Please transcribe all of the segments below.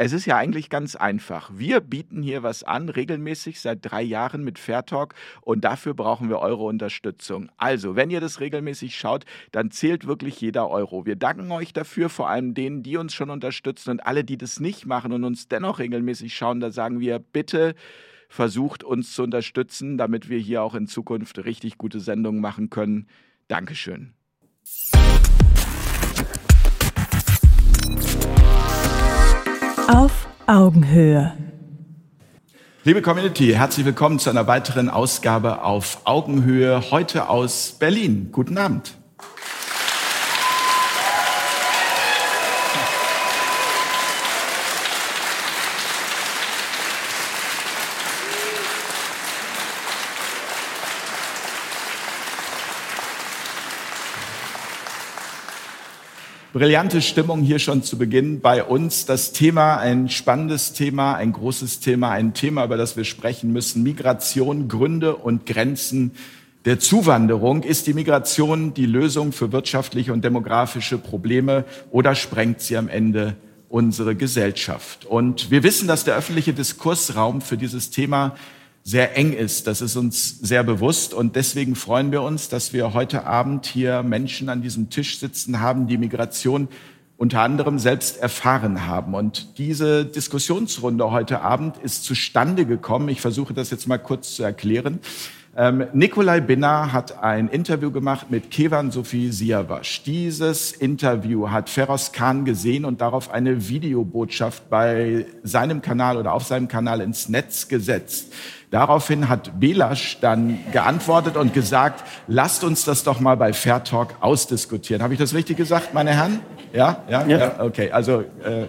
Es ist ja eigentlich ganz einfach. Wir bieten hier was an, regelmäßig seit drei Jahren mit Fairtalk und dafür brauchen wir eure Unterstützung. Also, wenn ihr das regelmäßig schaut, dann zählt wirklich jeder Euro. Wir danken euch dafür, vor allem denen, die uns schon unterstützen und alle, die das nicht machen und uns dennoch regelmäßig schauen, da sagen wir bitte versucht uns zu unterstützen, damit wir hier auch in Zukunft richtig gute Sendungen machen können. Dankeschön. Auf Augenhöhe. Liebe Community, herzlich willkommen zu einer weiteren Ausgabe auf Augenhöhe, heute aus Berlin. Guten Abend. Brillante Stimmung hier schon zu Beginn bei uns. Das Thema, ein spannendes Thema, ein großes Thema, ein Thema, über das wir sprechen müssen. Migration, Gründe und Grenzen der Zuwanderung. Ist die Migration die Lösung für wirtschaftliche und demografische Probleme oder sprengt sie am Ende unsere Gesellschaft? Und wir wissen, dass der öffentliche Diskursraum für dieses Thema sehr eng ist. Das ist uns sehr bewusst und deswegen freuen wir uns, dass wir heute Abend hier Menschen an diesem Tisch sitzen haben, die Migration unter anderem selbst erfahren haben. Und diese Diskussionsrunde heute Abend ist zustande gekommen. Ich versuche das jetzt mal kurz zu erklären. Ähm, Nikolai Binner hat ein Interview gemacht mit Kevan Sophie Siavash. Dieses Interview hat Feroz Khan gesehen und darauf eine Videobotschaft bei seinem Kanal oder auf seinem Kanal ins Netz gesetzt. Daraufhin hat Belasch dann geantwortet und gesagt, lasst uns das doch mal bei Fair Talk ausdiskutieren. Habe ich das richtig gesagt, meine Herren? Ja? Ja? ja. ja okay, also äh,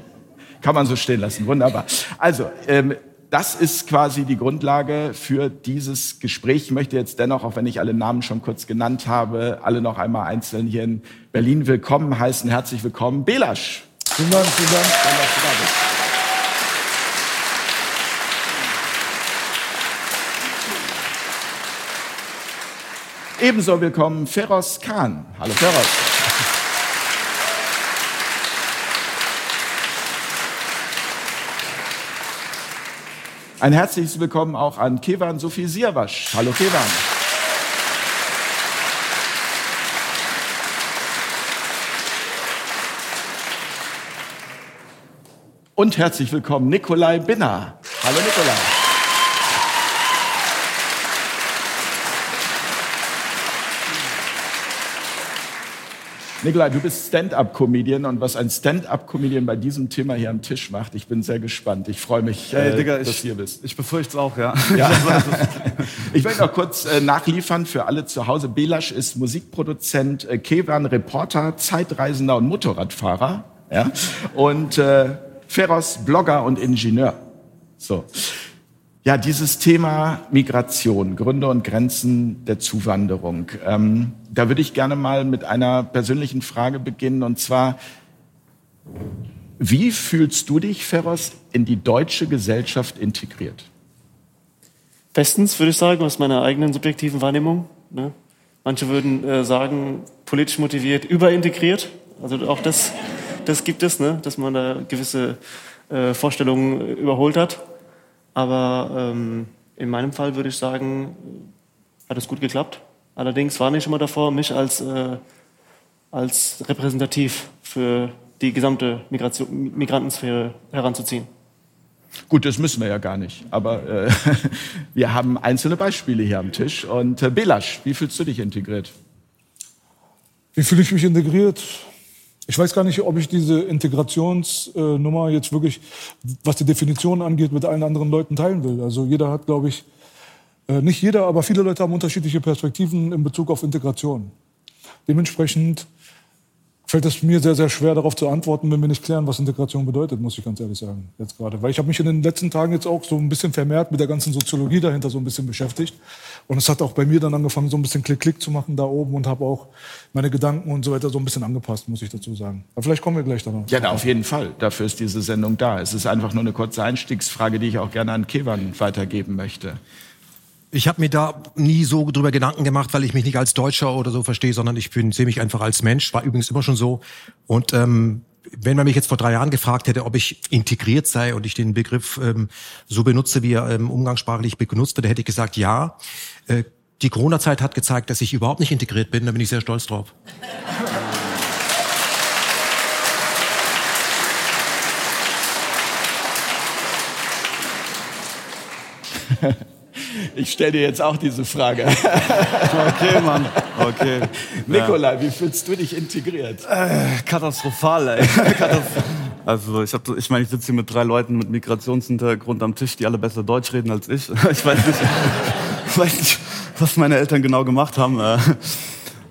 kann man so stehen lassen. Wunderbar. Also, ähm, das ist quasi die Grundlage für dieses Gespräch. Ich möchte jetzt dennoch, auch wenn ich alle Namen schon kurz genannt habe, alle noch einmal einzeln hier in Berlin willkommen heißen. Herzlich willkommen, Belasch. Vielen Dank, vielen Dank. Schön, dass du da bist. Ebenso willkommen Feroz Khan. Hallo Feroz. Ein herzliches Willkommen auch an Kevan Sophie Siavasch. Hallo Kevan. Und herzlich willkommen Nikolai Binner. Hallo Nikolai. Nikolai, du bist Stand-up-Comedian und was ein Stand-up-Comedian bei diesem Thema hier am Tisch macht, ich bin sehr gespannt. Ich freue mich, hey, äh, Digga, dass du hier bist. Ich befürchte es auch, ja. ja. ich möchte noch kurz äh, nachliefern für alle zu Hause. Belasch ist Musikproduzent, äh, Kevan Reporter, Zeitreisender und Motorradfahrer. Ja? Und äh, Feroz Blogger und Ingenieur. So. Ja, dieses Thema Migration, Gründe und Grenzen der Zuwanderung. Ähm, da würde ich gerne mal mit einer persönlichen Frage beginnen. Und zwar, wie fühlst du dich, Ferros, in die deutsche Gesellschaft integriert? Bestens, würde ich sagen, aus meiner eigenen subjektiven Wahrnehmung. Ne? Manche würden äh, sagen, politisch motiviert, überintegriert. Also auch das, das gibt es, ne? dass man da gewisse äh, Vorstellungen überholt hat. Aber ähm, in meinem Fall würde ich sagen, hat es gut geklappt. Allerdings war ich immer davor, mich als, äh, als repräsentativ für die gesamte Migration, Migrantensphäre heranzuziehen. Gut, das müssen wir ja gar nicht. Aber äh, wir haben einzelne Beispiele hier am Tisch. Und äh, Belasch, wie fühlst du dich integriert? Wie fühle ich mich integriert? Ich weiß gar nicht, ob ich diese Integrationsnummer jetzt wirklich, was die Definition angeht, mit allen anderen Leuten teilen will. Also jeder hat, glaube ich, äh, nicht jeder, aber viele Leute haben unterschiedliche Perspektiven in Bezug auf Integration. Dementsprechend fällt es mir sehr, sehr schwer, darauf zu antworten, wenn wir nicht klären, was Integration bedeutet, muss ich ganz ehrlich sagen, jetzt gerade. Weil ich habe mich in den letzten Tagen jetzt auch so ein bisschen vermehrt mit der ganzen Soziologie dahinter so ein bisschen beschäftigt. Und es hat auch bei mir dann angefangen, so ein bisschen Klick-Klick zu machen da oben und habe auch meine Gedanken und so weiter so ein bisschen angepasst, muss ich dazu sagen. Aber vielleicht kommen wir gleich darauf. Ja, auf jeden Fall. Dafür ist diese Sendung da. Es ist einfach nur eine kurze Einstiegsfrage, die ich auch gerne an Kevan weitergeben möchte. Ich habe mir da nie so drüber Gedanken gemacht, weil ich mich nicht als Deutscher oder so verstehe, sondern ich bin, sehe mich einfach als Mensch. War übrigens immer schon so. Und ähm, wenn man mich jetzt vor drei Jahren gefragt hätte, ob ich integriert sei und ich den Begriff ähm, so benutze, wie er ähm, umgangssprachlich benutzt wird, hätte ich gesagt, ja. Äh, die Corona-Zeit hat gezeigt, dass ich überhaupt nicht integriert bin. Da bin ich sehr stolz drauf. Ich stelle dir jetzt auch diese Frage. Okay, Mann. Okay. Nikolai, wie fühlst du dich integriert? Äh, katastrophal, ey. Katastroph also ich, hab, ich meine, ich sitze hier mit drei Leuten mit Migrationshintergrund am Tisch, die alle besser Deutsch reden als ich. Ich weiß nicht, ich weiß nicht was meine Eltern genau gemacht haben. Äh.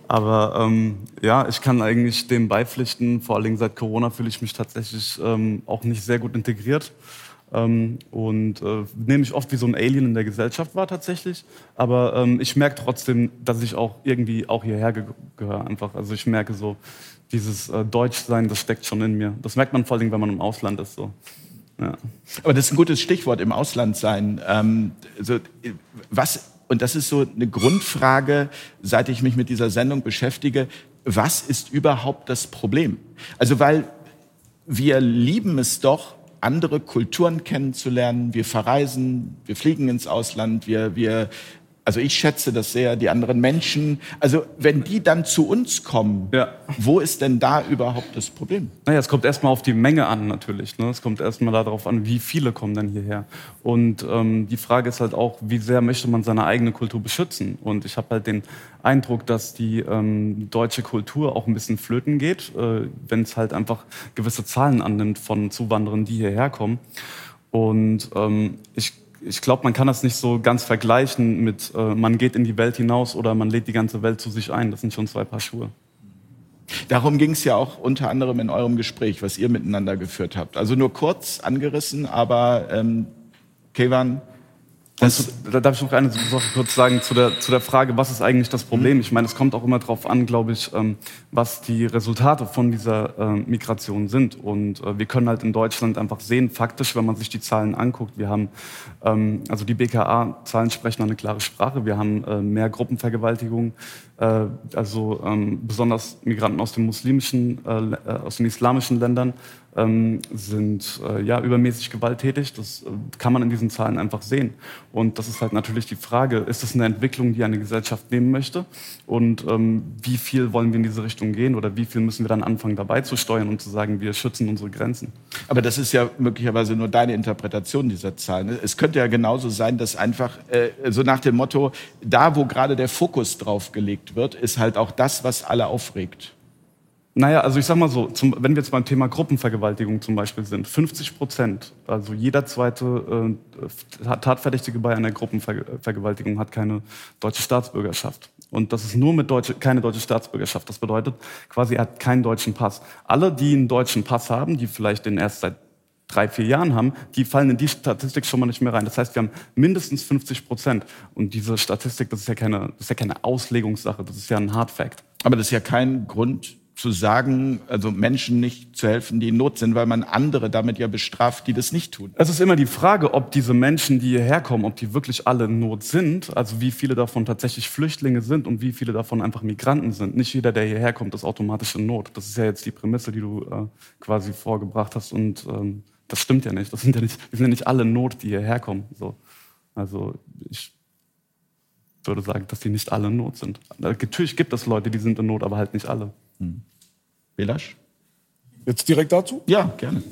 Aber ähm, ja, ich kann eigentlich dem beipflichten. Vor allen Dingen seit Corona fühle ich mich tatsächlich ähm, auch nicht sehr gut integriert. Ähm, und äh, nehme ich oft wie so ein Alien in der Gesellschaft war tatsächlich. Aber ähm, ich merke trotzdem, dass ich auch irgendwie auch hierher ge gehöre einfach. Also ich merke so, dieses äh, Deutschsein, das steckt schon in mir. Das merkt man vor Dingen, wenn man im Ausland ist. So. Ja. Aber das ist ein gutes Stichwort, im Ausland sein. Ähm, also, was, und das ist so eine Grundfrage, seit ich mich mit dieser Sendung beschäftige, was ist überhaupt das Problem? Also, weil wir lieben es doch, andere Kulturen kennenzulernen. Wir verreisen, wir fliegen ins Ausland, wir, wir also ich schätze das sehr, die anderen Menschen. Also wenn die dann zu uns kommen, ja. wo ist denn da überhaupt das Problem? Naja, es kommt erstmal auf die Menge an natürlich. Ne? Es kommt erstmal darauf an, wie viele kommen denn hierher. Und ähm, die Frage ist halt auch, wie sehr möchte man seine eigene Kultur beschützen? Und ich habe halt den Eindruck, dass die ähm, deutsche Kultur auch ein bisschen flöten geht, äh, wenn es halt einfach gewisse Zahlen annimmt von Zuwanderern, die hierher kommen. Und ähm, ich ich glaube, man kann das nicht so ganz vergleichen mit, äh, man geht in die Welt hinaus oder man lädt die ganze Welt zu sich ein. Das sind schon zwei Paar Schuhe. Darum ging es ja auch unter anderem in eurem Gespräch, was ihr miteinander geführt habt. Also nur kurz angerissen, aber ähm, Kevan, das, da darf ich noch eine Sache kurz sagen zu der, zu der Frage, was ist eigentlich das Problem? Mhm. Ich meine, es kommt auch immer darauf an, glaube ich, ähm, was die Resultate von dieser äh, Migration sind. Und äh, wir können halt in Deutschland einfach sehen, faktisch, wenn man sich die Zahlen anguckt, wir haben, ähm, also die BKA-Zahlen sprechen eine klare Sprache. Wir haben äh, mehr Gruppenvergewaltigungen, äh, also ähm, besonders Migranten aus den muslimischen, aus den islamischen Ländern ähm, sind äh, ja übermäßig gewalttätig. Das äh, kann man in diesen Zahlen einfach sehen. Und das ist halt natürlich die Frage: Ist das eine Entwicklung, die eine Gesellschaft nehmen möchte? Und ähm, wie viel wollen wir in diese Richtung gehen? Oder wie viel müssen wir dann anfangen, dabei zu steuern und zu sagen, wir schützen unsere Grenzen? Aber das ist ja möglicherweise nur deine Interpretation dieser Zahlen. Es könnte ja genauso sein, dass einfach äh, so nach dem Motto: Da, wo gerade der Fokus drauf gelegt wird, ist halt auch das, was alle aufregt. Naja, also ich sag mal so, zum, wenn wir jetzt beim Thema Gruppenvergewaltigung zum Beispiel sind, 50 Prozent, also jeder zweite äh, Tatverdächtige bei einer Gruppenvergewaltigung hat keine deutsche Staatsbürgerschaft. Und das ist nur mit deutsche, keine deutsche Staatsbürgerschaft. Das bedeutet quasi, er hat keinen deutschen Pass. Alle, die einen deutschen Pass haben, die vielleicht den erst seit drei, vier Jahren haben, die fallen in die Statistik schon mal nicht mehr rein. Das heißt, wir haben mindestens 50 Prozent. Und diese Statistik, das ist ja keine, das ist ja keine Auslegungssache, das ist ja ein Hard Fact. Aber das ist ja kein Grund, zu sagen, also Menschen nicht zu helfen, die in Not sind, weil man andere damit ja bestraft, die das nicht tun. Es ist immer die Frage, ob diese Menschen, die hierher kommen, ob die wirklich alle in Not sind, also wie viele davon tatsächlich Flüchtlinge sind und wie viele davon einfach Migranten sind. Nicht jeder, der hierher kommt, ist automatisch in Not. Das ist ja jetzt die Prämisse, die du äh, quasi vorgebracht hast und ähm, das stimmt ja nicht. Das sind ja nicht. Wir sind ja nicht alle in Not, die hierher kommen. So. Also ich würde sagen, dass die nicht alle in Not sind. Natürlich gibt es Leute, die sind in Not, aber halt nicht alle. Hm. Belasch? Jetzt direkt dazu? Ja, gerne.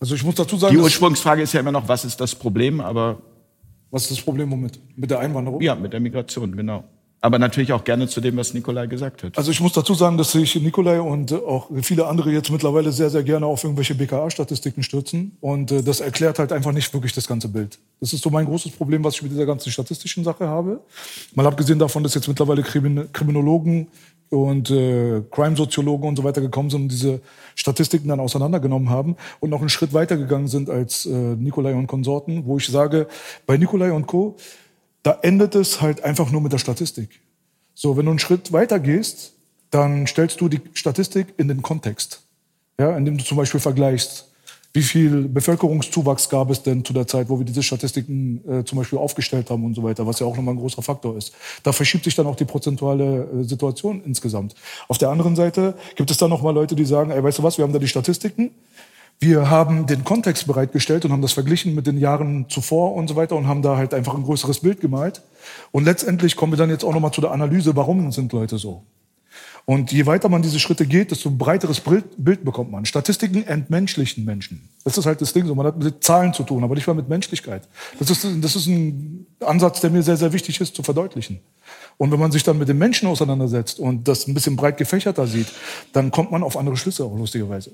Also ich muss dazu sagen. Die Ursprungsfrage ist ja immer noch, was ist das Problem, aber. Was ist das Problem womit? Mit der Einwanderung? Ja, mit der Migration, genau. Aber natürlich auch gerne zu dem, was Nikolai gesagt hat. Also ich muss dazu sagen, dass sich Nikolai und auch viele andere jetzt mittlerweile sehr, sehr gerne auf irgendwelche BKA-Statistiken stürzen. Und äh, das erklärt halt einfach nicht wirklich das ganze Bild. Das ist so mein großes Problem, was ich mit dieser ganzen statistischen Sache habe. Mal abgesehen davon, dass jetzt mittlerweile Krimin Kriminologen und äh, Crime-Soziologen und so weiter gekommen sind und diese Statistiken dann auseinandergenommen haben und noch einen Schritt weiter gegangen sind als äh, Nikolai und Konsorten, wo ich sage, bei Nikolai und Co., da endet es halt einfach nur mit der Statistik. So, wenn du einen Schritt weiter gehst, dann stellst du die Statistik in den Kontext. Ja, indem du zum Beispiel vergleichst Wie viel Bevölkerungszuwachs gab es denn zu der Zeit, wo wir diese Statistiken äh, zum Beispiel aufgestellt haben und so weiter, was ja auch nochmal ein großer Faktor ist. Da verschiebt sich dann auch die prozentuale äh, Situation insgesamt. Auf der anderen Seite gibt es dann nochmal Leute, die sagen, ey, weißt du was, wir haben da die Statistiken, wir haben den Kontext bereitgestellt und haben das verglichen mit den Jahren zuvor und so weiter und haben da halt einfach ein größeres Bild gemalt. Und letztendlich kommen wir dann jetzt auch nochmal zu der Analyse, warum sind Leute so? Und je weiter man diese Schritte geht, desto breiteres Bild bekommt man. Statistiken entmenschlichen Menschen. Das ist halt das Ding so. Man hat mit Zahlen zu tun, aber nicht mal mit Menschlichkeit. Das ist, das ist ein Ansatz, der mir sehr, sehr wichtig ist zu verdeutlichen. Und wenn man sich dann mit den Menschen auseinandersetzt und das ein bisschen breit gefächerter sieht, dann kommt man auf andere Schlüsse auch lustigerweise.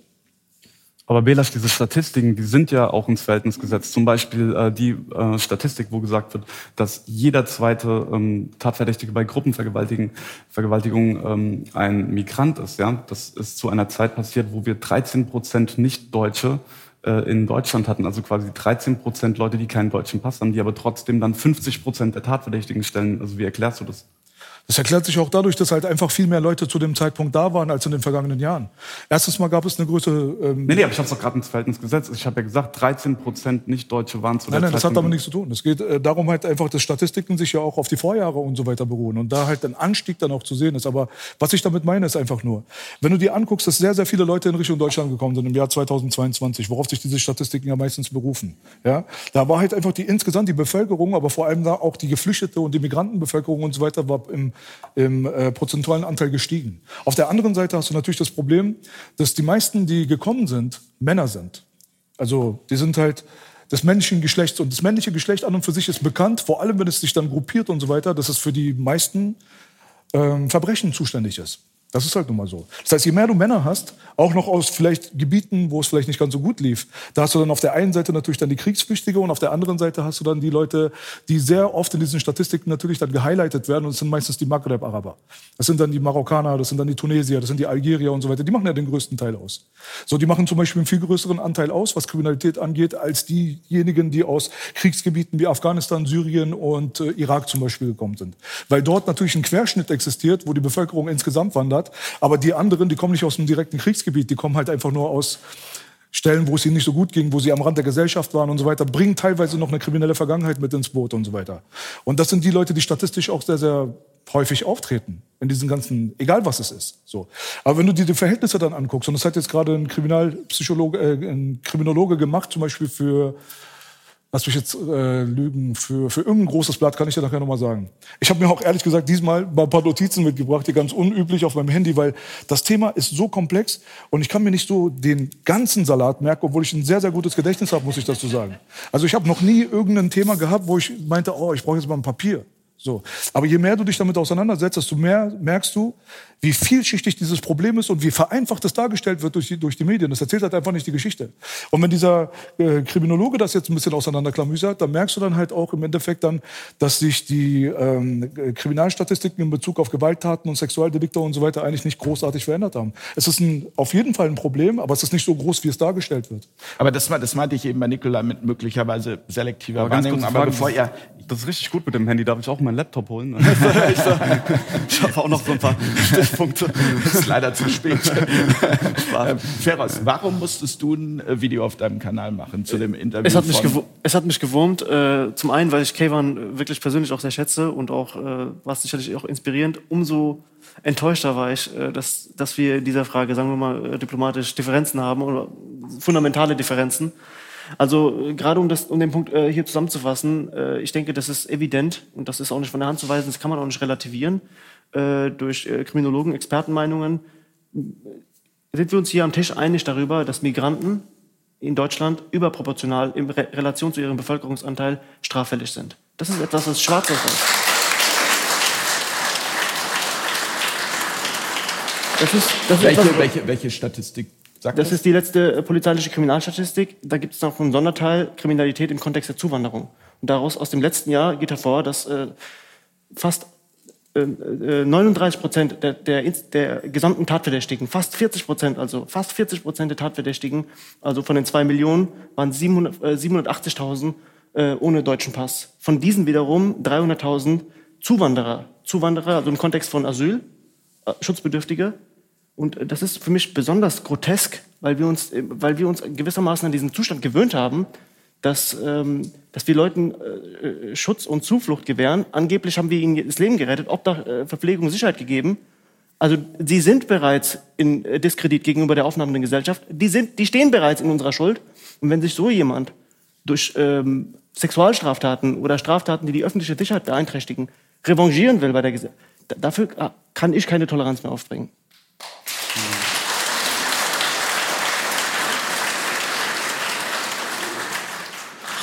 Aber Belasch, diese Statistiken, die sind ja auch ins Verhältnis gesetzt. Zum Beispiel äh, die äh, Statistik, wo gesagt wird, dass jeder zweite ähm, Tatverdächtige bei Gruppenvergewaltigung Vergewaltigung, ähm, ein Migrant ist. Ja, das ist zu einer Zeit passiert, wo wir 13 Prozent Nicht-Deutsche äh, in Deutschland hatten, also quasi 13 Prozent Leute, die keinen deutschen Pass haben, die aber trotzdem dann 50 Prozent der Tatverdächtigen stellen. Also wie erklärst du das? Das erklärt sich auch dadurch, dass halt einfach viel mehr Leute zu dem Zeitpunkt da waren als in den vergangenen Jahren. Erstens mal gab es eine größere... Ähm nee, nee, aber ich habe es doch gerade ins Verhältnis gesetzt. Ich habe ja gesagt, 13 Prozent Nicht-Deutsche waren zu der Nein, nein, das hat damit nichts zu tun. Es geht äh, darum halt einfach, dass Statistiken sich ja auch auf die Vorjahre und so weiter beruhen und da halt ein Anstieg dann auch zu sehen ist. Aber was ich damit meine, ist einfach nur, wenn du dir anguckst, dass sehr, sehr viele Leute in Richtung Deutschland gekommen sind im Jahr 2022, worauf sich diese Statistiken ja meistens berufen. Ja, da war halt einfach die insgesamt die Bevölkerung, aber vor allem da auch die Geflüchtete und die Migrantenbevölkerung und so weiter war im, im äh, prozentualen Anteil gestiegen. Auf der anderen Seite hast du natürlich das Problem, dass die meisten, die gekommen sind, Männer sind. Also die sind halt des männlichen Geschlechts. Und das männliche Geschlecht an und für sich ist bekannt, vor allem wenn es sich dann gruppiert und so weiter, dass es für die meisten ähm, Verbrechen zuständig ist. Das ist halt nun mal so. Das heißt, je mehr du Männer hast, auch noch aus vielleicht Gebieten, wo es vielleicht nicht ganz so gut lief, da hast du dann auf der einen Seite natürlich dann die Kriegsflüchtige und auf der anderen Seite hast du dann die Leute, die sehr oft in diesen Statistiken natürlich dann gehighlightet werden und das sind meistens die Maghreb-Araber. Das sind dann die Marokkaner, das sind dann die Tunesier, das sind die Algerier und so weiter. Die machen ja den größten Teil aus. So, die machen zum Beispiel einen viel größeren Anteil aus, was Kriminalität angeht, als diejenigen, die aus Kriegsgebieten wie Afghanistan, Syrien und äh, Irak zum Beispiel gekommen sind. Weil dort natürlich ein Querschnitt existiert, wo die Bevölkerung insgesamt wandert hat. Aber die anderen, die kommen nicht aus dem direkten Kriegsgebiet, die kommen halt einfach nur aus Stellen, wo es ihnen nicht so gut ging, wo sie am Rand der Gesellschaft waren und so weiter, bringen teilweise noch eine kriminelle Vergangenheit mit ins Boot und so weiter. Und das sind die Leute, die statistisch auch sehr, sehr häufig auftreten in diesen ganzen, egal was es ist. So. Aber wenn du dir die Verhältnisse dann anguckst, und das hat jetzt gerade ein Kriminalpsychologe, äh, ein Kriminologe gemacht, zum Beispiel für Lass mich jetzt äh, lügen, für, für irgendein großes Blatt kann ich dir nachher nochmal sagen. Ich habe mir auch ehrlich gesagt diesmal mal ein paar Notizen mitgebracht, die ganz unüblich auf meinem Handy, weil das Thema ist so komplex und ich kann mir nicht so den ganzen Salat merken, obwohl ich ein sehr, sehr gutes Gedächtnis habe, muss ich dazu sagen. Also ich habe noch nie irgendein Thema gehabt, wo ich meinte, oh, ich brauche jetzt mal ein Papier. So. Aber je mehr du dich damit auseinandersetzt, desto mehr merkst du, wie vielschichtig dieses Problem ist und wie vereinfacht es dargestellt wird durch die, durch die Medien. Das erzählt halt einfach nicht die Geschichte. Und wenn dieser äh, Kriminologe das jetzt ein bisschen auseinanderklamüsert, dann merkst du dann halt auch im Endeffekt dann, dass sich die ähm, Kriminalstatistiken in Bezug auf Gewalttaten und Sexualdelikte und so weiter eigentlich nicht großartig verändert haben. Es ist ein, auf jeden Fall ein Problem, aber es ist nicht so groß, wie es dargestellt wird. Aber das, das meinte ich eben bei Nikola mit möglicherweise selektiver aber Wahrnehmung. Aber bevor ihr das ist richtig gut mit dem Handy. Darf ich auch meinen Laptop holen? ich habe auch noch so ein paar Stichpunkte. Das ist leider zu spät. äh, Feros, warum musstest du ein äh, Video auf deinem Kanal machen zu dem Interview? Es hat mich, es hat mich gewurmt. Äh, zum einen, weil ich Kayvan wirklich persönlich auch sehr schätze und auch äh, war es sicherlich auch inspirierend. Umso enttäuschter war ich, äh, dass, dass wir in dieser Frage, sagen wir mal, äh, diplomatisch Differenzen haben oder fundamentale Differenzen. Also äh, gerade um, das, um den Punkt äh, hier zusammenzufassen, äh, ich denke, das ist evident und das ist auch nicht von der Hand zu weisen, das kann man auch nicht relativieren äh, durch äh, Kriminologen, Expertenmeinungen. Sind wir uns hier am Tisch einig darüber, dass Migranten in Deutschland überproportional in Re Relation zu ihrem Bevölkerungsanteil straffällig sind? Das ist etwas, was schwarz weiß. Das ist, das ist welche, etwas, welche, welche Statistik Sagt das, ist die letzte äh, polizeiliche Kriminalstatistik. Da gibt es noch einen Sonderteil Kriminalität im Kontext der Zuwanderung. Und daraus aus dem letzten Jahr geht hervor, dass äh, fast äh, 39 äh, Prozent der, der, der gesamten Tatverdächtigen, fast 40 Prozent, also fast 40 Prozent der Tatverdächtigen, also von den zwei Millionen, waren 700, äh, 780.000 äh, ohne deutschen Pass. Von diesen wiederum 300.000 Zuwanderer, Zuwanderer, also im Kontext von Asyl, äh, Schutzbedürftige, Und das ist für mich besonders grotesk, weil wir uns, weil wir uns gewissermaßen an diesen Zustand gewöhnt haben, dass, ähm, dass wir Leuten äh, Schutz und Zuflucht gewähren. Angeblich haben wir ihnen das Leben gerettet, Obdach, äh, Verpflegung, Sicherheit gegeben. Also sie sind bereits in äh, Diskredit gegenüber der aufnahmenden Gesellschaft. Die, sind, die stehen bereits in unserer Schuld. Und wenn sich so jemand durch ähm, Sexualstraftaten oder Straftaten, die die öffentliche Sicherheit beeinträchtigen, revanchieren will bei der Gesellschaft, dafür ah, kann ich keine Toleranz mehr aufbringen.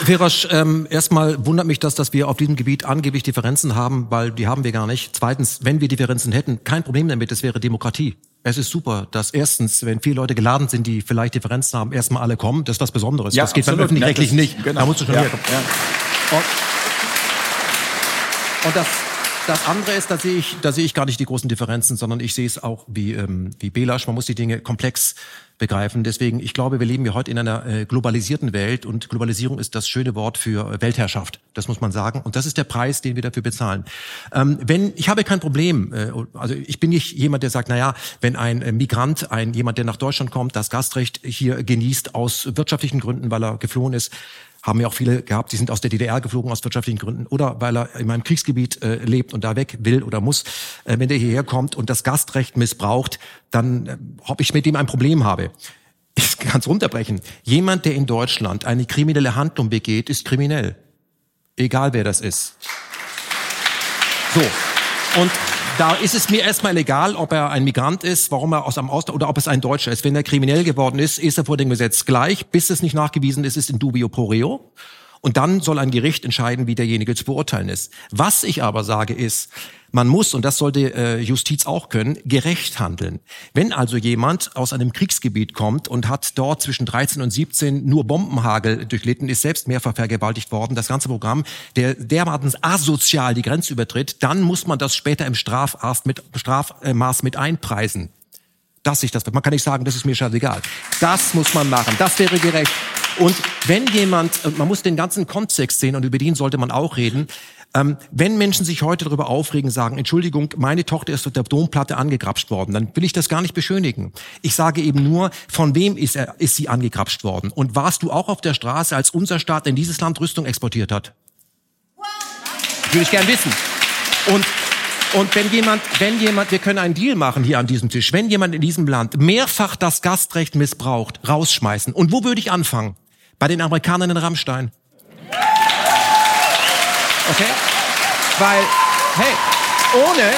Ferosch, ähm, erstmal wundert mich das, dass wir auf diesem Gebiet angeblich Differenzen haben, weil die haben wir gar nicht. Zweitens, wenn wir Differenzen hätten, kein Problem damit, es wäre Demokratie. Es ist super, dass erstens, wenn viele Leute geladen sind, die vielleicht Differenzen haben, erstmal alle kommen. Das ist was Besonderes. Ja, das geht absolut. beim Öffentlich-Rechtlichen nicht. genau. Da musst du schon Ja, herkommen. ja. Und, und das, das andere ist, da sehe ich, da sehe ich gar nicht die großen Differenzen, sondern ich sehe es auch wie, ähm, wie Belasch. Man muss die Dinge komplex begreifen. Deswegen, ich glaube, wir leben ja heute in einer äh, globalisierten Welt und Globalisierung ist das schöne Wort für äh, Weltherrschaft. Das muss man sagen. Und das ist der Preis, den wir dafür bezahlen. Ähm, wenn, ich habe kein Problem, äh, also ich bin nicht jemand, der sagt, na ja, wenn ein äh, Migrant, ein jemand, der nach Deutschland kommt, das Gastrecht hier genießt aus wirtschaftlichen Gründen, weil er geflohen ist, haben ja auch viele gehabt, die sind aus der DDR geflogen aus wirtschaftlichen Gründen oder weil er in meinem Kriegsgebiet äh, lebt und da weg will oder muss. Äh, wenn der hierher kommt und das Gastrecht missbraucht, dann äh, ob ich mit dem ein Problem habe. Ich kann es runterbrechen. Jemand, der in Deutschland eine kriminelle Handlung begeht, ist kriminell. Egal wer das ist. So. Und da ist es mir erstmal egal, ob er ein Migrant ist, warum er aus einem Ausland oder ob es ein Deutscher ist. Wenn er kriminell geworden ist, ist er vor dem Gesetz gleich, bis es nicht nachgewiesen ist, ist in dubio pro reo. Und dann soll ein Gericht entscheiden, wie derjenige zu beurteilen ist. Was ich aber sage ist, man muss, und das sollte äh, Justiz auch können, gerecht handeln. Wenn also jemand aus einem Kriegsgebiet kommt und hat dort zwischen 13 und 17 nur Bombenhagel durchlitten, ist selbst mehrfach vergewaltigt worden, das ganze Programm, der dermaßen asozial die Grenze übertritt, dann muss man das später im Strafmaß mit, Strafmaß mit einpreisen dass ich das, man kann nicht sagen, das ist mir scheißegal. Das muss man machen. Das wäre gerecht. Und wenn jemand, und man muss den ganzen Kontext sehen und über den sollte man auch reden, ähm, wenn Menschen sich heute darüber aufregen, sagen, Entschuldigung, meine Tochter ist auf der Domplatte angegrapscht worden, dann will ich das gar nicht beschönigen. Ich sage eben nur, von wem ist, er, ist sie angegrapscht worden? Und warst du auch auf der Straße, als unser Staat in dieses Land Rüstung exportiert hat? Würde ich gern wissen. Und und wenn jemand, wenn jemand, wir können einen Deal machen hier an diesem Tisch, wenn jemand in diesem Land mehrfach das Gastrecht missbraucht, rausschmeißen. Und wo würde ich anfangen? Bei den Amerikanern in Rammstein. Okay? Weil, hey, ohne,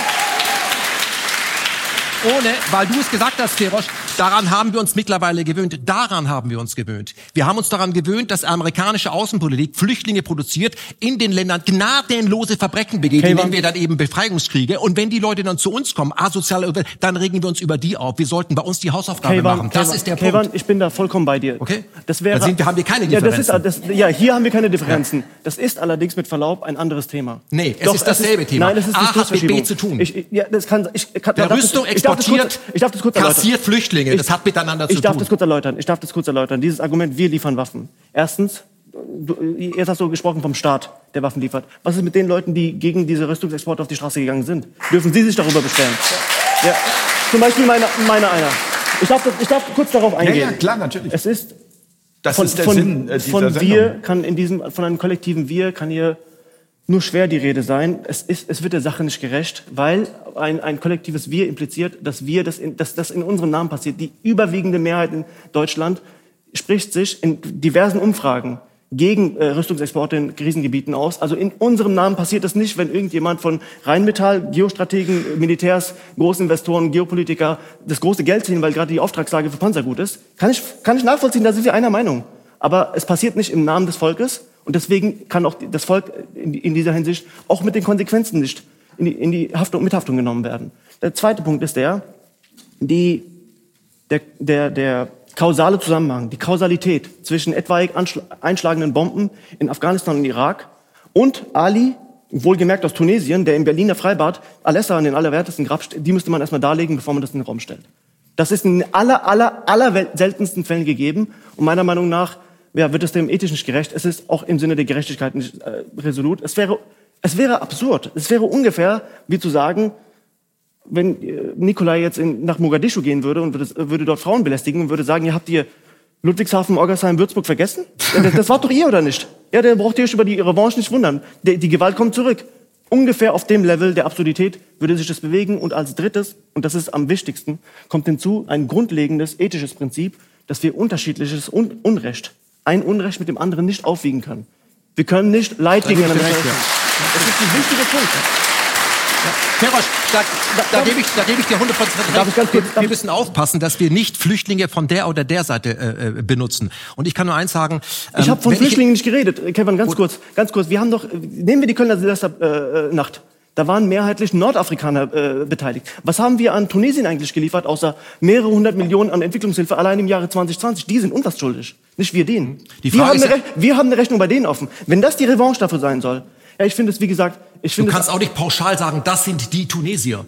ohne, weil du es gesagt hast, Ferosch, daran haben wir uns mittlerweile gewöhnt. Daran haben wir uns gewöhnt. Wir haben uns daran gewöhnt, dass amerikanische Außenpolitik Flüchtlinge produziert, in den Ländern gnadenlose Verbrechen begeht, Kayvan. indem wir dann eben Befreiungskriege. Und wenn die Leute dann zu uns kommen, asozial, dann regen wir uns über die auf. Wir sollten bei uns die Hausaufgabe machen. Das Kayvan, ist der Punkt. ich bin da vollkommen bei dir. Okay. Das wäre, sind haben wir keine Ja, das ist, Differenzen. das, ja, hier haben wir keine Differenzen. Das ist allerdings mit Verlaub ein anderes Thema. Nee, es ist dasselbe Thema. Nein, es ist A hat mit. B zu tun. Ich, ja, das kann, ich, kann, Wer das- Rüstung ich darf das exportiert, kurz, ich darf das kurz erläutern. kassiert Flüchtlinge. Das hat miteinander zu Ich darf tun. das kurz erläutern. Ich darf das kurz erläutern. Dieses Argument, wir liefern Waffen. Erstens, du, jetzt hast du gesprochen vom Staat, der Waffen liefert. Was ist mit den Leuten, die gegen diese Rüstungsexporte auf die Straße gegangen sind? Dürfen sie sich darüber beschweren? Ja. Zum Beispiel meine, meine einer. Ich darf, ich darf kurz darauf eingehen. ja, klar, natürlich. Es ist Das von, ist der von, Sinn äh, dieser von Sendung. wir kann in diesem, von einem kollektiven Wir kann hier nur schwer die Rede sein. Es, ist, es wird der Sache nicht gerecht, weil ein, ein kollektives Wir impliziert, dass wir, das in, dass das in unserem Namen passiert. Die überwiegende Mehrheit in Deutschland spricht sich in diversen Umfragen gegen äh, Rüstungsexporte in Krisengebieten aus. Also in unserem Namen passiert das nicht, wenn irgendjemand von Rheinmetall, Geostrategen, Militärs, Großinvestoren, Geopolitiker das große Geld ziehen, weil gerade die Auftragslage für Panzer gut ist. Kann ich, kann ich nachvollziehen, da sind wir einer Meinung. Aber es passiert nicht im Namen des Volkes und deswegen kann auch das Volk in, dieser Hinsicht auch mit den Konsequenzen nicht in die, in die Haftung, Mithaftung genommen werden. Der zweite Punkt ist der, die, der, der, der kausale Zusammenhang, die Kausalität zwischen etwaig einschlagenden Bomben in Afghanistan und Irak und Ali, wohlgemerkt aus Tunesien, der im Berliner Freibad Alessa in den allerwertesten Grab die müsste man erstmal darlegen, bevor man das in den Raum stellt. Das ist in aller, aller, aller seltensten Fällen gegeben und meiner Meinung nach ja, wird es dem ethisch nicht gerecht. Es ist auch im Sinne der Gerechtigkeit nicht äh, resolut. Es wäre, es wäre absurd. Es wäre ungefähr wie zu sagen, wenn äh, Nikolai jetzt in, nach Mogadischu gehen würde und würde, würde dort Frauen belästigen und würde sagen, ihr habt ihr Ludwigshafen, Orgersheim, Würzburg vergessen? Das, das war doch ihr, oder nicht? Ja, dann braucht ihr euch über die Revanche nicht wundern. Die, die Gewalt kommt zurück. Ungefähr auf dem Level der Absurdität würde sich das bewegen. Und als drittes, und das ist am wichtigsten, kommt hinzu ein grundlegendes ethisches Prinzip, dass wir unterschiedliches Un Unrecht, ein Unrecht mit dem anderen nicht aufwiegen können. Wir können nicht Leid gegeneinander rechnen. Das ist ein wichtiger Punkt. Ferosch, da, da, da gebe ich, da gebe ich dir 100 Darf ich ganz kurz- wir, wir müssen aufpassen, dass wir nicht Flüchtlinge von der oder der Seite äh, äh, benutzen. Und ich kann nur eins sagen. Ich ähm, habe von Flüchtlingen nicht geredet. Äh, Kevin, ganz kurz, ganz kurz. Wir haben doch, äh, nehmen wir die Kölner Silvesternacht. Da waren mehrheitlich Nordafrikaner äh, beteiligt. Was haben wir an Tunesien eigentlich geliefert, außer mehrere hundert Millionen an Entwicklungshilfe allein im Jahre 2020? Die sind uns schuldig, nicht wir denen. Die wir, Frage haben ist eine wir haben eine Rechnung bei denen offen. Wenn das die Revanche dafür sein soll, ja, ich finde es, wie gesagt, ich Du finde es kannst auch nicht pauschal sagen, das sind die Tunesier.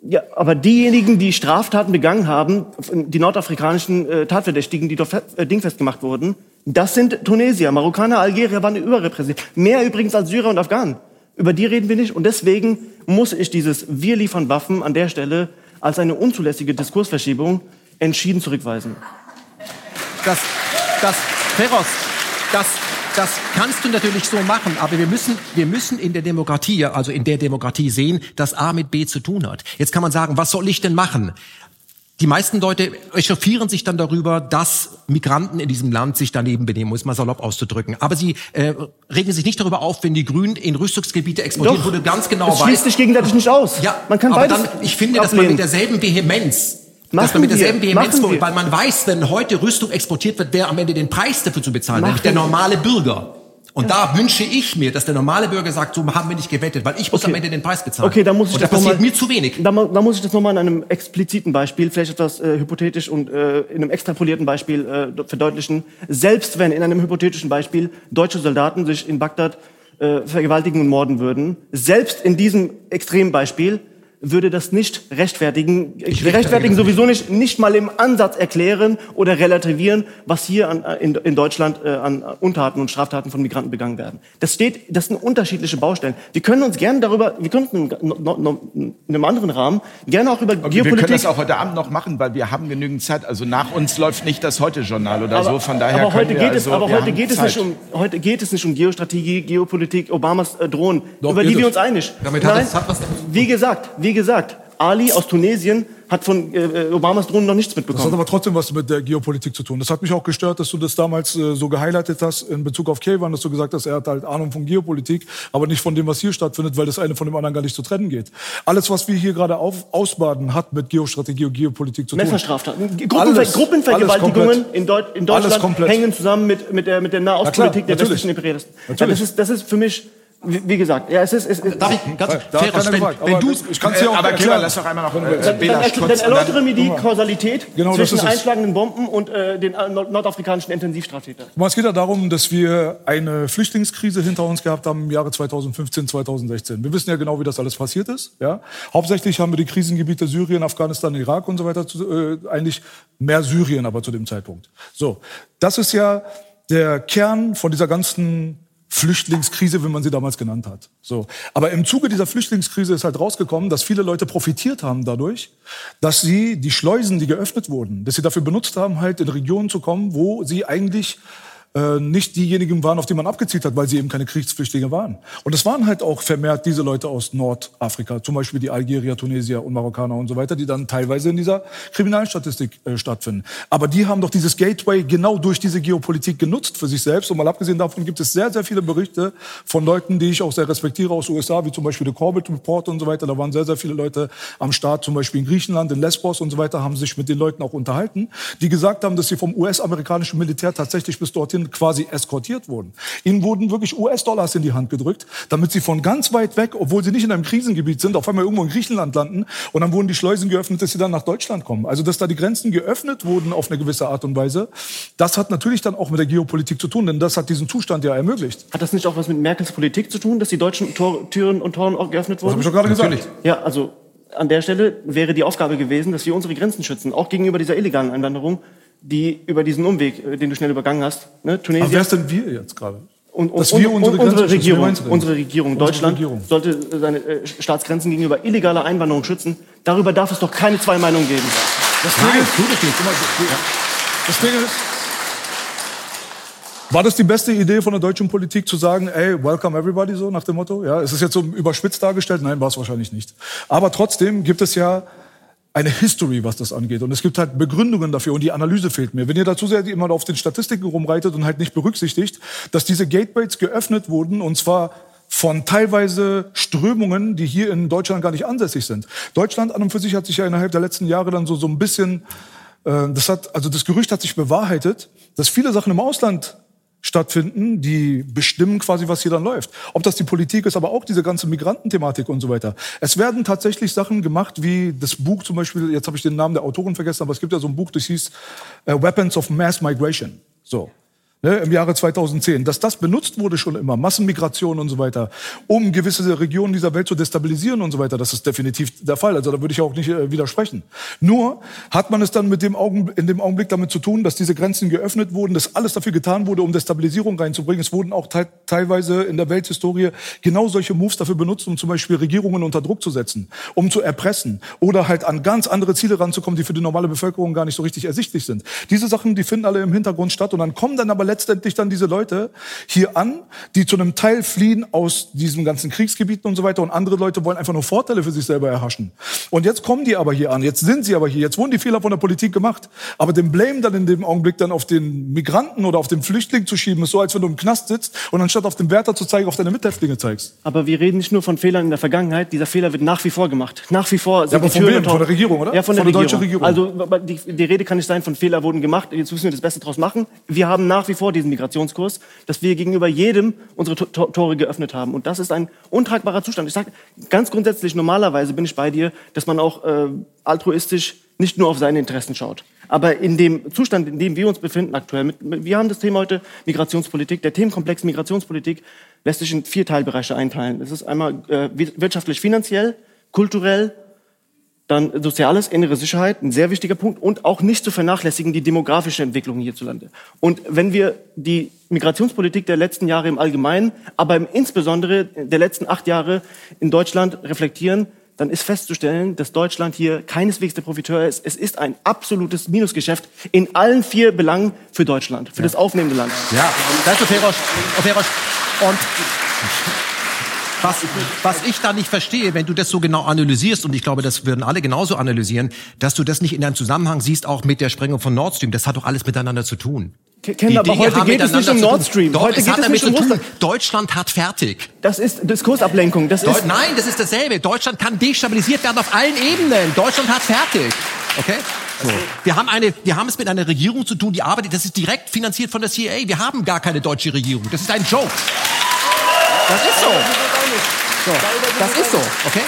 Ja, aber diejenigen, die Straftaten begangen haben, die nordafrikanischen äh, Tatverdächtigen, die dort äh, dingfest gemacht wurden, das sind Tunesier. Marokkaner, Algerier waren überrepräsentiert. Mehr übrigens als Syrer und Afghanen. Über die reden wir nicht. Und deswegen muss ich dieses Wir liefern Waffen an der Stelle als eine unzulässige Diskursverschiebung entschieden zurückweisen. Das, das, Feroz, das, das kannst du natürlich so machen, aber wir müssen, wir müssen in der Demokratie, also in der Demokratie sehen, dass A mit B zu tun hat. Jetzt kann man sagen, was soll ich denn machen? Die meisten Leute echauffieren sich dann darüber, dass Migranten in diesem Land sich daneben benehmen, um es mal salopp auszudrücken. Aber sie äh, regen sich nicht darüber auf, wenn die Grünen in Rüstungsgebiete exportieren, wo du ganz genau es schließt weißt, sich gegenseitig nicht aus. ja, man kann aber beides dann, ich finde, dass man ablehnen. mit derselben Vehemenz, dass Machen man mit derselben wir, Vehemenz vorgeht, weil man weiß, wenn heute Rüstung exportiert wird, wer am Ende den Preis dafür zu bezahlen, nämlich der normale Bürger. Und da wünsche ich mir, dass der normale Bürger sagt, so haben wir nicht gewettet, weil ich muss Okay. am Ende den Preis bezahlen. Okay, da muss ich Und das das passiert mal- mir zu wenig. Da, da muss ich das nochmal in einem expliziten Beispiel, vielleicht etwas äh, hypothetisch und äh, in einem extrapolierten Beispiel äh, verdeutlichen. Selbst wenn in einem hypothetischen Beispiel deutsche Soldaten sich in Bagdad äh, vergewaltigen und morden würden, selbst in diesem Extrembeispiel würde das nicht rechtfertigen, rechtfertige rechtfertigen sowieso nicht, nicht mal im Ansatz erklären oder relativieren, was hier an, in, in Deutschland äh, an Untaten und Straftaten von Migranten begangen werden. Das steht, das sind unterschiedliche Baustellen. Wir können uns gerne darüber, wir können uns in, no- no- in einem anderen Rahmen gerne auch über Wir können Geopolitik. das auch heute Abend noch machen, weil wir haben genügend Zeit. Also nach uns läuft nicht das Heute-Journal oder so. Von daher aber heute können wir geht also, es, aber heute geht es Zeit. nicht um, heute geht es nicht um Geostrategie, Geopolitik, Obamas äh, Drohnen, Doch, über die wir es. uns einig. Damit hat es- hat was damit zu tun. wie gesagt, wie gesagt, Ali aus Tunesien hat von äh, Obamas Drohnen noch nichts Das hat mitbekommen. aber trotzdem was mit der Geopolitik zu tun. Das hat mich auch gestört, dass du das damals äh, so gehighlightet hast in Bezug auf Kayvan, dass du gesagt hast, er hat halt Ahnung von Geopolitik, aber nicht von dem, was hier stattfindet, weil das eine von dem anderen gar nicht zu trennen geht. Alles, was wir hier gerade ausbaden, hat mit Geostrategie und Geopolitik zu tun. Messerstraftaten. Gruppenver Alles, alles Gruppenvergewaltigungen komplett. in, Deut in Alles Deutschland hängen zusammen mit, mit der, mit der Nahostpolitik der natürlich. westlichen Imperialisten. Ja, das, ist, das ist für mich, wie, wie gesagt, ja, es ist, es ist Darf ich ganz, Da keiner wenn, gefragt. wenn du, ich kann es dir auch Aber erklären. Lass doch einmal noch äh, dann, dann, dann und erläutere mir die Kausalität Genau, zwischen einschlagenden Bomben und äh, den äh, nord nordafrikanischen Intensivstraftätern. Guck mal, Es geht ja darum, dass wir eine Flüchtlingskrise hinter uns gehabt haben im Jahre 2015, 2016. Wir wissen ja genau, wie das alles passiert ist. Ja? Hauptsächlich haben wir die Krisengebiete Syrien, Afghanistan, Irak und so weiter, zu, äh, eigentlich mehr Syrien aber zu dem Zeitpunkt. So, das ist ja der Kern von dieser ganzen Flüchtlingskrise, wie man sie damals genannt hat. So. Aber im Zuge dieser Flüchtlingskrise ist halt rausgekommen, dass viele Leute profitiert haben dadurch, dass sie die Schleusen, die geöffnet wurden, dass sie dafür benutzt haben, halt in Regionen zu kommen, wo sie eigentlich äh, nicht diejenigen waren, auf die man abgezielt hat, weil sie eben keine Kriegsflüchtlinge waren. Und es waren halt auch vermehrt diese Leute aus Nordafrika, zum Beispiel die Algerier, Tunesier und Marokkaner und so weiter, die dann teilweise in dieser Kriminalstatistik äh, stattfinden. Aber die haben doch dieses Gateway genau durch diese Geopolitik genutzt für sich selbst. Und mal abgesehen davon gibt es sehr, sehr viele Berichte von Leuten, die ich auch sehr respektiere aus USA, wie zum Beispiel der Corbett Report und so weiter. Da waren sehr, sehr viele Leute am Start, zum Beispiel in Griechenland, in Lesbos und so weiter, haben sich mit den Leuten auch unterhalten, die gesagt haben, dass sie vom US-amerikanischen Militär tatsächlich bis dorthin quasi eskortiert wurden. Ihnen wurden wirklich US-Dollars in die Hand gedrückt, damit sie von ganz weit weg, obwohl sie nicht in einem Krisengebiet sind, auf einmal irgendwo in Griechenland landen und dann wurden die Schleusen geöffnet, dass sie dann nach Deutschland kommen. Also, dass da die Grenzen geöffnet wurden auf eine gewisse Art und Weise, das hat natürlich dann auch mit der Geopolitik zu tun, denn das hat diesen Zustand ja ermöglicht. Hat das nicht auch was mit Merkels Politik zu tun, dass die deutschen Tor Türen und Toren auch geöffnet Das wurden? habe ich doch gerade Natürlich. gesagt. Ja, also an der Stelle wäre die Aufgabe gewesen, dass wir unsere Grenzen schützen, auch gegenüber dieser illegalen Einwanderung, die über diesen Umweg, äh, den du schnell übergangen hast, ne, Aber wer Tunesien, ist denn wir jetzt gerade? Und, und, und, unsere unsere Regierung, unsere Regierung Unsere Deutschland Regierung. sollte seine äh, Staatsgrenzen gegenüber illegaler Einwanderung schützen. Darüber darf es doch keine zwei Meinungen geben. Das Ding ist, das Ding ist, war das die beste Idee von der deutschen Politik zu sagen, ey, welcome everybody, so nach dem Motto? Ja, ist es jetzt so überspitzt dargestellt? Nein, war es wahrscheinlich nicht. Aber trotzdem gibt es ja eine History, was das angeht. Und es gibt halt Begründungen dafür und die Analyse fehlt mir. Wenn ihr dazu sehr immer auf den Statistiken rumreitet und halt nicht berücksichtigt, dass diese Gateways geöffnet wurden und zwar von teilweise Strömungen, die hier in Deutschland gar nicht ansässig sind. Deutschland an und für sich hat sich ja innerhalb der letzten Jahre dann so, so ein bisschen, äh, das hat, also das Gerücht hat sich bewahrheitet, dass viele Sachen im Ausland stattfinden, die bestimmen quasi, was hier dann läuft. Ob das die Politik ist, aber auch diese ganze Migrantenthematik und so weiter. Es werden tatsächlich Sachen gemacht, wie das Buch zum Beispiel, jetzt habe ich den Namen der Autorin vergessen, aber es gibt ja so ein Buch, das hieß äh, Weapons of Mass Migration. So. Ne, Im Jahre 2010. Dass das benutzt wurde schon immer, Massenmigration und so weiter, um gewisse Regionen dieser Welt zu destabilisieren und so weiter, das ist definitiv der Fall. Also da würde ich auch nicht äh, widersprechen. Nur hat man es dann mit dem Augen, in dem Augenblick damit zu tun, dass diese Grenzen geöffnet wurden, dass alles dafür getan wurde, um Destabilisierung reinzubringen. Es wurden auch te teilweise in der Welthistorie genau solche Moves dafür benutzt, um zum Beispiel Regierungen unter Druck zu setzen, um zu erpressen oder halt an ganz andere Ziele ranzukommen, die für die normale Bevölkerung gar nicht so richtig ersichtlich sind. Diese Sachen, die finden alle im Hintergrund statt und dann kommen dann aber letztendlich dann diese Leute hier an, die zu einem Teil fliehen aus diesen ganzen Kriegsgebieten und so weiter und andere Leute wollen einfach nur Vorteile für sich selber erhaschen. Und jetzt kommen die aber hier an, jetzt sind sie aber hier, jetzt wurden die Fehler von der Politik gemacht, aber den Blame dann in dem Augenblick dann auf den Migranten oder auf den Flüchtling zu schieben, ist so, als wenn du im Knast sitzt und anstatt auf den Wärter zu zeigen, auf deine Mithäftlinge zeigst. Aber wir reden nicht nur von Fehlern in der Vergangenheit, dieser Fehler wird nach wie vor gemacht. Nach wie vor sind aber die von wem? Von der Regierung, oder? Ja, von der, Von der Regierung. deutschen Regierung. Also aber die, die Rede kann nicht sein, von Fehler wurden gemacht, jetzt müssen wir das Beste draus machen. Wir haben nach wie vor diesen Migrationskurs, dass wir gegenüber jedem unsere To- To- Tore geöffnet haben. Und das ist ein untragbarer Zustand. Ich sage ganz grundsätzlich, normalerweise bin ich bei dir, dass man auch äh, altruistisch nicht nur auf seine Interessen schaut. Aber in dem Zustand, in dem wir uns befinden aktuell, mit, wir haben das Thema heute Migrationspolitik. Der Themenkomplex Migrationspolitik lässt sich in vier Teilbereiche einteilen. Es ist einmal äh, wirtschaftlich, finanziell, kulturell, dann Soziales, innere Sicherheit, ein sehr wichtiger Punkt und auch nicht zu vernachlässigen die demografische Entwicklung hierzulande. Und wenn wir die Migrationspolitik der letzten Jahre im Allgemeinen, aber im insbesondere der letzten acht Jahre in Deutschland reflektieren, dann ist festzustellen, dass Deutschland hier keineswegs der Profiteur ist. Es ist ein absolutes Minusgeschäft in allen vier Belangen für Deutschland, für das aufnehmende Land. Ja, Operosch. Operosch. Und was, was ich da nicht verstehe, wenn du das so genau analysierst, und ich glaube, das würden alle genauso analysieren, dass du das nicht in einem Zusammenhang siehst, auch mit der Sprengung von Nord Stream. Das hat doch alles miteinander zu tun. Ke- Ken, aber heute geht es nicht um. Nord Stream. Doch, Heute es geht hat es nicht um. Russland. Deutschland hat fertig. Das ist Diskursablenkung. Das Deu ist Nein, das ist dasselbe. Deutschland kann destabilisiert werden auf allen Ebenen. Deutschland hat fertig. Okay? So. Wir haben eine, wir haben es mit einer Regierung zu tun, die arbeitet, das ist direkt finanziert von der CIA. Wir haben gar keine deutsche Regierung. Das ist ein Joke. Das ist so. So. Das ist so, okay?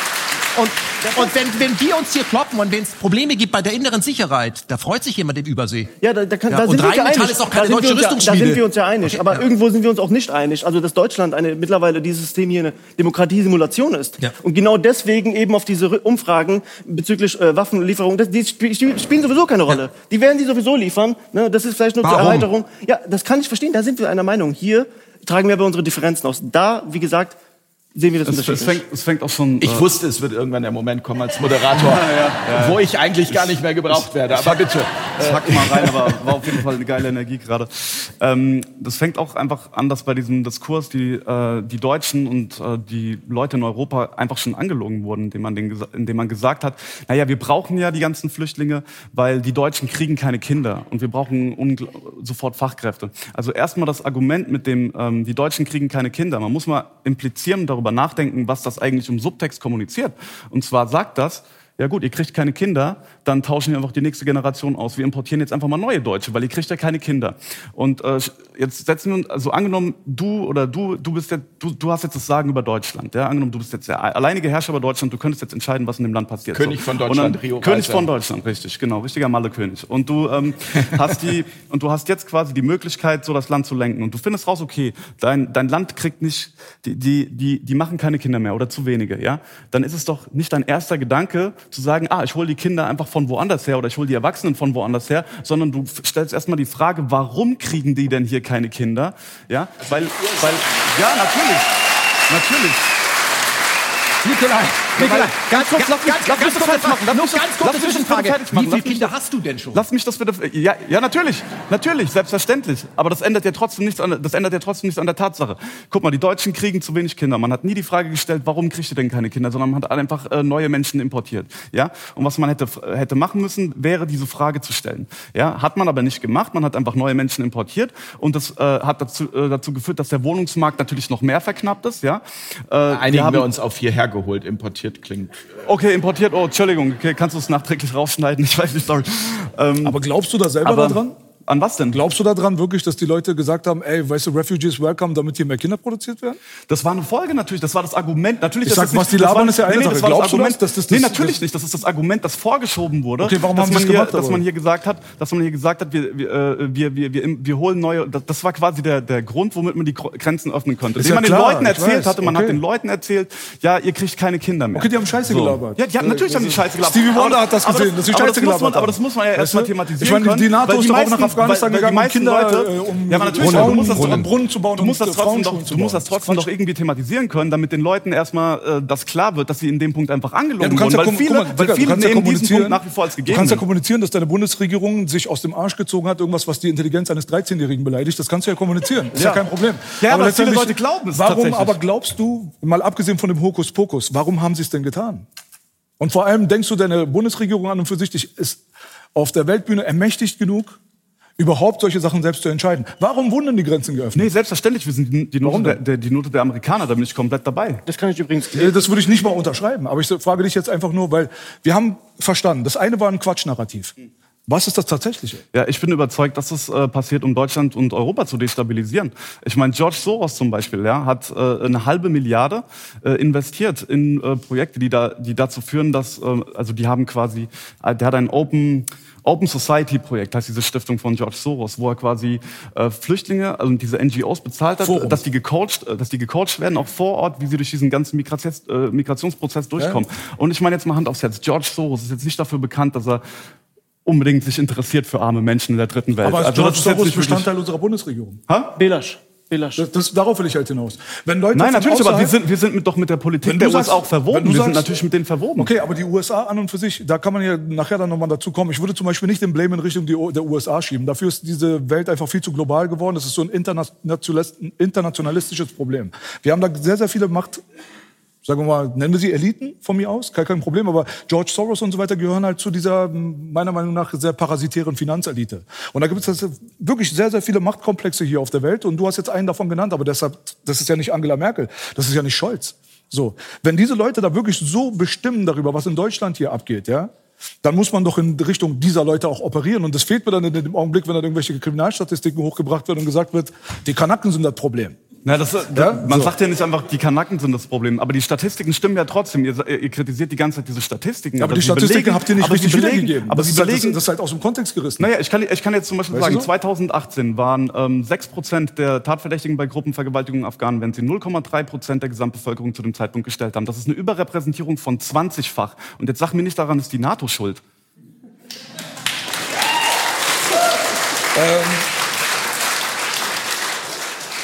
Und, und wenn, wenn wir uns hier kloppen und wenn es Probleme gibt bei der inneren Sicherheit, da freut sich jemand im Übersee. Ja, da, da, kann, Ja, da sind wir uns ja einig. ist auch Da keine wir deutsche ja- Da sind wir uns ja einig. Okay, aber ja. irgendwo sind wir uns auch nicht einig. Also, dass Deutschland eine, mittlerweile dieses System hier eine Demokratiesimulation ist. Ja. Und genau deswegen eben auf diese Umfragen bezüglich äh, Waffenlieferung, das, die sp sp- spielen sowieso keine Rolle. Die werden die sowieso liefern. Ne? Das ist vielleicht nur zur Warum? Erweiterung. Ja, das kann ich verstehen. Da sind wir einer Meinung. Hier tragen wir aber unsere Differenzen aus. Da, wie gesagt, sehen wir das Es, es, fängt, es fängt auch schon. Ich äh, wusste, es wird irgendwann der Moment kommen als Moderator, wo ich eigentlich gar nicht mehr gebraucht werde. Aber bitte. Ich hack mal rein, aber war auf jeden Fall eine geile Energie gerade. Ähm, das fängt auch einfach an, dass bei diesem Diskurs die, äh, die Deutschen und äh, die Leute in Europa einfach schon angelogen wurden, indem man, den, indem man gesagt hat, naja, wir brauchen ja die ganzen Flüchtlinge, weil die Deutschen kriegen keine Kinder und wir brauchen sofort Fachkräfte. Also erstmal das Argument mit dem, ähm, die Deutschen kriegen keine Kinder. Man muss mal implizieren und darüber nachdenken, was das eigentlich im Subtext kommuniziert. Und zwar sagt das, ja gut, ihr kriegt keine Kinder, dann tauschen wir einfach die nächste Generation aus. Wir importieren jetzt einfach mal neue Deutsche, weil ihr kriegt ja keine Kinder. Und äh, jetzt setzen wir uns, also angenommen, du oder du, du bist jetzt, du, du hast jetzt das Sagen über Deutschland. Ja, angenommen, du bist jetzt der alleinige Herrscher über Deutschland, du könntest jetzt entscheiden, was in dem Land passiert. König von Deutschland, dann, Rio König Reiser. von Deutschland, richtig, genau, richtiger Malle-König. Und du ähm, hast die, und du hast jetzt quasi die Möglichkeit, so das Land zu lenken. Und du findest raus, okay, dein, dein Land kriegt nicht, die, die, die, die machen keine Kinder mehr oder zu wenige, ja? Dann ist es doch nicht dein erster Gedanke zu sagen, ah, ich hole die Kinder einfach von woanders her oder ich hole die Erwachsenen von woanders her, sondern du stellst erstmal die Frage, warum kriegen die denn hier keine Kinder? Ja, weil, weil, ja, natürlich, natürlich. Nikolai, Ganz kurz, lass mich, lass mich ganz das kurz, fertig machen. Lass mich- ganz lass kurze mich das Zwischenfrage. fertig machen. Wie viele Kinder hast du denn schon? Lass mich das bitte. Ja, ja, natürlich, natürlich, selbstverständlich. Aber das ändert ja trotzdem nichts an, das ändert ja trotzdem nichts an der Tatsache. Guck mal, die Deutschen kriegen zu wenig Kinder. Man hat nie die Frage gestellt, warum kriegt ihr denn keine Kinder, sondern man hat einfach äh, neue Menschen importiert. Ja, und was man hätte hätte machen müssen, wäre diese Frage zu stellen. Ja, hat man aber nicht gemacht. Man hat einfach neue Menschen importiert und das äh, hat dazu äh, dazu geführt, dass der Wohnungsmarkt natürlich noch mehr verknappt ist. Ja, äh, Einigen haben- wir uns auf hierher geholt, importiert klingt. Okay, importiert. Oh, Entschuldigung. Okay, kannst du es nachträglich rausschneiden? Ich weiß nicht, sorry. Ähm, Aber glaubst du da selber daran? An was denn? Glaubst du daran wirklich, dass die Leute gesagt haben, ey, weißt du, Refugees welcome, damit hier mehr Kinder produziert werden? Das war eine Folge natürlich, das war das Argument. Natürlich, Ich das sag, ist nicht, was die das war labern, nicht- ist ja eine nee, nee, Sache. das war das Glaubst du Argument, das, dass das- nee, das- natürlich das- nicht. Das ist das Argument, das vorgeschoben wurde. Okay, warum dass haben man es hier, gemacht, Dass aber? man hier gesagt hat, dass man hier gesagt hat, wir, wir, äh, wir, wir, wir, wir holen neue. Das, war quasi der, der Grund, womit man die Grenzen öffnen konnte. Ist ja man klar, den Leuten erzählt weiß, hatte, man okay. hat den Leuten erzählt, ja, ihr kriegt keine Kinder mehr. Okay, die haben Scheiße gelabert. Ja, die haben, natürlich haben die Scheiße gelabert. Stevie Wonder Aber- hat das aber gesehen, dass aber Scheiße das muss man, gelabert Aber haben. das muss man ja erstmal thematisieren Ich meine, die NATO ist doch auch nach Afghanistan weil- weil gegangen, Kinder, Leute, äh, um ja, aber natürlich, Brunnen- aber du musst das, Brunnen- Brunnen zu bauen du musst das trotzdem doch, du musst das trotzdem doch irgendwie thematisieren können, damit den Leuten erstmal äh, das klar wird, dass sie in dem Punkt einfach angelogen Ja, du kannst wurden, ja, weil viele, mal, weil du viele nehmen diesen kommunizieren, Punkt nach wie vor als du gegeben. kannst ja kommunizieren, dass deine Bundesregierung sich aus dem Arsch gezogen hat, irgendwas, was die Intelligenz eines 13-Jährigen beleidigt. Das kannst du ja kommunizieren. Ist ja, kein Problem. Ja, aber viele letztendlich- Leute glauben es Warum aber glaubst du, mal abgesehen von dem Hokuspokus, warum haben sie es denn getan? Und vor allem denkst du, deine Bundesregierung an und für sich ist auf der Weltbühne ermächtigt genug, überhaupt solche Sachen selbst zu entscheiden? Warum wurden denn die Grenzen geöffnet? Nee, selbstverständlich, wir sind die, die, Note der, der, die Note der Amerikaner, da bin ich komplett dabei. Das kann ich übrigens. Äh, Das würde ich nicht mal unterschreiben. Aber ich frage dich jetzt einfach nur, weil wir haben verstanden, das eine war ein Quatschnarrativ. Was ist das tatsächliche? Ja, ich bin überzeugt, dass es äh, passiert, um Deutschland und Europa zu destabilisieren. Ich meine, George Soros zum Beispiel, ja, hat äh, eine halbe Milliarde äh, investiert in äh, Projekte, die da, die dazu führen, dass, äh, also die haben quasi, äh, der hat ein Open Open Society Projekt, heißt diese Stiftung von George Soros, wo er quasi äh, Flüchtlinge, also diese NGOs bezahlt hat, Forum. dass die gecoacht, äh, dass die gecoacht werden, auch vor Ort, wie sie durch diesen ganzen Migrations, äh, Migrationsprozess durchkommen. Und ich meine jetzt mal Hand aufs Herz, George Soros ist jetzt nicht dafür bekannt, dass er unbedingt sich interessiert für arme Menschen in der dritten Welt. Aber also George ist Soros wirklich- Bestandteil unserer Bundesregierung. Belasch. Belasch. Das, das, darauf will ich halt hinaus. Wenn Leute Nein, natürlich, aber wir sind, wir sind mit, doch mit der Politik Wenn der du sagst- USA auch verwoben. du Wir sind sagst- natürlich mit denen verwoben. Okay, aber die USA an und für sich, da kann man ja nachher dann nochmal dazu kommen. Ich würde zum Beispiel nicht den Blame in Richtung der USA schieben. Dafür ist diese Welt einfach viel zu global geworden. Das ist so ein internationalistisches Problem. Wir haben da sehr, sehr viele Macht, sagen wir mal, nennen wir sie Eliten von mir aus, kein, kein Problem, aber George Soros und so weiter gehören halt zu dieser, meiner Meinung nach, sehr parasitären Finanzelite. Und da gibt es wirklich sehr, sehr viele Machtkomplexe hier auf der Welt und du hast jetzt einen davon genannt, aber deshalb, das ist ja nicht Angela Merkel, das ist ja nicht Scholz. So, wenn diese Leute da wirklich so bestimmen darüber, was in Deutschland hier abgeht, ja, dann muss man doch in Richtung dieser Leute auch operieren. Und das fehlt mir dann in dem Augenblick, wenn dann irgendwelche Kriminalstatistiken hochgebracht werden und gesagt wird, die Kanaken sind das Problem. Na, das, das, Ja, man so. sagt ja nicht einfach, die Kanaken sind das Problem, aber die Statistiken stimmen ja trotzdem. Ihr, ihr kritisiert die ganze Zeit diese Statistiken. aber die Statistiken belegen- habt ihr nicht richtig belegen, wiedergegeben. Aber das sie halt, belegen, das, das ist halt aus dem Kontext gerissen. Naja, ich kann, ich kann jetzt zum Beispiel Weißt sagen, du so? 2018 waren ähm, 6% der Tatverdächtigen bei Gruppenvergewaltigung in Afghanen, wenn sie 0,3% der Gesamtbevölkerung zu dem Zeitpunkt gestellt haben. Das ist eine Überrepräsentierung von 20-fach. Und jetzt sag mir nicht daran, ist die NATO schuld.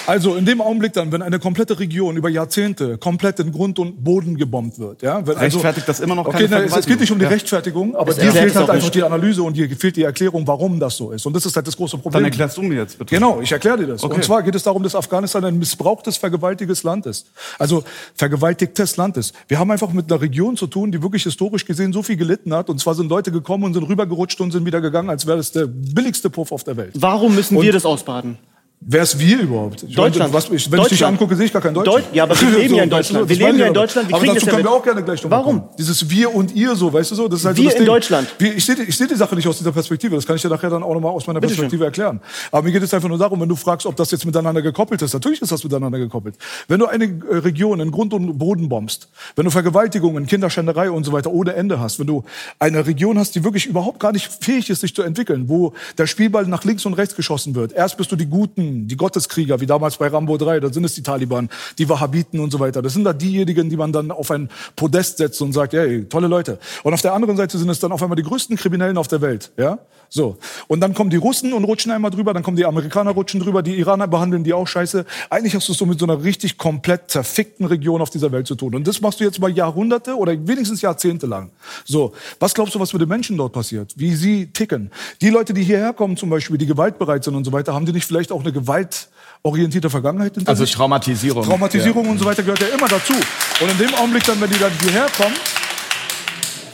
Also in dem Augenblick dann, wenn eine komplette Region über Jahrzehnte komplett in Grund und Boden gebombt wird, ja, wenn also, Rechtfertigt das immer noch okay, keine na, es, es geht nicht um die. Ja. Rechtfertigung, aber dir fehlt halt einfach die Analyse und dir fehlt die Erklärung, warum das so ist. Und das ist halt das große Problem. Dann erklärst du mir jetzt bitte. Genau, ich erkläre dir das. Okay. Und zwar geht es darum, dass Afghanistan ein missbrauchtes, vergewaltigtes Land ist. Also vergewaltigtes Land ist. Wir haben einfach mit einer Region zu tun, die wirklich historisch gesehen so viel gelitten hat. Und zwar sind Leute gekommen und sind rübergerutscht und sind wieder gegangen, als wäre das der billigste Puff auf der Welt. Warum müssen Und- wir das ausbaden? Wer ist wir überhaupt? Ich Deutschland. Was, ich, wenn ich dich Deutschland. angucke, sehe ich gar kein Deutschland. Deut- ja, aber wir leben ja in Deutschland. Wir leben meine ja in. Deutschland. Wir Aber kriegen dazu das ja können wir mit. auch gerne gleich noch Warum? kommen. Dieses Wir und Ihr so, weißt du so? Das ist halt so Wir das in Ding. Deutschland. Wir, ich sehe ich seh die Sache nicht aus dieser Perspektive. Das kann ich dir nachher dann auch nochmal aus meiner Bitte schön. Perspektive erklären. Aber mir geht es einfach nur darum, wenn du fragst, ob das jetzt miteinander gekoppelt ist. Natürlich ist das miteinander gekoppelt. Wenn du eine äh, Region in Grund und Boden bombst, wenn du Vergewaltigungen, Kinderschänderei und so weiter ohne Ende hast, wenn du eine Region hast, die wirklich überhaupt gar nicht fähig ist, sich zu entwickeln, wo der Spielball nach links und rechts geschossen wird. Erst bist du die Guten, Regime, die Gotteskrieger, wie damals bei Rambo 3, da sind es die Taliban, die Wahhabiten und so weiter. Das sind da diejenigen, die man dann auf ein Podest setzt und sagt, hey, tolle Leute. Und auf der anderen Seite sind es dann auf einmal die größten Kriminellen auf der Welt, ja? So. Und dann kommen die Russen und rutschen einmal drüber, dann kommen die Amerikaner rutschen drüber, die Iraner behandeln die auch scheiße. Eigentlich hast du es so mit so einer richtig komplett zerfickten Region auf dieser Welt zu tun. Und das machst du jetzt mal Jahrhunderte oder wenigstens Jahrzehnte lang. So. Was glaubst du, was mit den Menschen dort passiert? Wie sie ticken? Die Leute, die hierher kommen zum Beispiel, die gewaltbereit sind und so weiter, haben die nicht vielleicht auch eine gewaltorientierte Vergangenheit hinter Also sich? Traumatisierung. Traumatisierung und so weiter gehört ja immer dazu. Und in dem Augenblick dann, wenn die dann hierher kommen,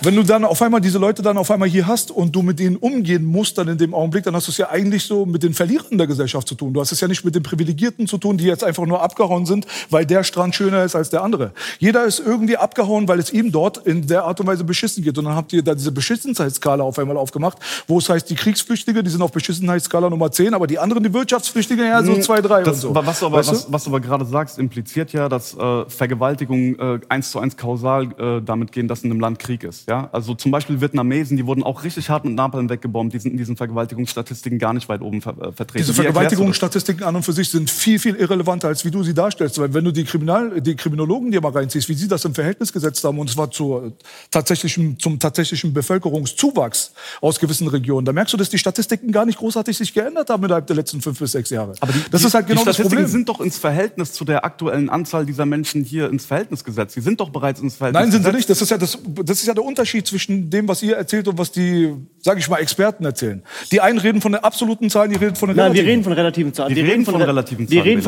wenn du dann auf einmal diese Leute dann auf einmal hier hast und du mit denen umgehen musst, dann in dem Augenblick, dann hast du es ja eigentlich so mit den Verlierern der Gesellschaft zu tun. Du hast es ja nicht mit den Privilegierten zu tun, die jetzt einfach nur abgehauen sind, weil der Strand schöner ist als der andere. Jeder ist irgendwie abgehauen, weil es ihm dort in der Art und Weise beschissen geht. Und dann habt ihr da diese Beschissenheitsskala auf einmal aufgemacht, wo es heißt, die Kriegsflüchtige, die sind auf Beschissenheitsskala Nummer 10, aber die anderen, die Wirtschaftsflüchtige, ja, so 2, 3 und so. was, du aber, Weißt du? was, was du aber gerade sagst, impliziert ja, dass äh, Vergewaltigung äh, eins zu eins kausal äh, damit gehen, dass in einem Land Krieg ist. Ja? Also zum Beispiel Vietnamesen, die wurden auch richtig hart mit Napalm weggebombt, die sind in diesen Vergewaltigungsstatistiken gar nicht weit oben ver äh, vertreten. Diese? Vergewaltigungsstatistiken an und für sich sind viel, viel irrelevanter, als wie du sie darstellst. Weil wenn du die, Kriminal die Kriminologen dir mal reinziehst, wie sie das im Verhältnis gesetzt haben, und zwar zur tatsächlichen, zum tatsächlichen Bevölkerungszuwachs aus gewissen Regionen, da merkst du, dass die Statistiken gar nicht großartig sich geändert haben innerhalb der letzten fünf bis sechs Jahre. Aber die, das die, ist halt genau die das Statistiken Problem. sind doch ins Verhältnis zu der aktuellen Anzahl dieser Menschen hier ins Verhältnis gesetzt. Die sind doch bereits ins Verhältnis Nein, sind sie gesetzt. nicht. Das ist ja das, das ist ja der Unterschied zwischen dem, was ihr erzählt und was die, sage ich mal, Experten erzählen. Die einen reden von den absoluten Zahlen, die reden von den Nein, wir relativen. reden von relativen Zahlen. Wir reden von re- relativen Wir Zahlen, reden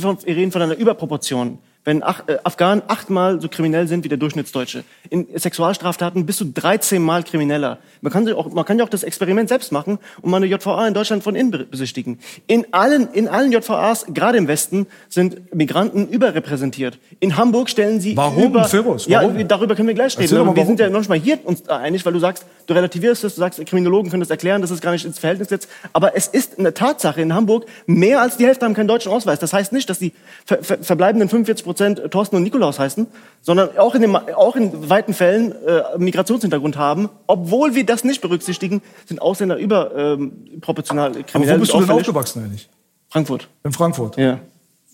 von, wir reden von einer Überproportion. Wenn ach, äh, Afghanen achtmal so kriminell sind wie der Durchschnittsdeutsche. In Sexualstraftaten bist du 13 Mal krimineller. Man kann, sich auch, man kann ja auch das Experiment selbst machen und mal eine JVA in Deutschland von innen be- besichtigen. In allen, in allen JVAs, gerade im Westen, sind Migranten überrepräsentiert. In Hamburg stellen sie Warum, über... Ja, Warum? darüber können wir gleich reden. Aber wir sind ja noch nicht mal hier uns einig, weil du sagst, du relativierst es, du sagst, Kriminologen können das erklären, das ist gar nicht ins Verhältnis gesetzt. Aber es ist eine Tatsache in Hamburg, mehr als die Hälfte haben keinen deutschen Ausweis. Das heißt nicht, dass die ver ver verbleibenden 45 Prozent Thorsten und Nikolaus heißen, sondern auch in, dem, auch in weiten Fällen äh, Migrationshintergrund haben. Obwohl wir das nicht berücksichtigen, sind Ausländer überproportional ähm, Aber kriminell. wo bist du denn aufgewachsen eigentlich? Frankfurt. In Frankfurt. Ja.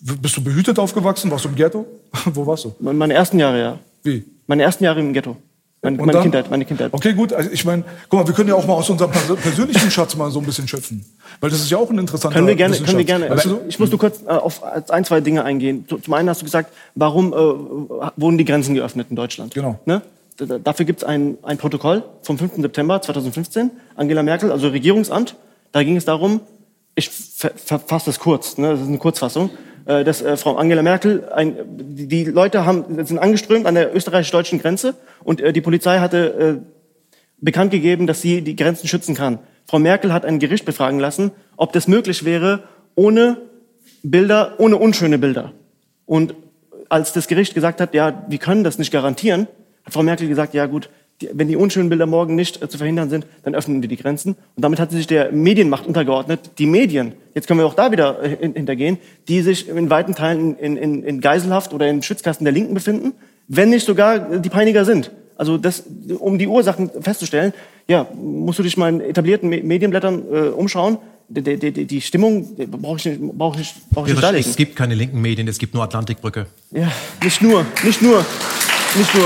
Bist du behütet aufgewachsen? Warst du im Ghetto? Wo warst du? Meine ersten Jahre, ja. Wie? Meine ersten Jahre im Ghetto. Meine, meine dann? Kindheit, meine Kindheit. Okay, gut. Also ich meine, guck mal, wir können ja auch mal aus unserem pers persönlichen Schatz mal so ein bisschen schöpfen. Weil das ist ja auch ein interessanter Können wir gerne, können wir gerne. Weißt du? Aber ich muss nur kurz äh, auf ein, zwei Dinge eingehen. Zu- Zum einen hast du gesagt, warum äh, wurden die Grenzen geöffnet in Deutschland? Genau. Ne? Dafür gibt es ein, ein Protokoll vom 5. September 2015, Angela Merkel, also Regierungsamt. Da ging es darum, ich ver verfasse das kurz, ne? das ist eine Kurzfassung, äh, dass äh, Frau Angela Merkel, ein, die, Leute haben, sind angeströmt an der österreichisch-deutschen Grenze und äh, die Polizei hatte äh, bekannt gegeben, dass sie die Grenzen schützen kann. Frau Merkel hat ein Gericht befragen lassen, ob das möglich wäre, ohne Bilder, ohne unschöne Bilder. Und als das Gericht gesagt hat, ja, wir können das nicht garantieren, hat Frau Merkel gesagt, ja gut, die, wenn die unschönen Bilder morgen nicht äh, zu verhindern sind, dann öffnen wir die Grenzen. Und damit hat sie sich der Medienmacht untergeordnet. Die Medien, jetzt können wir auch da wieder äh, hin- hintergehen, die sich in weiten Teilen in, in, in Geiselhaft oder in Schützkasten der Linken befinden, wenn nicht sogar die Peiniger sind. Also das, um die Ursachen festzustellen, ja, musst du dich mal in etablierten Me- Medienblättern äh, umschauen. Die, die, die, Stimmung brauche ich nicht, brauch ich nicht, brauch ich nicht darlegen. Es gibt keine linken Medien, es gibt nur Atlantikbrücke. Ja, nicht nur, nicht nur, nicht nur,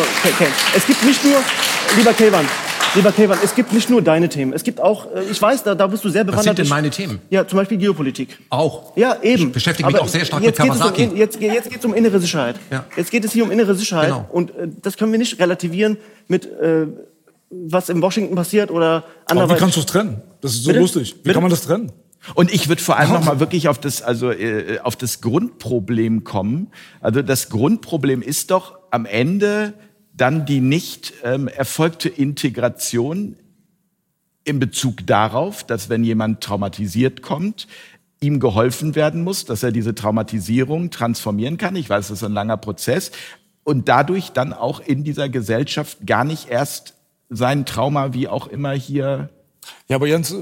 es gibt nicht nur, lieber Kelvan, lieber Kelvan, es gibt nicht nur deine Themen. Es gibt auch, äh, ich weiß, da, da bist du sehr bewandert. Was sind denn Ich- meine Themen? Ja, zum Beispiel Geopolitik. Auch. Ja, eben. Ich beschäftige mich Aber auch sehr stark jetzt mit geht es Kawasaki. Um, jetzt jetzt geht es um innere Sicherheit. Ja. Jetzt geht es hier um innere Sicherheit. Genau. Und äh, das können wir nicht relativieren mit, äh, was in Washington passiert oder Aber wie anderweitig. kannst du es trennen? Das ist so Bitte? lustig. Wie Bitte? kann man das trennen? Und ich würde vor allem noch mal wirklich auf das, also äh, auf das Grundproblem kommen. Also das Grundproblem ist doch am Ende dann die nicht ähm, erfolgte Integration in Bezug darauf, dass wenn jemand traumatisiert kommt, ihm geholfen werden muss, dass er diese Traumatisierung transformieren kann. Ich weiß, das ist ein langer Prozess und dadurch dann auch in dieser Gesellschaft gar nicht erst sein Trauma wie auch immer hier Ja, aber Jens,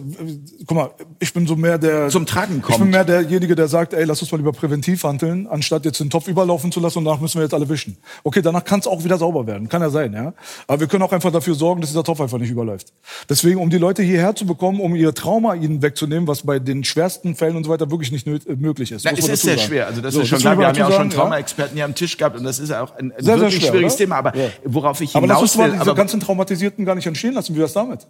guck mal, ich bin so mehr der Zum Tragen Ich kommt. bin mehr derjenige, der sagt, ey, lass uns mal lieber präventiv handeln, anstatt jetzt den Topf überlaufen zu lassen und danach müssen wir jetzt alle wischen. Okay, danach kann es auch wieder sauber werden, kann ja sein, ja. Aber wir können auch einfach dafür sorgen, dass dieser Topf einfach nicht überläuft. Deswegen, um die Leute hierher zu bekommen, um ihr Trauma ihnen wegzunehmen, was bei den schwersten Fällen und so weiter wirklich nicht äh, möglich ist. Na, es ist sehr sagen. schwer. Also das So, ist schon will klar. ich Wir haben ja auch schon Traumaexperten hier am Tisch gehabt und das ist ja auch ein, ein Sehr, sehr wirklich schwer, schwieriges oder? Thema. Aber Ja. worauf ich Aber lass hinaus uns mal will, diese aber, ganzen Traumatisierten gar nicht entstehen lassen. Wie wär's damit?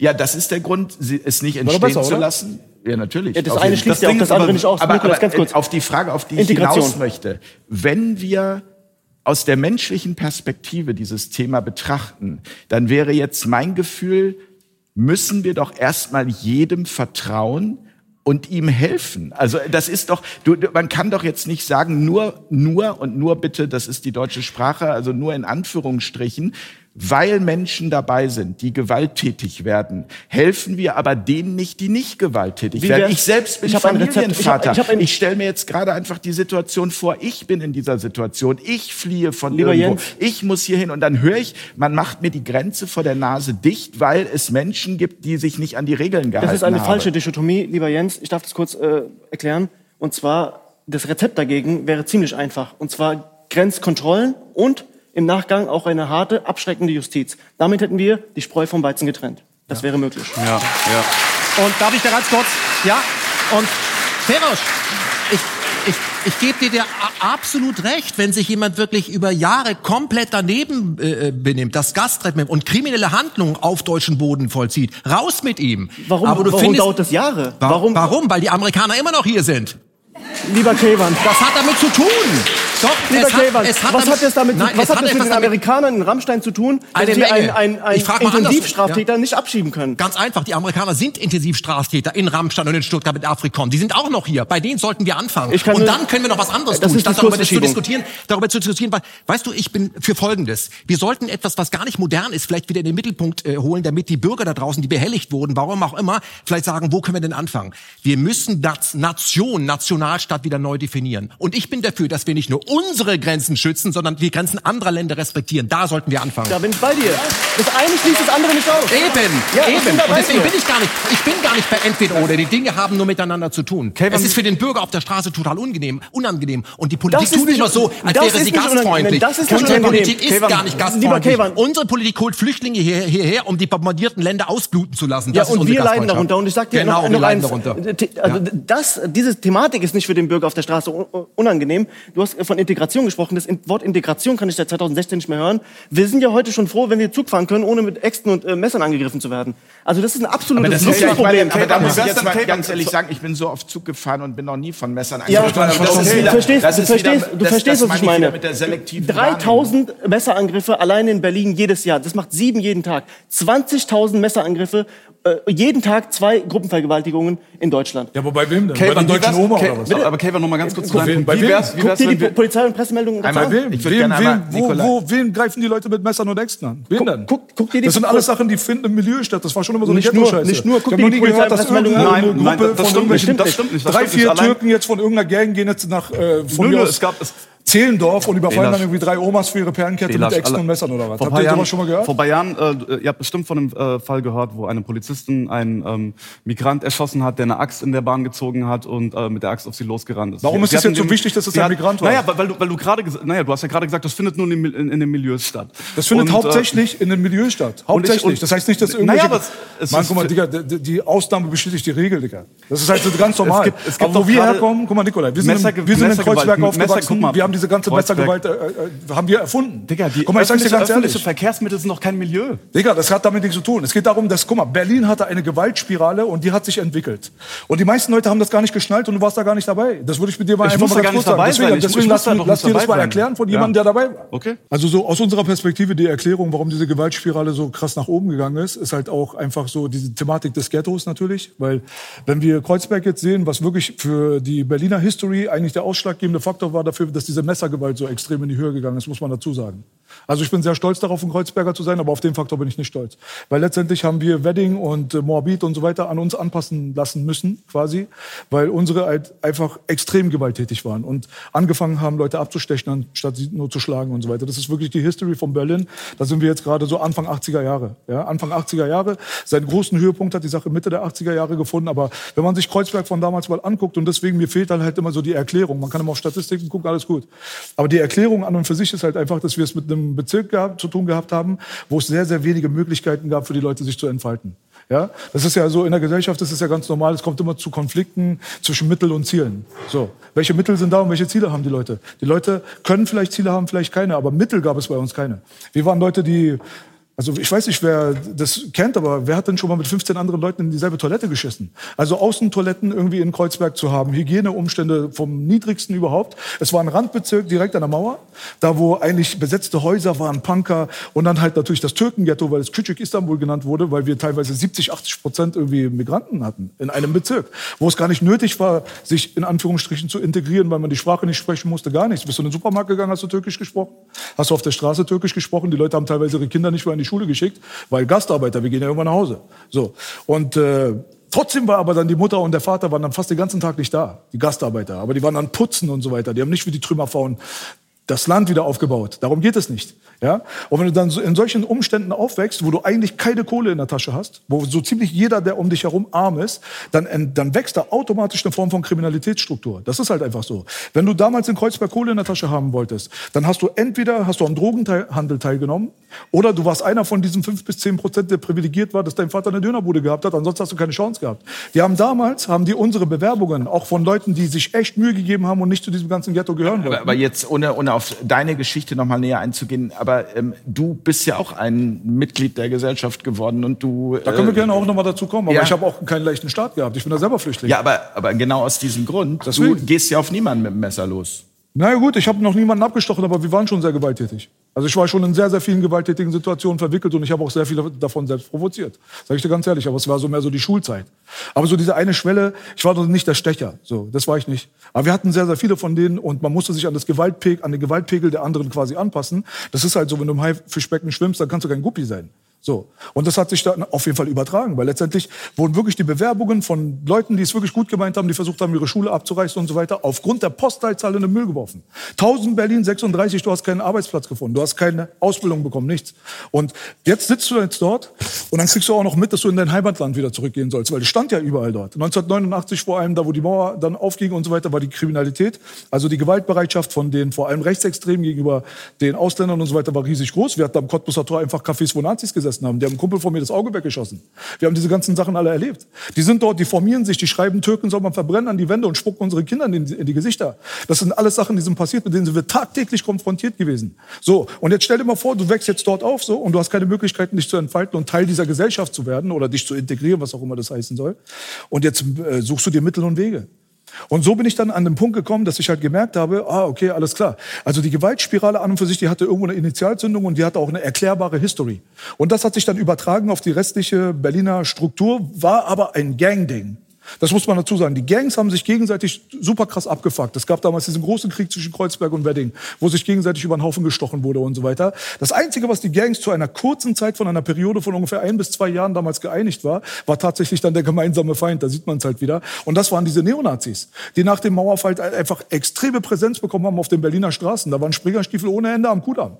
Ja, das ist der Grund, es nicht entstehen besser, zu lassen. Ja, natürlich. Ja, das Auf eine jeden- schließt ja auch das andere aber- nicht aus. aber, Nikolas, aber ganz kurz. auf die Frage, auf die ich hinaus möchte, wenn wir aus der menschlichen Perspektive dieses Thema betrachten, dann wäre jetzt mein Gefühl, müssen wir doch erstmal jedem vertrauen und ihm helfen. Also das ist doch, du, du- man kann doch jetzt nicht sagen, nur, nur und nur bitte, das ist die deutsche Sprache, also nur in Anführungsstrichen, weil Menschen dabei sind, die gewalttätig werden, helfen wir aber denen nicht, die nicht gewalttätig Wie werden. Ich selbst bin Ich. Familienvater. Ich ich ich stelle mir jetzt gerade einfach die Situation vor, ich bin in dieser Situation, ich fliehe von Lieber irgendwo, Jens. ich muss hier hin und dann höre ich, man macht mir die Grenze vor der Nase dicht, weil es Menschen gibt, die sich nicht an die Regeln gehalten Das ist eine haben. falsche Dichotomie, lieber Jens. Ich darf das kurz äh, erklären. Und zwar, das Rezept dagegen wäre ziemlich einfach. Und zwar Grenzkontrollen und im Nachgang auch eine harte, abschreckende Justiz. Damit hätten wir die Spreu vom Weizen getrennt. Das wäre möglich. Ja, ja. Und darf ich da ganz kurz? Ja. Und Ferosch, ich, ich, ich gebe dir der a- absolut recht, wenn sich jemand wirklich über Jahre komplett daneben äh, benimmt, das Gastrecht und kriminelle Handlungen auf deutschem Boden vollzieht. Raus mit ihm. Warum, Aber du warum findest, dauert das Jahre? Wa- Warum, Warum? Weil die Amerikaner immer noch hier sind. Lieber Kevan? Das hat damit zu tun. Doch, Lieber es hat, Kevan, es hat was hat das damit, Nein, was es hat hat das mit den Amerikanern in Rammstein zu tun, dass sie einen, einen, einen. Intensivstraftäter nicht abschieben können? Ganz einfach, die Amerikaner sind Intensivstraftäter in Rammstein und in Stuttgart mit Afrikon. Die sind auch noch hier. Bei denen sollten wir anfangen. Ich kann und nur- dann können wir noch was anderes tun, statt darüber zu diskutieren. Darüber zu diskutieren, weil, weißt du, ich bin für Folgendes. Wir sollten etwas, was gar nicht modern ist, vielleicht wieder in den Mittelpunkt äh, holen, damit die Bürger da draußen, die behelligt wurden, warum auch immer, vielleicht sagen, wo können wir denn anfangen? Wir müssen das Nation, Nationalstaat wieder neu definieren. Und ich bin dafür, dass wir nicht nur unsere Grenzen schützen, sondern die Grenzen anderer Länder respektieren. Da sollten wir anfangen. Da bin ich bei dir. Das eine schließt das andere nicht aus. Eben, Ja, ich bin eben. Und deswegen bin ich gar nicht, ich bin gar nicht bei entweder oder. Die Dinge haben nur miteinander zu tun. Kevin- es ist für den Bürger auf der Straße total unangenehm, unangenehm. Und die Politik tut nicht- immer so, als wäre sie gastfreundlich. Das ist Unsere. Politik ist gar nicht gastfreundlich. Unsere Politik holt Flüchtlinge hier, hierher, um die bombardierten Länder ausbluten zu lassen. Ja, Das ist und wir leiden darunter. Und ich sag dir genau, noch, wir noch leiden eins. Also das, diese Thematik ist nicht für den Bürger auf der Straße un- unangenehm. Du hast von Integration gesprochen. Das Wort Integration kann ich seit 2016 nicht mehr hören. Wir sind ja heute schon froh, wenn wir Zug fahren können, ohne mit Äxten und äh, Messern angegriffen zu werden. Also das ist ein absolutes Das ist ja, ich Luxusproblem. meine, aber da muss ich jetzt mal ganz ehrlich sagen, ich bin so oft Zug gefahren und bin noch nie von Messern Ja, angegriffen worden. du Das ist wieder- verstehst, das du ist verstehst, wieder- du das- verstehst, das was ich meine Mit der selektiven Wahrnehmung. 3000 Messerangriffe allein in Berlin jedes Jahr. Das macht sieben jeden Tag. 20.000 Messerangriffe, äh, jeden Tag zwei Gruppenvergewaltigungen in Deutschland. Ja, aber bei wem denn? Kevin, bei der deutschen Oma Ke- oder was? Aber, aber Kevin, noch mal ganz kurz zu Bei deinem wem? Punkt. Bei Wie wem? wär's, wie Guck wär's, dir die. Polizei- und Pressemeldungen Einmal an. Wem, Ich wem, gerne einmal- wem, wo, wo, wen greifen die Leute mit Messern und Äxten an? Wen Guck- denn? guck- guck dir die- das sind alles Sachen, die finden im Milieu statt. Das war schon immer so eine Nicht nur- Ghetto-Scheiße. nicht nur, guck ich dir die nie gehört, dass irgendeine an. Gruppe Nein, nein, das von stimmt irgendwelchen nicht, das stimmt nicht, das drei, vier Türken jetzt von irgendeiner Gang gehen jetzt nach äh, von Nö, mir nö, aus es gab... Es, Zehlendorf und überfallen Belasch. dann irgendwie drei Omas für ihre Perlenkette Belasch, mit Äxten und Messern oder was. Vor Habt ihr sowas schon mal gehört? Vor paar Jahren, äh, ihr habt bestimmt von einem äh, Fall gehört, wo eine Polizistin einen ähm, Migrant erschossen hat, der eine Axt in der Bahn gezogen hat und äh, mit der Axt auf sie losgerannt ist. Warum Sie- ist es jetzt so wichtig, dass es ein Migrant war? Naja, weil, weil du, weil du gerade naja, du hast ja gerade gesagt, das findet nur in, in, in den Milieus statt. Das findet Und, äh, hauptsächlich in den Milieu statt. und ich- Hauptsächlich. und- das heißt nicht, dass Naja, irgendwelche... aber es- es Mann, guck mal, Digga, die, die Ausnahme bestätigt die Regel, Digga. Das ist halt so ganz normal. gibt- es gibt aber wo wir herkommen, guck mal, Nikolai, wir sind, wir sind in Kreuzberg Messer- aufgewachsen, wir haben diese ganze Messergewalt, äh, äh, haben wir erfunden. Digga, die guck mal, ich sag's dir ganz öffentliche ehrlich. Verkehrsmittel sind noch kein Milieu. Digga, das hat damit nichts zu tun. Es geht darum, dass, guck mal, Berlin hatte eine Gewaltspirale und die hat sich entwickelt. Und die meisten Leute haben das gar nicht geschnallt und du warst da gar nicht dabei. Das würde ich mit dir mal Ich einfach mal ganz kurz sagen. Deswegen. Ich- deswegen ich lass, lass dir das mal erklären von Ja. jemandem, der dabei war. Okay. Also so aus unserer Perspektive die Erklärung, warum diese Gewaltspirale so krass nach oben gegangen ist, ist halt auch einfach so diese Thematik des Ghettos natürlich. Weil wenn wir Kreuzberg jetzt sehen, was wirklich für die Berliner History eigentlich der ausschlaggebende Faktor war dafür, dass diese Messergewalt so extrem in die Höhe gegangen ist, muss man dazu sagen. Also ich bin sehr stolz darauf, ein Kreuzberger zu sein, aber auf den Faktor bin ich nicht stolz. Weil letztendlich haben wir Wedding und äh, Moabit und so weiter an uns anpassen lassen müssen, quasi, weil unsere halt einfach extrem gewalttätig waren und angefangen haben, Leute abzustechen, anstatt sie nur zu schlagen und so weiter. Das ist wirklich die History von Berlin. Da sind wir jetzt gerade so Anfang 80er Jahre. Ja, Anfang 80er Jahre. Seinen großen Höhepunkt hat die Sache Mitte der 80er Jahre gefunden. Aber wenn man sich Kreuzberg von damals mal anguckt und deswegen mir fehlt dann halt immer so die Erklärung. Man kann immer auf Statistiken gucken, alles gut. Aber die Erklärung an und für sich ist halt einfach, dass wir es mit einem Bezirk gehabt, zu tun gehabt haben, wo es sehr, sehr wenige Möglichkeiten gab für die Leute, sich zu entfalten. Ja, das ist ja so in der Gesellschaft, das ist ja ganz normal. Es kommt immer zu Konflikten zwischen Mittel und Zielen. So, welche Mittel sind da und welche Ziele haben die Leute? Die Leute können vielleicht Ziele haben, vielleicht keine, aber Mittel gab es bei uns keine. Wir waren Leute, die also ich weiß nicht, wer das kennt, aber wer hat denn schon mal mit 15 anderen Leuten in dieselbe Toilette geschissen? Also Außentoiletten irgendwie in Kreuzberg zu haben, Hygieneumstände vom niedrigsten überhaupt. Es war ein Randbezirk direkt an der Mauer, da wo eigentlich besetzte Häuser waren, Punker und dann halt natürlich das Türkenghetto, weil es Küçük Istanbul genannt wurde, weil wir teilweise 70, 80 Prozent irgendwie Migranten hatten in einem Bezirk, wo es gar nicht nötig war, sich in Anführungsstrichen zu integrieren, weil man die Sprache nicht sprechen musste, gar nichts. Bist du in den Supermarkt gegangen, hast du Türkisch gesprochen? Hast du auf der Straße Türkisch gesprochen? Die Leute haben teilweise ihre Kinder nicht mehr in die Schule geschickt, weil Gastarbeiter, wir gehen ja irgendwann nach Hause. So. Und äh, trotzdem war aber dann die Mutter und der Vater waren dann fast den ganzen Tag nicht da, die Gastarbeiter. Aber die waren dann putzen und so weiter. Die haben nicht wie die Trümmerfrauen das Land wieder aufgebaut. Darum geht es nicht. Ja? Und wenn du dann in solchen Umständen aufwächst, wo du eigentlich keine Kohle in der Tasche hast, wo so ziemlich jeder, der um dich herum arm ist, dann, dann wächst da automatisch eine Form von Kriminalitätsstruktur. Das ist halt einfach so. Wenn du damals in Kreuzberg Kohle in der Tasche haben wolltest, dann hast du entweder hast du am Drogenhandel teilgenommen oder du warst einer von diesen fünf bis zehn Prozent, der privilegiert war, dass dein Vater eine Dönerbude gehabt hat, ansonsten hast du keine Chance gehabt. Die haben damals, haben die unsere Bewerbungen, auch von Leuten, die sich echt Mühe gegeben haben und nicht zu diesem ganzen Ghetto gehören wollten. Aber, aber jetzt, ohne, ohne auf deine Geschichte noch mal näher einzugehen, aber ähm, du bist ja auch ein Mitglied der Gesellschaft geworden und du. Da können wir äh, gerne auch noch mal dazu kommen. Aber ja. ich habe auch keinen leichten Start gehabt. Ich bin da selber Flüchtling. Ja, aber, aber genau aus diesem Grund. Deswegen. Du gehst ja auf niemanden mit dem Messer los. Na ja, gut, ich habe noch niemanden abgestochen, aber wir waren schon sehr gewalttätig. Also ich war schon in sehr, sehr vielen gewalttätigen Situationen verwickelt und ich habe auch sehr viele davon selbst provoziert. Sag ich dir ganz ehrlich, aber es war so mehr so die Schulzeit. Aber so diese eine Schwelle, ich war doch nicht der Stecher, so, das war ich nicht. Aber wir hatten sehr, sehr viele von denen und man musste sich an das Gewaltpegel, an den Gewaltpegel der anderen quasi anpassen. Das ist halt so, wenn du im Haifischbecken schwimmst, dann kannst du kein Guppi sein. So. Und das hat sich dann auf jeden Fall übertragen, weil letztendlich wurden wirklich die Bewerbungen von Leuten, die es wirklich gut gemeint haben, die versucht haben, ihre Schule abzureißen und so weiter, aufgrund der Postleitzahl in den Müll geworfen. 1000 Berlin, 36, du hast keinen Arbeitsplatz gefunden, du hast keine Ausbildung bekommen, nichts. Und jetzt sitzt du jetzt dort und dann kriegst du auch noch mit, dass du in dein Heimatland wieder zurückgehen sollst, weil es stand ja überall dort. 1989 vor allem, da wo die Mauer dann aufging und so weiter, war die Kriminalität, also die Gewaltbereitschaft von den vor allem Rechtsextremen gegenüber den Ausländern und so weiter war riesig groß. Wir hatten am Cottbuser Tor einfach Cafés, wo Nazis gesessen gesessen haben. Die haben einen Kumpel von mir das Auge weggeschossen. Wir haben diese ganzen Sachen alle erlebt. Die sind dort, die formieren sich, die schreiben, Türken soll man verbrennen an die Wände und spucken unseren Kindern in die, in die Gesichter. Das sind alles Sachen, die sind passiert, mit denen sind wir tagtäglich konfrontiert gewesen. So, und jetzt stell dir mal vor, du wächst jetzt dort auf so und du hast keine Möglichkeiten, dich zu entfalten und Teil dieser Gesellschaft zu werden oder dich zu integrieren, was auch immer das heißen soll. Und jetzt äh, suchst du dir Mittel und Wege. Und so bin ich dann an den Punkt gekommen, dass ich halt gemerkt habe, ah, okay, alles klar. Also die Gewaltspirale an und für sich, die hatte irgendwo eine Initialzündung und die hatte auch eine erklärbare History. Und das hat sich dann übertragen auf die restliche Berliner Struktur, war aber ein Gang-Ding. Das muss man dazu sagen. Die Gangs haben sich gegenseitig super krass abgefuckt. Es gab damals diesen großen Krieg zwischen Kreuzberg und Wedding, wo sich gegenseitig über den Haufen gestochen wurde und so weiter. Das Einzige, was die Gangs zu einer kurzen Zeit von einer Periode von ungefähr ein bis zwei Jahren damals geeinigt war, war tatsächlich dann der gemeinsame Feind. Da sieht man es halt wieder. Und das waren diese Neonazis, die nach dem Mauerfall einfach extreme Präsenz bekommen haben auf den Berliner Straßen. Da waren Springerstiefel ohne Ende am Kudamm.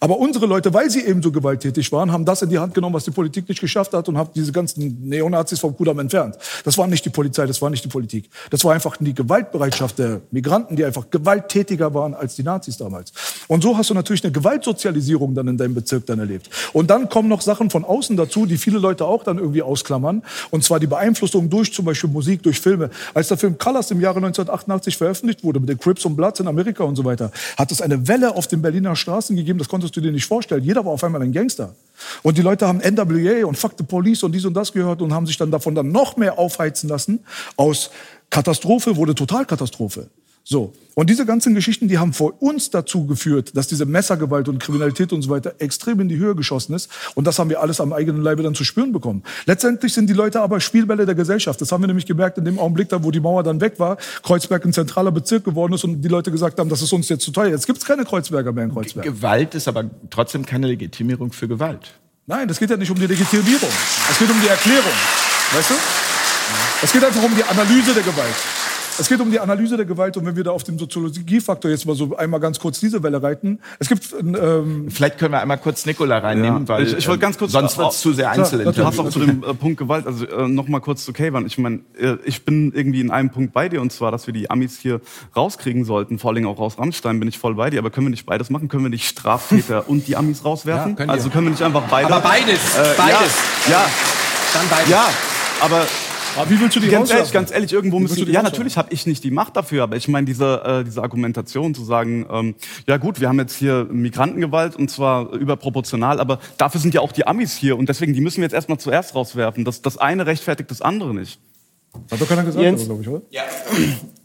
Aber unsere Leute, weil sie eben so gewalttätig waren, haben das in die Hand genommen, was die Politik nicht geschafft hat und haben diese ganzen Neonazis vom Kudamm entfernt. Das war nicht die Polizei, das war nicht die Politik. Das war einfach die Gewaltbereitschaft der Migranten, die einfach gewalttätiger waren als die Nazis damals. Und so hast du natürlich eine Gewaltsozialisierung dann in deinem Bezirk dann erlebt. Und dann kommen noch Sachen von außen dazu, die viele Leute auch dann irgendwie ausklammern. Und zwar die Beeinflussung durch zum Beispiel Musik, durch Filme. Als der Film Colors im Jahre 1988 veröffentlicht wurde mit den Crips und Bloods in Amerika und so weiter, hat es eine Welle auf den Berliner Straßen gegeben, das konntest du dir nicht vorstellen. Jeder war auf einmal ein Gangster. Und die Leute haben NWA und Fuck the Police und dies und das gehört und haben sich dann davon dann noch mehr aufheizen lassen. Aus Katastrophe wurde Totalkatastrophe. So. Und diese ganzen Geschichten, die haben vor uns dazu geführt, dass diese Messergewalt und Kriminalität und so weiter extrem in die Höhe geschossen ist. Und das haben wir alles am eigenen Leibe dann zu spüren bekommen. Letztendlich sind die Leute aber Spielbälle der Gesellschaft. Das haben wir nämlich gemerkt in dem Augenblick, da wo die Mauer dann weg war, Kreuzberg ein zentraler Bezirk geworden ist und die Leute gesagt haben, das ist uns jetzt zu teuer. Jetzt gibt's keine Kreuzberger mehr in Kreuzberg. Gewalt ist aber trotzdem keine Legitimierung für Gewalt. Nein, das geht ja nicht um die Legitimierung. Es geht um die Erklärung. Weißt du? Es geht einfach um die Analyse der Gewalt. Es geht um die Analyse der Gewalt und wenn wir da auf dem Soziologiefaktor jetzt mal so einmal ganz kurz diese Welle reiten. Es gibt ähm, Vielleicht können wir einmal kurz Nikola reinnehmen, weil ich, ich wollte ganz kurz sonst wird's zu sehr Du hast auch zu dem äh, Punkt Gewalt, also äh, noch mal kurz zu Kayvan. Ich meine, äh, ich bin irgendwie in einem Punkt bei dir und zwar, dass wir die Amis hier rauskriegen sollten, vor allem auch aus Rammstein bin ich voll bei dir. Aber können wir nicht beides machen? Können wir nicht Straftäter und die Amis rauswerfen? Ja, können also können wir nicht einfach beide? Aber beides, Äh, beides. Ja, ja, Dann beides. ja, aber aber wie willst du die ganz ehrlich, ganz ehrlich, irgendwo müssen du die ja natürlich habe ich nicht die Macht dafür, aber ich meine diese äh, diese Argumentation zu sagen, ähm, ja gut, wir haben jetzt hier Migrantengewalt und zwar überproportional, aber dafür sind ja auch die Amis hier und deswegen die müssen wir jetzt erstmal zuerst rauswerfen. Das das eine rechtfertigt das andere nicht. Hat doch keiner gesagt, Jens? glaube ich, oder?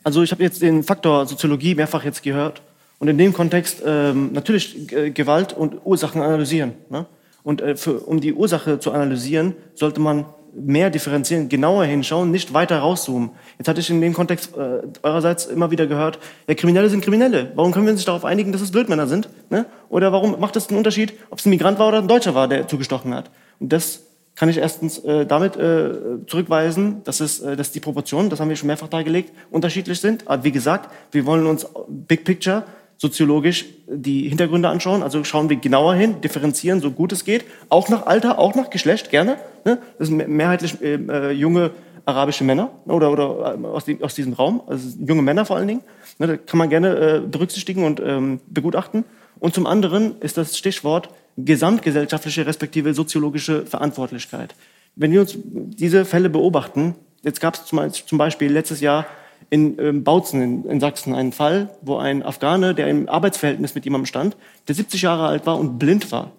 Also ich habe jetzt den Faktor Soziologie mehrfach jetzt gehört und in dem Kontext ähm, natürlich äh, Gewalt und Ursachen analysieren. Ne? Und äh, für, um die Ursache zu analysieren, sollte man mehr differenzieren, genauer hinschauen, nicht weiter rauszoomen. Jetzt hatte ich in dem Kontext äh, eurerseits immer wieder gehört, ja, Kriminelle sind Kriminelle. Warum können wir uns darauf einigen, dass es Blödmänner sind? Ne? Oder warum macht es einen Unterschied, ob es ein Migrant war oder ein Deutscher war, der zugestochen hat? Und das kann ich erstens äh, damit äh, zurückweisen, dass, es, äh, dass die Proportionen, das haben wir schon mehrfach dargelegt, unterschiedlich sind. Aber wie gesagt, wir wollen uns Big Picture soziologisch die Hintergründe anschauen. Also schauen wir genauer hin, differenzieren, so gut es geht. Auch nach Alter, auch nach Geschlecht, gerne. Ne? Das sind me- mehrheitlich äh, äh, junge arabische Männer oder, oder äh, aus, die, aus diesem Raum, also junge Männer vor allen Dingen. Ne? Da kann man gerne berücksichtigen und ähm, begutachten. Und zum anderen ist das Stichwort gesamtgesellschaftliche respektive soziologische Verantwortlichkeit. Wenn wir uns diese Fälle beobachten, jetzt gab es zum Beispiel letztes Jahr in ähm, Bautzen in, Sachsen einen Fall, wo ein Afghane, der im Arbeitsverhältnis mit jemandem stand, der 70 Jahre alt war und blind war.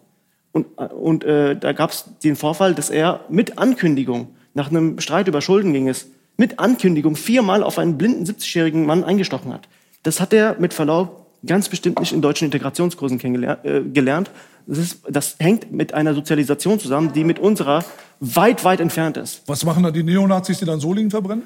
Und, äh, und äh, da gab es den Vorfall, dass er mit Ankündigung, nach einem Streit über Schulden ging es, mit Ankündigung viermal auf einen blinden 70-jährigen Mann eingestochen hat. Das hat er mit Verlaub ganz bestimmt nicht in deutschen Integrationskursen äh, gelernt. Das, das hängt mit einer Sozialisation zusammen, die mit unserer weit, weit entfernt ist. Was machen da die Neonazis, die dann Solingen verbrennen?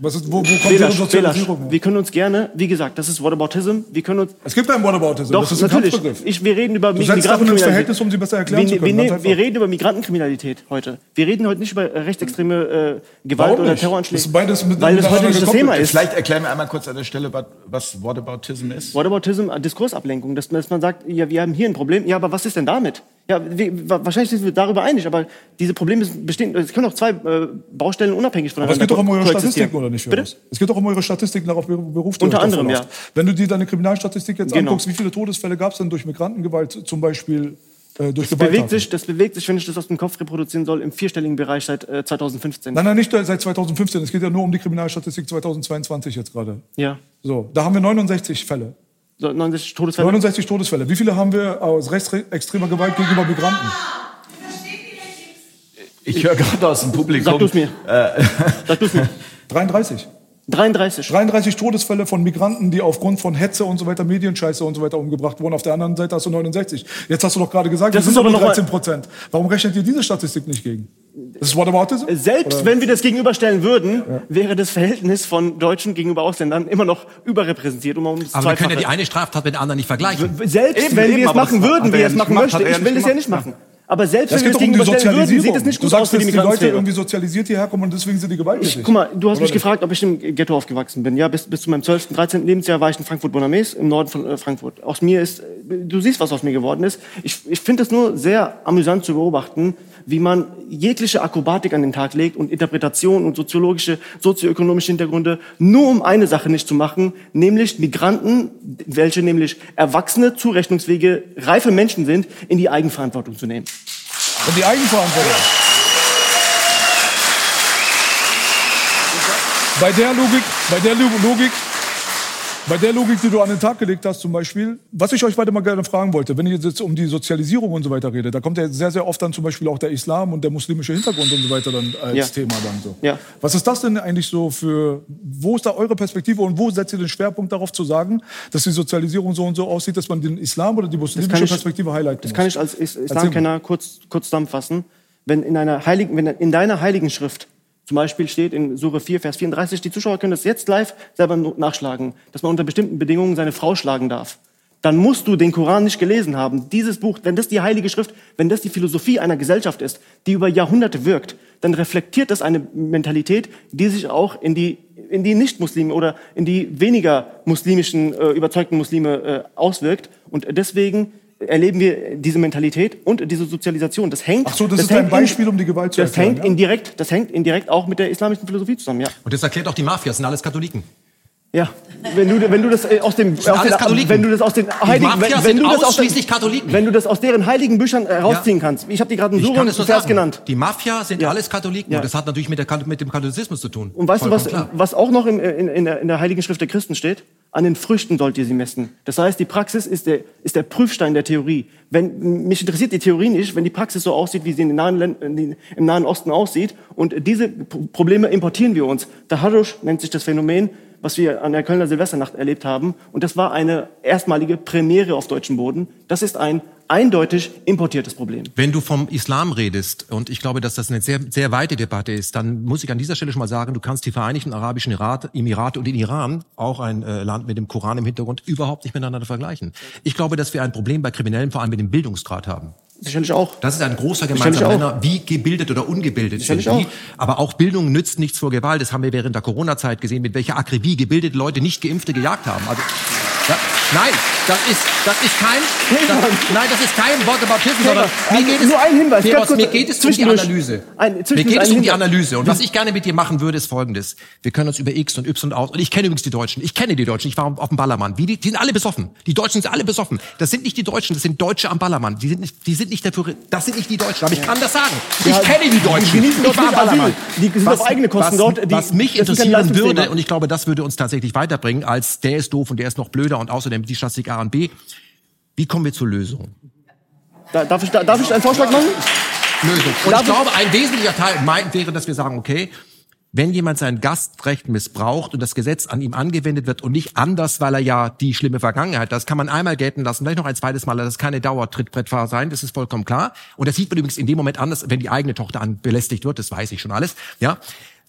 Was ist, wo, wo kommt Belasch, Belasch, Sozialisierung her? wir können uns gerne, wie gesagt, das ist Whataboutism, wir können uns Es gibt keinen Whataboutism, Doch, das ist ein natürlich. Ich, wir reden über Du setzt Sachen ins Verhältnis, um sie besser erklären wir, zu können. Wir, ne- einfach. wir reden über Migrantenkriminalität heute. Wir reden heute nicht über rechtsextreme äh, Gewalt Warum oder nicht? Terroranschläge. Das ist beides mit- weil das heute nicht das. Thema ist. Vielleicht erklären wir einmal kurz an der Stelle, was- was Whataboutism ist. Whataboutism, äh, Diskursablenkung, dass, dass man sagt, ja, wir haben hier ein Problem. Ja, aber was ist denn damit? Ja, wir, wa- wahrscheinlich sind wir darüber einig, aber diese Probleme bestehen. Es können auch zwei äh, Baustellen unabhängig Aber voneinander es geht doch um eure. Statistiken, oder nicht? Bitte? Es geht doch um eure Statistiken, darauf beruft Unter anderem, ja. Wenn du dir deine Kriminalstatistik jetzt Genau. anguckst, wie viele Todesfälle gab es denn durch Migrantengewalt, zum Beispiel äh, durch Das bewegt, sich, das bewegt sich, wenn ich das aus dem Kopf reproduzieren soll, im vierstelligen Bereich seit äh, 2015. Nein, nein, nicht seit 2015. Es geht ja nur um die Kriminalstatistik 2022 jetzt gerade. Ja. So, da haben wir 69 Fälle. So, 69 Todesfälle. 69 Todesfälle. Wie viele haben wir aus rechtsextremer Gewalt gegenüber Migranten? Ich höre gerade aus dem Publikum. Sag du es mir. Sag du es mir. 33. 33. 33 Todesfälle von Migranten, die aufgrund von Hetze und so weiter, Medienscheiße und so weiter umgebracht wurden. Auf der anderen Seite hast du 69. Jetzt hast du doch gerade gesagt, Das sind aber aber noch mal- 13 Prozent. Warum rechnet ihr diese Statistik nicht gegen? Das ist Whataboutism? Selbst Oder? wenn wir das gegenüberstellen würden, wäre das Verhältnis von Deutschen gegenüber Ausländern immer noch überrepräsentiert. Um Aber wir können ja die eine Straftat mit der anderen nicht vergleichen. Selbst Eben, wenn eben, wir es machen das würden, wie er es ja machen möchte, ich ja will es ja nicht machen. Aber selbst Es wenn wir es doch um die gegenüberstellen würden, sieht es nicht Du gut aus sagst, für dass die die Leute irgendwie sozialisiert hierher kommen und deswegen sind die gewalttätig. Guck mal, du hast Oder mich nicht? gefragt, ob ich im Ghetto aufgewachsen bin. Ja, bis, bis zu meinem 12., 13. Lebensjahr war ich in Frankfurt-Bonames, im Norden von äh, Frankfurt. Aus mir ist, du siehst, was aus mir geworden ist. Ich, ich finde es nur sehr amüsant zu beobachten, wie man jegliche Akrobatik an den Tag legt und Interpretation und soziologische, sozioökonomische Hintergründe, nur um eine Sache nicht zu machen, nämlich Migranten, welche nämlich erwachsene, zurechnungsfähige, reife Menschen sind, in die Eigenverantwortung zu nehmen. Und die Eigenverantwortung. Bei der Logik, bei der Lo- Logik Bei der Logik, die du an den Tag gelegt hast, zum Beispiel, was ich euch beide mal gerne fragen wollte, wenn ich jetzt um die Sozialisierung und so weiter rede, da kommt ja sehr, sehr oft dann zum Beispiel auch der Islam und der muslimische Hintergrund und so weiter dann als Ja. Thema dann so. Ja. Was ist das denn eigentlich so für, wo ist da eure Perspektive und wo setzt ihr den Schwerpunkt darauf zu sagen, dass die Sozialisierung so und so aussieht, dass man den Islam oder die muslimische ich- Perspektive highlighten Das muss? kann ich als Islamkenner kurz, kurz zusammenfassen. Wenn in, einer heiligen, wenn in deiner heiligen Schrift zum Beispiel steht in Sure 4, Vers 34, die Zuschauer können das jetzt live selber nachschlagen, dass man unter bestimmten Bedingungen seine Frau schlagen darf. Dann musst du den Koran nicht gelesen haben. Dieses Buch, wenn das die heilige Schrift, wenn das die Philosophie einer Gesellschaft ist, die über Jahrhunderte wirkt, dann reflektiert das eine Mentalität, die sich auch in die, in die Nicht-Muslime oder in die weniger muslimischen, äh, überzeugten Muslime äh, auswirkt. Und deswegen erleben wir diese Mentalität und diese Sozialisation. Das hängt. Ach so, das ist hängt ein Beispiel, um die Gewalt zu Das erklären, hängt ja? indirekt, das hängt indirekt auch mit der islamischen Philosophie zusammen. Ja. Und das erklärt auch die Mafia, das sind alles Katholiken. Ja, wenn du, wenn du das äh, aus dem, aus den, wenn du das aus den heiligen, wenn, wenn du das aus den, Katholiken. wenn du das aus deren heiligen Büchern äh, rausziehen kannst. Ich habe dir gerade einen Vers sagen. genannt. Die Mafia sind Ja. alles Katholiken Ja. und das hat natürlich mit, der, mit dem Katholizismus zu tun. Und weißt du, was, Vollkommen klar. was auch noch im, in, in, der, in der Heiligen Schrift der Christen steht? An den Früchten sollt ihr sie messen. Das heißt, die Praxis ist der, ist der Prüfstein der Theorie. Wenn, mich interessiert die Theorie nicht, wenn die Praxis so aussieht, wie sie in den nahen, Län- in den, im Nahen Osten aussieht. Und diese Probleme importieren wir uns. Taharrush nennt sich das Phänomen, was wir an der Kölner Silvesternacht erlebt haben. Und das war eine erstmalige Premiere auf deutschem Boden. Das ist ein eindeutig importiertes Problem. Wenn du vom Islam redest, und ich glaube, dass das eine sehr, sehr weite Debatte ist, dann muss ich an dieser Stelle schon mal sagen, du kannst die Vereinigten Arabischen Emirate, und den Iran, auch ein äh, Land mit dem Koran im Hintergrund, überhaupt nicht miteinander vergleichen. Ich glaube, dass wir ein Problem bei Kriminellen vor allem mit dem Bildungsgrad haben. Sicherlich auch. Das ist ein großer gemeinsamer. Nenner, wie gebildet oder ungebildet sind Sicherlich die. auch. Aber auch Bildung nützt nichts vor Gewalt. Das haben wir während der Corona-Zeit gesehen, mit welcher Akribie gebildete Leute nicht Geimpfte gejagt haben. Also, ja, nein, das ist, das ist kein, das, nein, das ist kein Whataboutism, sondern mir geht es, nur ein Hinweis, kurz, mir geht es um die. Analyse. Ein- mir geht es um die. Analyse. Und was ich gerne mit dir machen würde, ist Folgendes. Wir können uns über X und Y aus, und ich kenne übrigens die Deutschen. Ich kenne die Deutschen. Ich war auf dem Ballermann. Wie die, die sind alle besoffen. Die Deutschen sind alle besoffen. Das sind nicht die Deutschen, das sind Deutsche am Ballermann. Die sind nicht, die sind nicht dafür, das sind nicht die Deutschen. Aber ich kann das sagen. Ich Ja, kenne die Deutschen. die ich dort nicht Asyl. Die sind auf eigene Kosten was, dort. Die- was mich interessieren würde, und ich glaube, das würde uns tatsächlich weiterbringen, als der ist doof und der ist noch blöder und außerdem die Statistik A und B. Wie kommen wir zur Lösung? Da, darf, ich, da, darf ich einen Vorschlag machen? Lösung. Und Darf ich glaube, ein wesentlicher Teil mein, wäre, dass wir sagen, okay, wenn jemand sein Gastrecht missbraucht und das Gesetz an ihm angewendet wird und nicht anders, weil er ja die schlimme Vergangenheit, das kann man einmal gelten lassen, vielleicht noch ein zweites Mal, das ist keine Dauertrittbrettfahrer sein, das ist vollkommen klar. Und das sieht man übrigens in dem Moment anders, wenn die eigene Tochter an belästigt wird, das weiß ich schon alles, ja.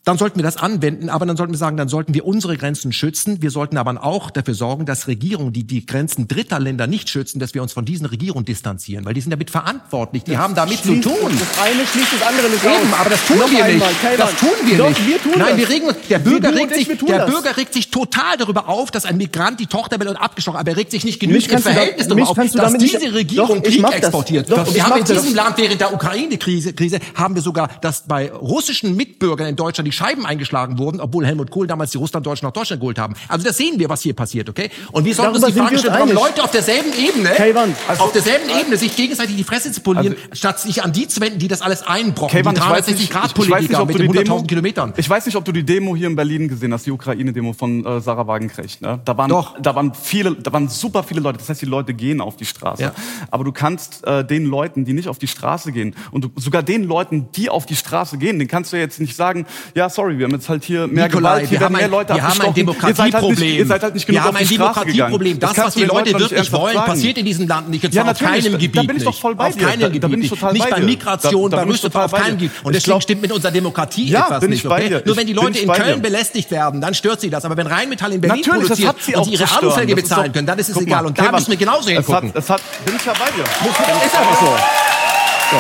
Dann sollten wir das anwenden, aber dann sollten wir sagen, dann sollten wir unsere Grenzen schützen. Wir sollten aber auch dafür sorgen, dass Regierungen, die die Grenzen dritter Länder nicht schützen, dass wir uns von diesen Regierungen distanzieren, weil die sind damit verantwortlich, die haben damit zu tun. Das eine schließt das andere nicht Eben, aus. aber das tun Noch wir einmal, nicht. Das tun wir Doch, nicht. wir tun Nein, das. wir regen uns. Der Bürger regt ich, sich, tun der das. Bürger regt sich total darüber auf, dass ein Migrant die Tochter will und abgestochen, aber er regt sich nicht genügend im da- Verhältnis darüber auf, dass diese Regierung ich Krieg das. exportiert. Doch, und ich wir haben in das. diesem Land während der Ukraine-Krise Krise, haben wir sogar, dass bei russischen Mitbürgern in Deutschland die Scheiben eingeschlagen wurden, obwohl Helmut Kohl damals die Russlanddeutschen nach Deutschland geholt haben. Also das sehen wir, was hier passiert, okay? Und wir sollten uns die Frage stellen, warum. Leute auf derselben Ebene, Kayvan, also- auf derselben Ebene sich gegenseitig die Fresse zu polieren, statt sich an die zu wenden, die das alles einbrochen, Kayvan, die ich weiß nicht, ich weiß 360-Grad-Politiker nicht, ob mit du den die 100.000 Demo, Kilometern. Ich weiß nicht, ob du die Demo hier in Berlin gesehen hast, die Ukraine-Demo von äh, Sarah Wagenknecht. Ne? Da waren, Doch. da waren viele, da waren super viele Leute. Das heißt, die Leute gehen auf die Straße. Ja. Aber du kannst äh, den Leuten, die nicht auf die Straße gehen, und du, sogar den Leuten, die auf die Straße gehen, den kannst du jetzt nicht sagen, ja, sorry, wir haben jetzt halt hier mehr Nikolai, Gewalt, hier wir werden haben mehr ein, Leute wir haben ein abgestochen. Ihr seid halt nicht, Demokratieproblem. ihr seid halt nicht wir genug haben auf ein die gegangen. Demokratieproblem. Das, kannst was die Leute wirklich wollen, sagen. passiert in diesem Land nicht. Und Ja, auf keinem da- Gebiet da bin ich doch voll bei auf dir. keinem Da- Gebiet nicht. bei. Migration, bei total auf keinem. Gebiet. Und deswegen stimmt mit unserer Demokratie Ja, etwas nicht. Nur wenn die Leute in Köln belästigt werden, dann stört sie das. Aber wenn Rheinmetall in Berlin das produziert und sie ihre. Alufelge Das ist bezahlen können, dann ist es egal. Und da müssen wir genauso hingucken. es hat, bin ich ja bei dir. Ist einfach. So.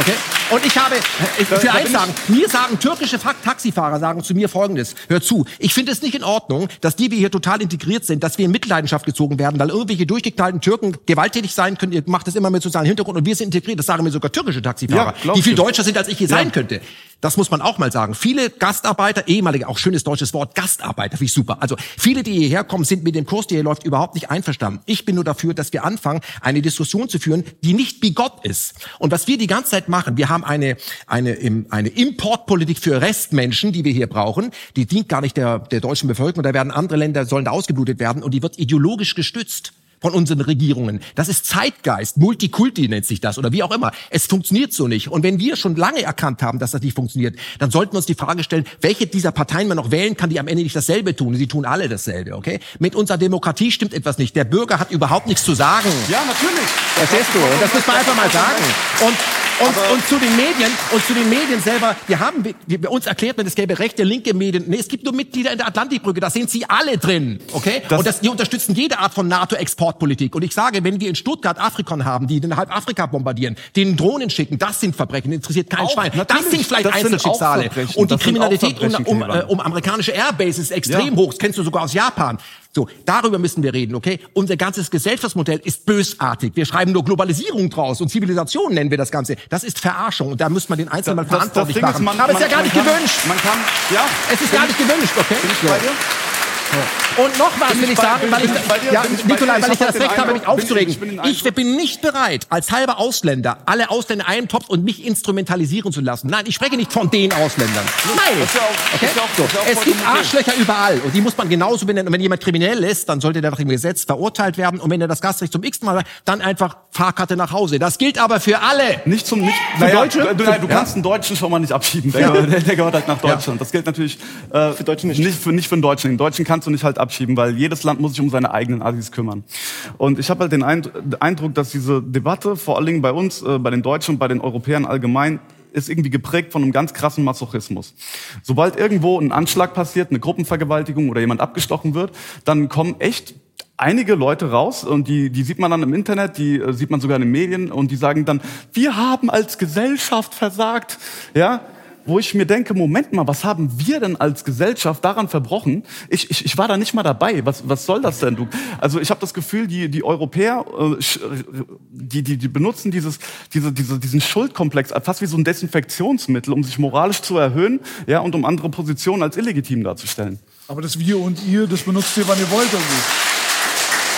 Okay? Und ich habe, ich, Da- für da eins sagen, mir sagen türkische Taxifahrer sagen zu mir Folgendes, hör zu, ich finde es nicht in Ordnung, dass die wir hier total integriert sind, dass wir in Mitleidenschaft gezogen werden, weil irgendwelche durchgeknallten Türken gewalttätig sein können, ihr macht das immer mit sozialen Hintergrund und wir sind integriert, das sagen mir sogar türkische Ja, Taxifahrer, glaub die viel ich. deutscher sind, als ich hier sein könnte. Das muss man auch mal sagen. Viele Gastarbeiter, ehemalige, auch schönes deutsches Wort, Gastarbeiter, finde ich super. Also viele, die hierher kommen, sind mit dem Kurs, der hier läuft, überhaupt nicht einverstanden. Ich bin nur dafür, dass wir anfangen, eine Diskussion zu führen, die nicht bigott ist. Und was wir die ganze Zeit machen, wir haben eine, eine, eine Importpolitik für Restmenschen, die wir hier brauchen. Die dient gar nicht der, der deutschen Bevölkerung. Da werden andere Länder, sollen da ausgeblutet werden und die wird ideologisch gestützt von unseren Regierungen. Das ist Zeitgeist, Multikulti nennt sich das oder wie auch immer. Es funktioniert so nicht. Und wenn wir schon lange erkannt haben, dass das nicht funktioniert, dann sollten wir uns die Frage stellen, welche dieser Parteien man noch wählen kann, die am Ende nicht dasselbe tun. Sie tun alle dasselbe, okay? Mit unserer Demokratie stimmt etwas nicht. Der Bürger hat überhaupt nichts zu sagen. Ja, natürlich. Verstehst du? Und das muss man einfach mal sagen. Und und, und zu den Medien und zu den Medien selber, wir haben wir, wir uns erklärt man, es gäbe rechte, linke Medien. Nee, es gibt nur Mitglieder in der Atlantikbrücke, da sind sie alle drin, okay? Das und das, die unterstützen jede Art von NATO-Exportpolitik. Und ich sage, wenn wir in Stuttgart Afrikon haben, die den halb Afrika bombardieren, den Drohnen schicken, das sind Verbrechen, interessiert kein Auch, Schwein. Das sind vielleicht das sind Einzelschicksale. Verbrechen, und die sind Kriminalität um, um, äh, um amerikanische Airbases ist extrem Ja. hoch. Das kennst du sogar aus Japan. So, darüber müssen wir reden, okay? Unser ganzes Gesellschaftsmodell ist bösartig. Wir schreiben nur Globalisierung draus und Zivilisation nennen wir das Ganze. Das ist Verarschung und da muss man den Einzelnen mal Das- das verantwortlich Ding ist, machen. man- Aber es ist ja gar nicht kann- gewünscht. Man kann, ja. Es ist gar nicht gewünscht, okay? Bin ich bei dir? Und noch was will ich sagen, weil ich, ja, Nikolai, weil Ich das Recht habe, mich aufzuregen. ich- bin nicht bereit, als halber Ausländer, alle Ausländer in einen Topf und mich instrumentalisieren zu lassen. Nein, ich spreche nicht von den Ausländern. Nein. Okay? so. Es gibt. Arschlöcher überall und die muss man genauso benennen. Und wenn jemand kriminell ist, dann sollte der nach dem Gesetz verurteilt werden. Und wenn er das Gastrecht zum x Mal hat, dann einfach Fahrkarte nach Hause. Das gilt aber für alle. Nicht zum nicht für Naja, Deutsche. Du, nein, du kannst einen Deutschen schon mal nicht abschieben. Der, gehört, der, der gehört halt nach Deutschland. Das gilt natürlich äh, für Deutsche nicht. Nicht für, nicht für den Deutschen. Den Deutschen kannst du nicht halt abschieben, weil jedes Land muss sich um seine eigenen Assis kümmern. Und ich habe halt den Eind- Eindruck, dass diese Debatte vor allen Dingen bei uns, äh, bei den Deutschen und bei den Europäern allgemein ist irgendwie geprägt von einem ganz krassen Masochismus. Sobald irgendwo ein Anschlag passiert, eine Gruppenvergewaltigung oder jemand abgestochen wird, dann kommen echt einige Leute raus und die, die sieht man dann im Internet, die äh, sieht man sogar in den Medien und die sagen dann, wir haben als Gesellschaft versagt, ja, wo ich mir denke, Moment mal, was haben wir denn als Gesellschaft daran verbrochen? Ich, ich, ich war da nicht mal dabei. Was, was soll das denn? Du? Also ich habe das Gefühl, die, die Europäer, äh, sch- die, die, die benutzen dieses, diese, diese, diesen Schuldkomplex fast wie so ein Desinfektionsmittel, um sich moralisch zu erhöhen, ja, und um andere Positionen als illegitim darzustellen. Aber das Wir und Ihr, das benutzt ihr, wann ihr wollt. Also.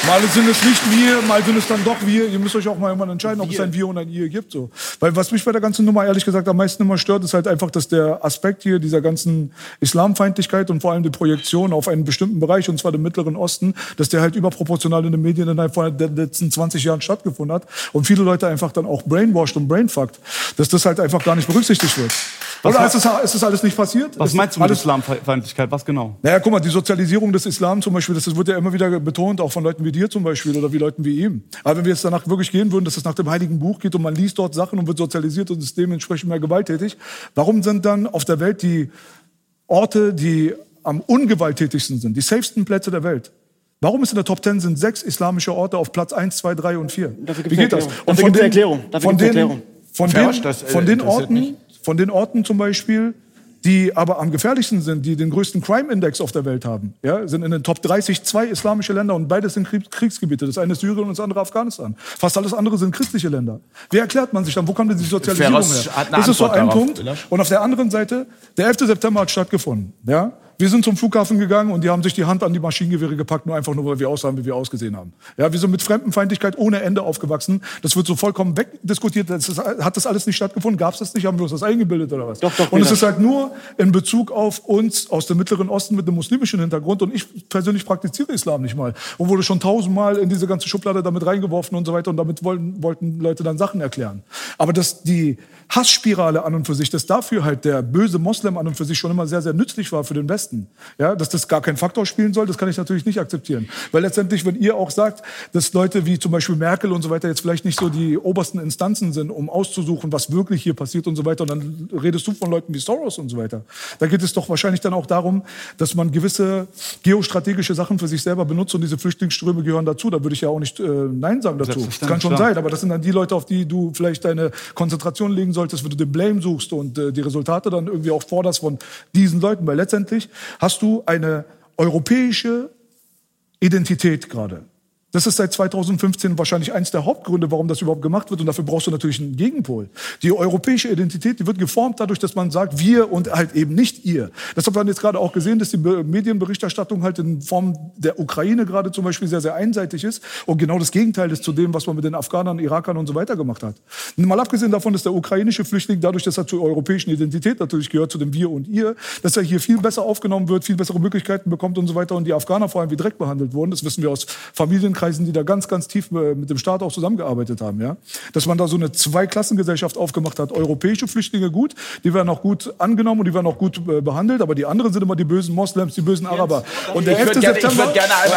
Mal sind es nicht wir, mal sind es dann doch wir. Ihr müsst euch auch mal irgendwann entscheiden, ob es ein Wir und ein Ihr gibt. So. Weil was mich bei der ganzen Nummer ehrlich gesagt am meisten immer stört, ist halt einfach, dass der Aspekt hier dieser ganzen Islamfeindlichkeit und vor allem die Projektion auf einen bestimmten Bereich, und zwar den Mittleren Osten, dass der halt überproportional in den Medien innerhalb von den letzten 20 Jahren stattgefunden hat. Und viele Leute einfach dann auch brainwashed und brainfucked, dass das halt einfach gar nicht berücksichtigt wird. Oder ist das, ist das alles nicht passiert? Was Ist meinst du mit Islamfeindlichkeit? Was genau? naja, guck mal, die Sozialisierung des Islam zum Beispiel, das wird ja immer wieder betont, auch von Leuten wie dir zum Beispiel oder wie Leuten wie ihm. Aber wenn wir jetzt danach wirklich gehen würden, dass es nach dem Heiligen Buch geht und man liest dort Sachen und wird sozialisiert und ist dementsprechend mehr gewalttätig, warum sind dann auf der Welt die Orte, die am ungewalttätigsten sind, die safesten Plätze der Welt? Warum ist in der Top 10 sind sechs islamische Orte auf Platz 1, 2, 3 und 4? Dafür gibt's Wie geht das? Erklärung. Dafür Erklärung. Von den, Erklärung. von den, äh, von den interessiert Orten, mich. von den Orten zum Beispiel, die aber am gefährlichsten sind, die den größten Crime-Index auf der Welt haben, ja, sind in den Top 30 zwei islamische Länder und beides sind Krieg- Kriegsgebiete. Das eine ist Syrien und das andere Afghanistan. Fast alles andere sind christliche Länder. Wie erklärt man sich dann? Wo kommt denn die Sozialisierung Ferros her? Das ist so ein darauf, Punkt. Und auf der anderen Seite, der 11. September hat stattgefunden. Ja? Wir sind zum Flughafen gegangen und die haben sich die Hand an die Maschinengewehre gepackt, nur einfach nur, weil wir aussahen, wie wir ausgesehen haben. Ja, wir sind mit Fremdenfeindlichkeit ohne Ende aufgewachsen. Das wird so vollkommen wegdiskutiert. Das ist, hat das alles nicht stattgefunden? Gab es das nicht? Haben wir uns das eingebildet oder was? Doch, doch, und es Peter. ist halt nur in Bezug auf uns aus dem Mittleren Osten mit einem muslimischen Hintergrund. Und ich persönlich praktiziere Islam nicht mal. Und wurde schon tausendmal in diese ganze Schublade damit reingeworfen und so weiter. Und damit wollten, wollten Leute dann Sachen erklären. Aber dass die Hassspirale an und für sich, dass dafür halt der böse Moslem an und für sich schon immer sehr, sehr nützlich war für den Westen. Ja, dass das gar kein Faktor spielen soll, das kann ich natürlich nicht akzeptieren. Weil letztendlich, wenn ihr auch sagt, dass Leute wie zum Beispiel Merkel und so weiter jetzt vielleicht nicht so die obersten Instanzen sind, um auszusuchen, was wirklich hier passiert und so weiter, und dann redest du von Leuten wie Soros und so weiter. Da geht es doch wahrscheinlich dann auch darum, dass man gewisse geostrategische Sachen für sich selber benutzt und diese Flüchtlingsströme gehören dazu. Da würde ich ja auch nicht äh, Nein sagen dazu. Das kann schon sein, aber das sind dann die Leute, auf die du vielleicht deine Konzentration legen solltest, wenn du den Blame suchst und äh, die Resultate dann irgendwie auch forderst von diesen Leuten. Weil letztendlich hast du eine europäische Identität gerade. Das ist seit 2015 wahrscheinlich eins der Hauptgründe, warum das überhaupt gemacht wird. Und dafür brauchst du natürlich einen Gegenpol. Die europäische Identität, die wird geformt dadurch, dass man sagt, wir und halt eben nicht ihr. Das hat man jetzt gerade auch gesehen, dass die Be- Medienberichterstattung halt in Form der Ukraine gerade zum Beispiel sehr, sehr einseitig ist. Und genau das Gegenteil ist zu dem, was man mit den Afghanern, Irakern und so weiter gemacht hat. Mal abgesehen davon, dass der ukrainische Flüchtling dadurch, dass er zur europäischen Identität natürlich gehört, zu dem wir und ihr, dass er hier viel besser aufgenommen wird, viel bessere Möglichkeiten bekommt und so weiter. Und die Afghaner vor allem wie Dreck behandelt wurden. Das wissen wir aus Familienkreisen, die da ganz, ganz tief äh, mit dem Staat auch zusammengearbeitet haben. Ja? Dass man da so eine Zweiklassengesellschaft aufgemacht hat. Europäische Flüchtlinge gut, die werden auch gut angenommen und die werden auch gut äh, behandelt, aber die anderen sind immer die bösen Moslems, die bösen Araber. Und der Ich 11. würd gerne- ich September, der, einmal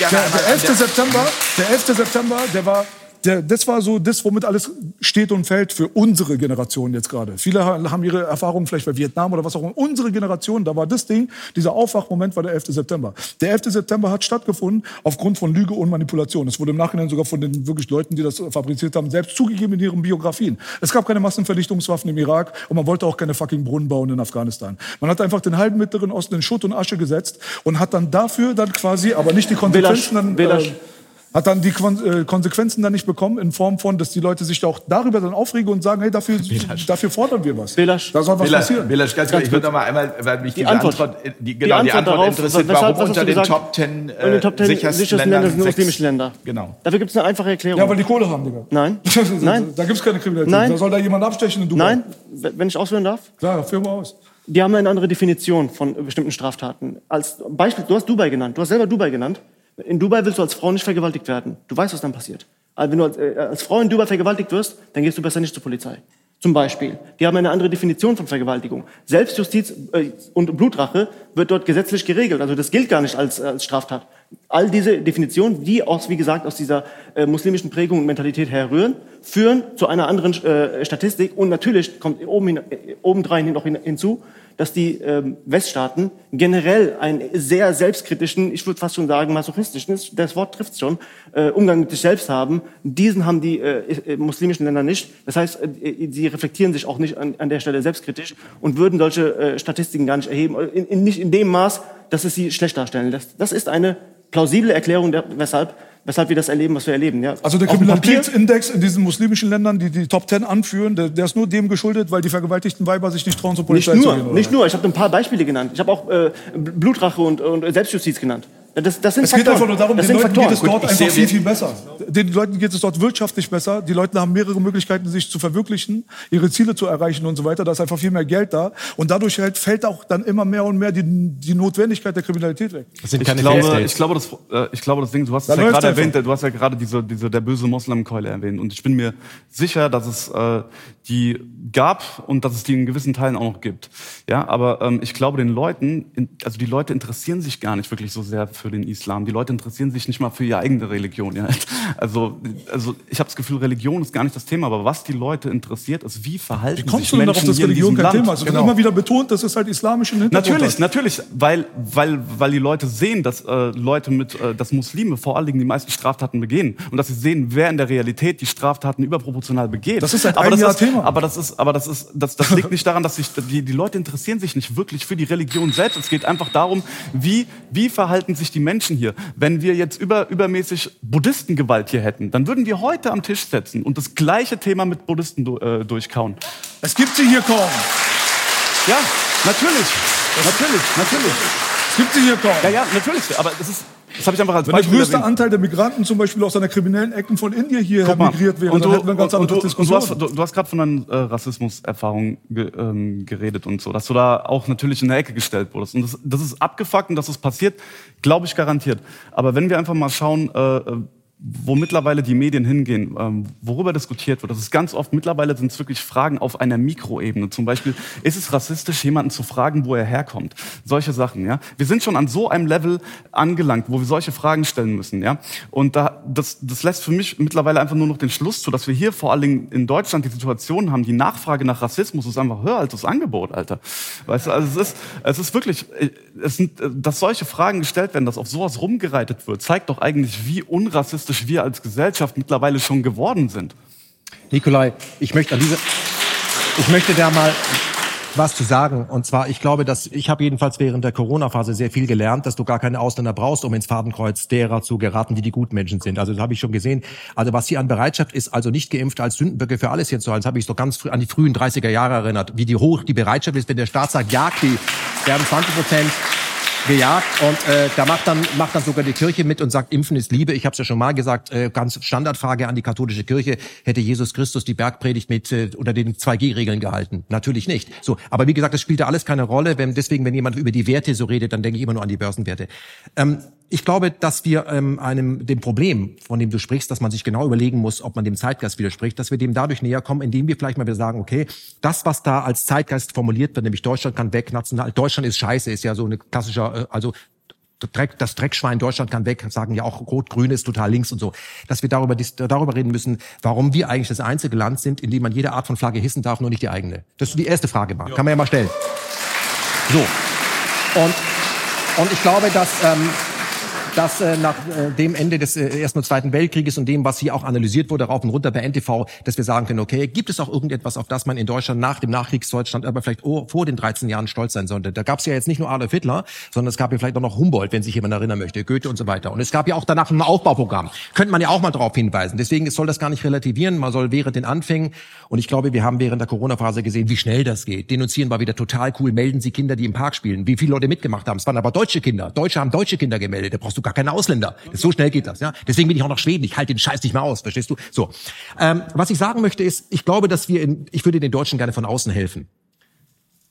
der an 11. der- September, der 11. September, der war das war so das, womit alles steht und fällt für unsere Generation jetzt gerade. Viele ha- haben ihre Erfahrungen vielleicht bei Vietnam oder was auch immer. Unsere Generation, da war das Ding, dieser Aufwachmoment war der 11. September. Der 11. September hat stattgefunden aufgrund von Lüge und Manipulation. Es wurde im Nachhinein sogar von den wirklich Leuten, die das fabriziert haben, selbst zugegeben in ihren Biografien. Es gab keine Massenvernichtungswaffen im Irak und man wollte auch keine fucking Brunnen bauen in Afghanistan. Man hat einfach den halben Mittleren Osten in Schutt und Asche gesetzt und hat dann dafür dann quasi, aber nicht die Konsequenzen dann... Belasch. Äh, hat dann die äh, Konsequenzen dann nicht bekommen in Form von, dass die Leute sich da auch darüber dann aufregen und sagen, hey, dafür, dafür fordern wir was. Belasch. Da soll was Belasch, passieren. Belasch, ganz kurz, ich würde noch mal einmal, weil mich die, Die Antwort. Antwort, die, Die genau, die Antwort Antwort darauf, interessiert, weshalb- warum unter den gesagt? Top Ten, In den äh, Top 10 sichersten, sichersten Ländern sind muslimische Länder. Genau. Dafür gibt es eine einfache Erklärung. Ja, weil die Kohle haben, Digga. Nein. Nein. Da gibt's keine Kriminalität. Nein. Da soll da jemand abstechen in Dubai. Nein, wenn ich ausführen darf. Klar, führ mal aus. Die haben eine andere Definition von bestimmten Straftaten. Als Beispiel, du hast Dubai genannt. Du hast selber Dubai genannt. In Dubai willst du als Frau nicht vergewaltigt werden. Du weißt, was dann passiert. Also wenn du als, äh, als Frau in Dubai vergewaltigt wirst, dann gehst du besser nicht zur Polizei. Zum Beispiel. Die haben eine andere Definition von Vergewaltigung. Selbstjustiz äh, und Blutrache wird dort gesetzlich geregelt. Also das gilt gar nicht als, äh, als Straftat. All diese Definitionen, die aus, wie gesagt, aus dieser äh, muslimischen Prägung und Mentalität herrühren, führen zu einer anderen äh, Statistik. Und natürlich kommt oben hin, äh, obendrein noch hin, hinzu, dass die ähm, Weststaaten generell einen sehr selbstkritischen, ich würde fast schon sagen masochistischen, das Wort trifft schon, äh, Umgang mit sich selbst haben. Diesen haben die äh, äh, muslimischen Länder nicht. Das heißt, äh, sie reflektieren sich auch nicht an, an der Stelle selbstkritisch und würden solche äh, Statistiken gar nicht erheben, in, in, nicht in dem Maß, dass es sie schlecht darstellen lässt. Das ist eine plausible Erklärung, der, weshalb, weshalb wir das erleben, was wir erleben. Ja. Also der Kriminalitätsindex in diesen muslimischen Ländern, die die Top Ten anführen, der, der ist nur dem geschuldet, weil die vergewaltigten Weiber sich nicht trauen, zur Nicht Polizei nur, zu gehen. oder? nicht nur. Ich habe ein paar Beispiele genannt. Ich habe auch äh, Blutrache und, und Selbstjustiz genannt. Das, das sind Es geht Faktoren. einfach nur darum, das den sind Leuten Faktoren. geht es dort ich einfach viel, viel besser. Den Leuten geht es dort wirtschaftlich besser. Die Leute haben mehrere Möglichkeiten, sich zu verwirklichen, ihre Ziele zu erreichen und so weiter. Da ist einfach viel mehr Geld da. Und dadurch halt fällt auch dann immer mehr und mehr die, die Notwendigkeit der Kriminalität weg. Das sind Ich keine glaube, Fairstates. ich glaube, das, äh, ich glaube, das Ding, du hast es ja gerade einfach. erwähnt, du hast ja gerade diese, diese, der böse Moslem-Keule erwähnt. Und ich bin mir sicher, dass es äh, die gab und dass es die in gewissen Teilen auch noch gibt. Ja, aber ähm, ich glaube, den Leuten, also die Leute interessieren sich gar nicht wirklich so sehr für den Islam. Die Leute interessieren sich nicht mal für ihre eigene Religion. Ja? Also, also ich habe das Gefühl, Religion ist gar nicht das Thema, aber was die Leute interessiert, ist, wie verhalten Wie kommst sich du denn Menschen darauf, dass Religion kein Land? Thema ist? Es Genau. immer wieder betont, dass es halt islamischen Hintergrund Natürlich, hat. natürlich, weil, weil, weil die Leute sehen, dass äh, Leute mit, äh, dass Muslime vor allen Dingen die meisten Straftaten begehen und dass sie sehen, wer in der Realität die Straftaten überproportional begeht. Das ist seit aber das Jahr ist, Aber das ist, aber das ist, das, das liegt nicht daran, dass sich die, die Leute interessieren sich nicht wirklich für die Religion selbst. Es geht einfach darum, wie, wie verhalten sich die Menschen hier. Wenn wir jetzt über, übermäßig Buddhistengewalt hier hätten, dann würden wir heute am Tisch setzen und das gleiche Thema mit Buddhisten du, äh, durchkauen. Es gibt sie hier kaum. Ja, natürlich, natürlich, natürlich. Es gibt sie hier kaum. Ja, ja, natürlich. Aber das ist, das habe ich einfach als Wenn der Beispiel größte erwähnt. Anteil der Migranten zum Beispiel aus einer kriminellen Ecken von Indien hierher migriert wäre, und dann du, hätten wir eine ganz andere und, du, Diskussion. hast, du, du hast gerade von deinen äh, Rassismuserfahrungen ge, ähm, geredet und so, dass du da auch natürlich in der Ecke gestellt wurdest. Und das, das ist abgefuckt und dass es passiert, glaube ich garantiert. Aber wenn wir einfach mal schauen, äh, äh, wo mittlerweile die Medien hingehen, ähm, worüber diskutiert wird, das ist ganz oft, mittlerweile sind es wirklich Fragen auf einer Mikroebene. Zum Beispiel, ist es rassistisch, jemanden zu fragen, wo er herkommt? Solche Sachen, ja. Wir sind schon an so einem Level angelangt, wo wir solche Fragen stellen müssen, ja. Und da, das, das lässt für mich mittlerweile einfach nur noch den Schluss zu, dass wir hier vor allen Dingen in Deutschland die Situation haben, die Nachfrage nach Rassismus ist einfach höher als das Angebot, Alter. Weißt du, also es ist, es ist wirklich, es sind, dass solche Fragen gestellt werden, dass auf sowas rumgereitet wird, zeigt doch eigentlich, wie unrassistisch wir als Gesellschaft mittlerweile schon geworden sind. Nikolai, ich möchte an dieser, ich möchte da mal, was zu sagen. Und zwar, ich glaube, dass ich habe jedenfalls während der Corona-Phase sehr viel gelernt, dass du gar keine Ausländer brauchst, um ins Fadenkreuz derer zu geraten, die die guten Menschen sind. Also das habe ich schon gesehen. Also was hier an Bereitschaft ist, also nicht geimpft als Sündenböcke für alles hier zu halten, das habe ich doch ganz früh, an die frühen 30er Jahre erinnert, wie die hoch die Bereitschaft ist, wenn der Staat sagt, jagt die, werden 20 Prozent gejagt und äh, da macht dann macht dann sogar die Kirche mit und sagt Impfen ist Liebe. Ich habe es ja schon mal gesagt, äh, ganz Standardfrage an die katholische Kirche: Hätte Jesus Christus die Bergpredigt mit äh, unter den 2G-Regeln gehalten? Natürlich nicht. So, aber wie gesagt, das spielt da alles keine Rolle. Wenn deswegen, wenn jemand über die Werte so redet, dann denke ich immer nur an die Börsenwerte. Ähm, ich glaube, dass wir ähm, einem dem Problem, von dem du sprichst, dass man sich genau überlegen muss, ob man dem Zeitgeist widerspricht, dass wir dem dadurch näher kommen, indem wir vielleicht mal wieder sagen, okay, das, was da als Zeitgeist formuliert wird, nämlich Deutschland kann weg, national, Deutschland ist scheiße, ist ja so eine klassischer, äh, also Dreck, das Dreckschwein Deutschland kann weg, sagen ja auch Rot-Grün ist total links und so. Dass wir darüber, darüber reden müssen, warum wir eigentlich das einzige Land sind, in dem man jede Art von Flagge hissen darf, nur nicht die eigene. Das ist die erste Frage mal. Kann man ja mal stellen. So. Und, und ich glaube, dass ähm, dass äh, nach äh, dem Ende des äh, Ersten und Zweiten Weltkrieges und dem, was hier auch analysiert wurde, rauf und runter bei NTV, dass wir sagen können, okay, gibt es auch irgendetwas, auf das man in Deutschland nach dem Nachkriegsdeutschland, aber vielleicht oh, vor den 13 Jahren stolz sein sollte? Da gab es ja jetzt nicht nur Adolf Hitler, sondern es gab ja vielleicht auch noch Humboldt, wenn sich jemand erinnern möchte, Goethe und so weiter. Und es gab ja auch danach ein Aufbauprogramm. Könnte man ja auch mal darauf hinweisen. Deswegen soll das gar nicht relativieren. Man soll während den Anfängen, und ich glaube, wir haben während der Corona-Phase gesehen, wie schnell das geht. Denunzieren war wieder total cool. Melden Sie Kinder, die im Park spielen. Wie viele Leute mitgemacht haben. Es waren aber deutsche Kinder. Deutsche haben deutsche Kinder gemeldet. Da brauchst du gar keine Ausländer. So schnell geht das, ja. Deswegen bin ich auch nach Schweden. Ich halte den Scheiß nicht mehr aus, verstehst du? So. Ähm, was ich sagen möchte ist, ich glaube, dass wir in, ich würde den Deutschen gerne von außen helfen.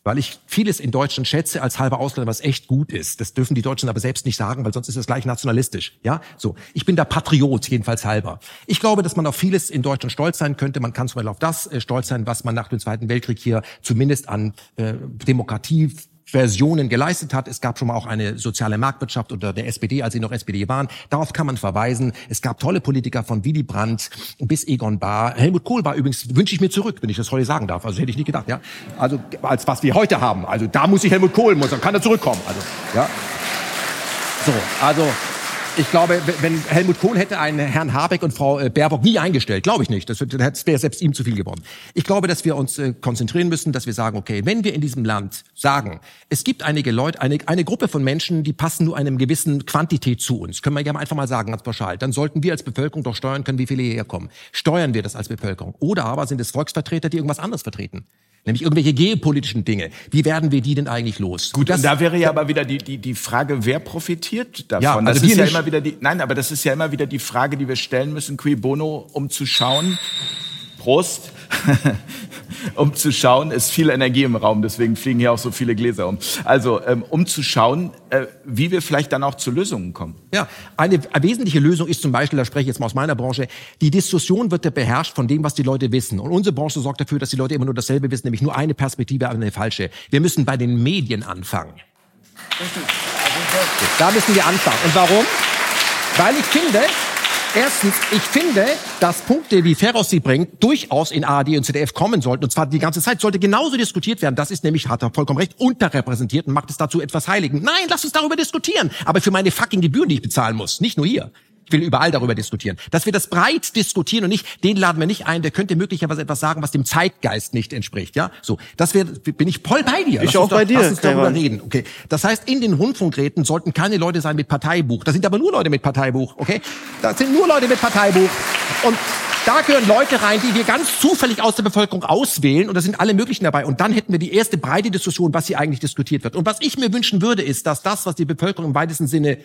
Weil ich vieles in Deutschland schätze als halber Ausländer, was echt gut ist. Das dürfen die Deutschen aber selbst nicht sagen, weil sonst ist es gleich nationalistisch. Ja, so. Ich bin der Patriot, jedenfalls halber. Ich glaube, dass man auf vieles in Deutschland stolz sein könnte. Man kann zum Beispiel auf das äh, stolz sein, was man nach dem Zweiten Weltkrieg hier zumindest an äh, Demokratie Versionen geleistet hat. Es gab schon mal auch eine soziale Marktwirtschaft unter der SPD, als sie noch SPD waren. Darauf kann man verweisen. Es gab tolle Politiker von Willy Brandt bis Egon Bahr. Helmut Kohl war übrigens, wünsche ich mir zurück, wenn ich das heute sagen darf. Also hätte ich nicht gedacht, ja. Also als was wir heute haben. Also da muss ich Helmut Kohl, muss, dann kann er zurückkommen. Also, ja. So, also ich glaube, wenn Helmut Kohl hätte einen Herrn Habeck und Frau äh, Baerbock nie eingestellt, glaube ich nicht. Das wäre selbst ihm zu viel geworden. Ich glaube, dass wir uns äh, konzentrieren müssen, dass wir sagen, okay, wenn wir in diesem Land sagen, es gibt einige Leute, eine, eine Gruppe von Menschen, die passen nur einem gewissen Quantität zu uns, können wir ja einfach mal sagen, ganz pauschal, dann sollten wir als Bevölkerung doch steuern können, wie viele hierher kommen. Steuern wir das als Bevölkerung? Oder aber sind es Volksvertreter, die irgendwas anderes vertreten? Nämlich irgendwelche geopolitischen Dinge. Wie werden wir die denn eigentlich los? Gut, das, da wäre ja aber wieder die, die, die Frage, wer profitiert davon? Ja, also das ist ja immer wieder die, nein, aber das ist ja immer wieder die Frage, die wir stellen müssen, qui bono, um zu schauen, Prost, um zu schauen, ist viel Energie im Raum, deswegen fliegen hier auch so viele Gläser um. Also, ähm, um zu schauen, äh, wie wir vielleicht dann auch zu Lösungen kommen. Ja, eine, eine wesentliche Lösung ist zum Beispiel, da spreche ich jetzt mal aus meiner Branche, die Diskussion wird ja beherrscht von dem, was die Leute wissen. Und unsere Branche sorgt dafür, dass die Leute immer nur dasselbe wissen, nämlich nur eine Perspektive, aber eine falsche. Wir müssen bei den Medien anfangen. Da müssen wir anfangen. Und warum? Weil ich finde, Erstens, ich finde, dass Punkte, wie Ferros sie bringt, durchaus in ARD und ZDF kommen sollten. Und zwar die ganze Zeit sollte genauso diskutiert werden. Das ist nämlich, hat er vollkommen recht, unterrepräsentiert und macht es dazu etwas Heiligen. Nein, lass uns darüber diskutieren. Aber für meine fucking Gebühren, die ich bezahlen muss. Nicht nur hier. Ich will überall darüber diskutieren. Dass wir das breit diskutieren und nicht, den laden wir nicht ein, der könnte möglicherweise etwas sagen, was dem Zeitgeist nicht entspricht. Ja, so. Das wäre, bin ich voll bei dir. Ich lass auch bei dir. Lass uns darüber reden. Okay. Das heißt, in den Rundfunkräten sollten keine Leute sein mit Parteibuch. Da sind aber nur Leute mit Parteibuch. Okay. Da sind nur Leute mit Parteibuch. Und da gehören Leute rein, die wir ganz zufällig aus der Bevölkerung auswählen und da sind alle möglichen dabei. Und dann hätten wir die erste breite Diskussion, was hier eigentlich diskutiert wird. Und was ich mir wünschen würde, ist, dass das, was die Bevölkerung im weitesten Sinne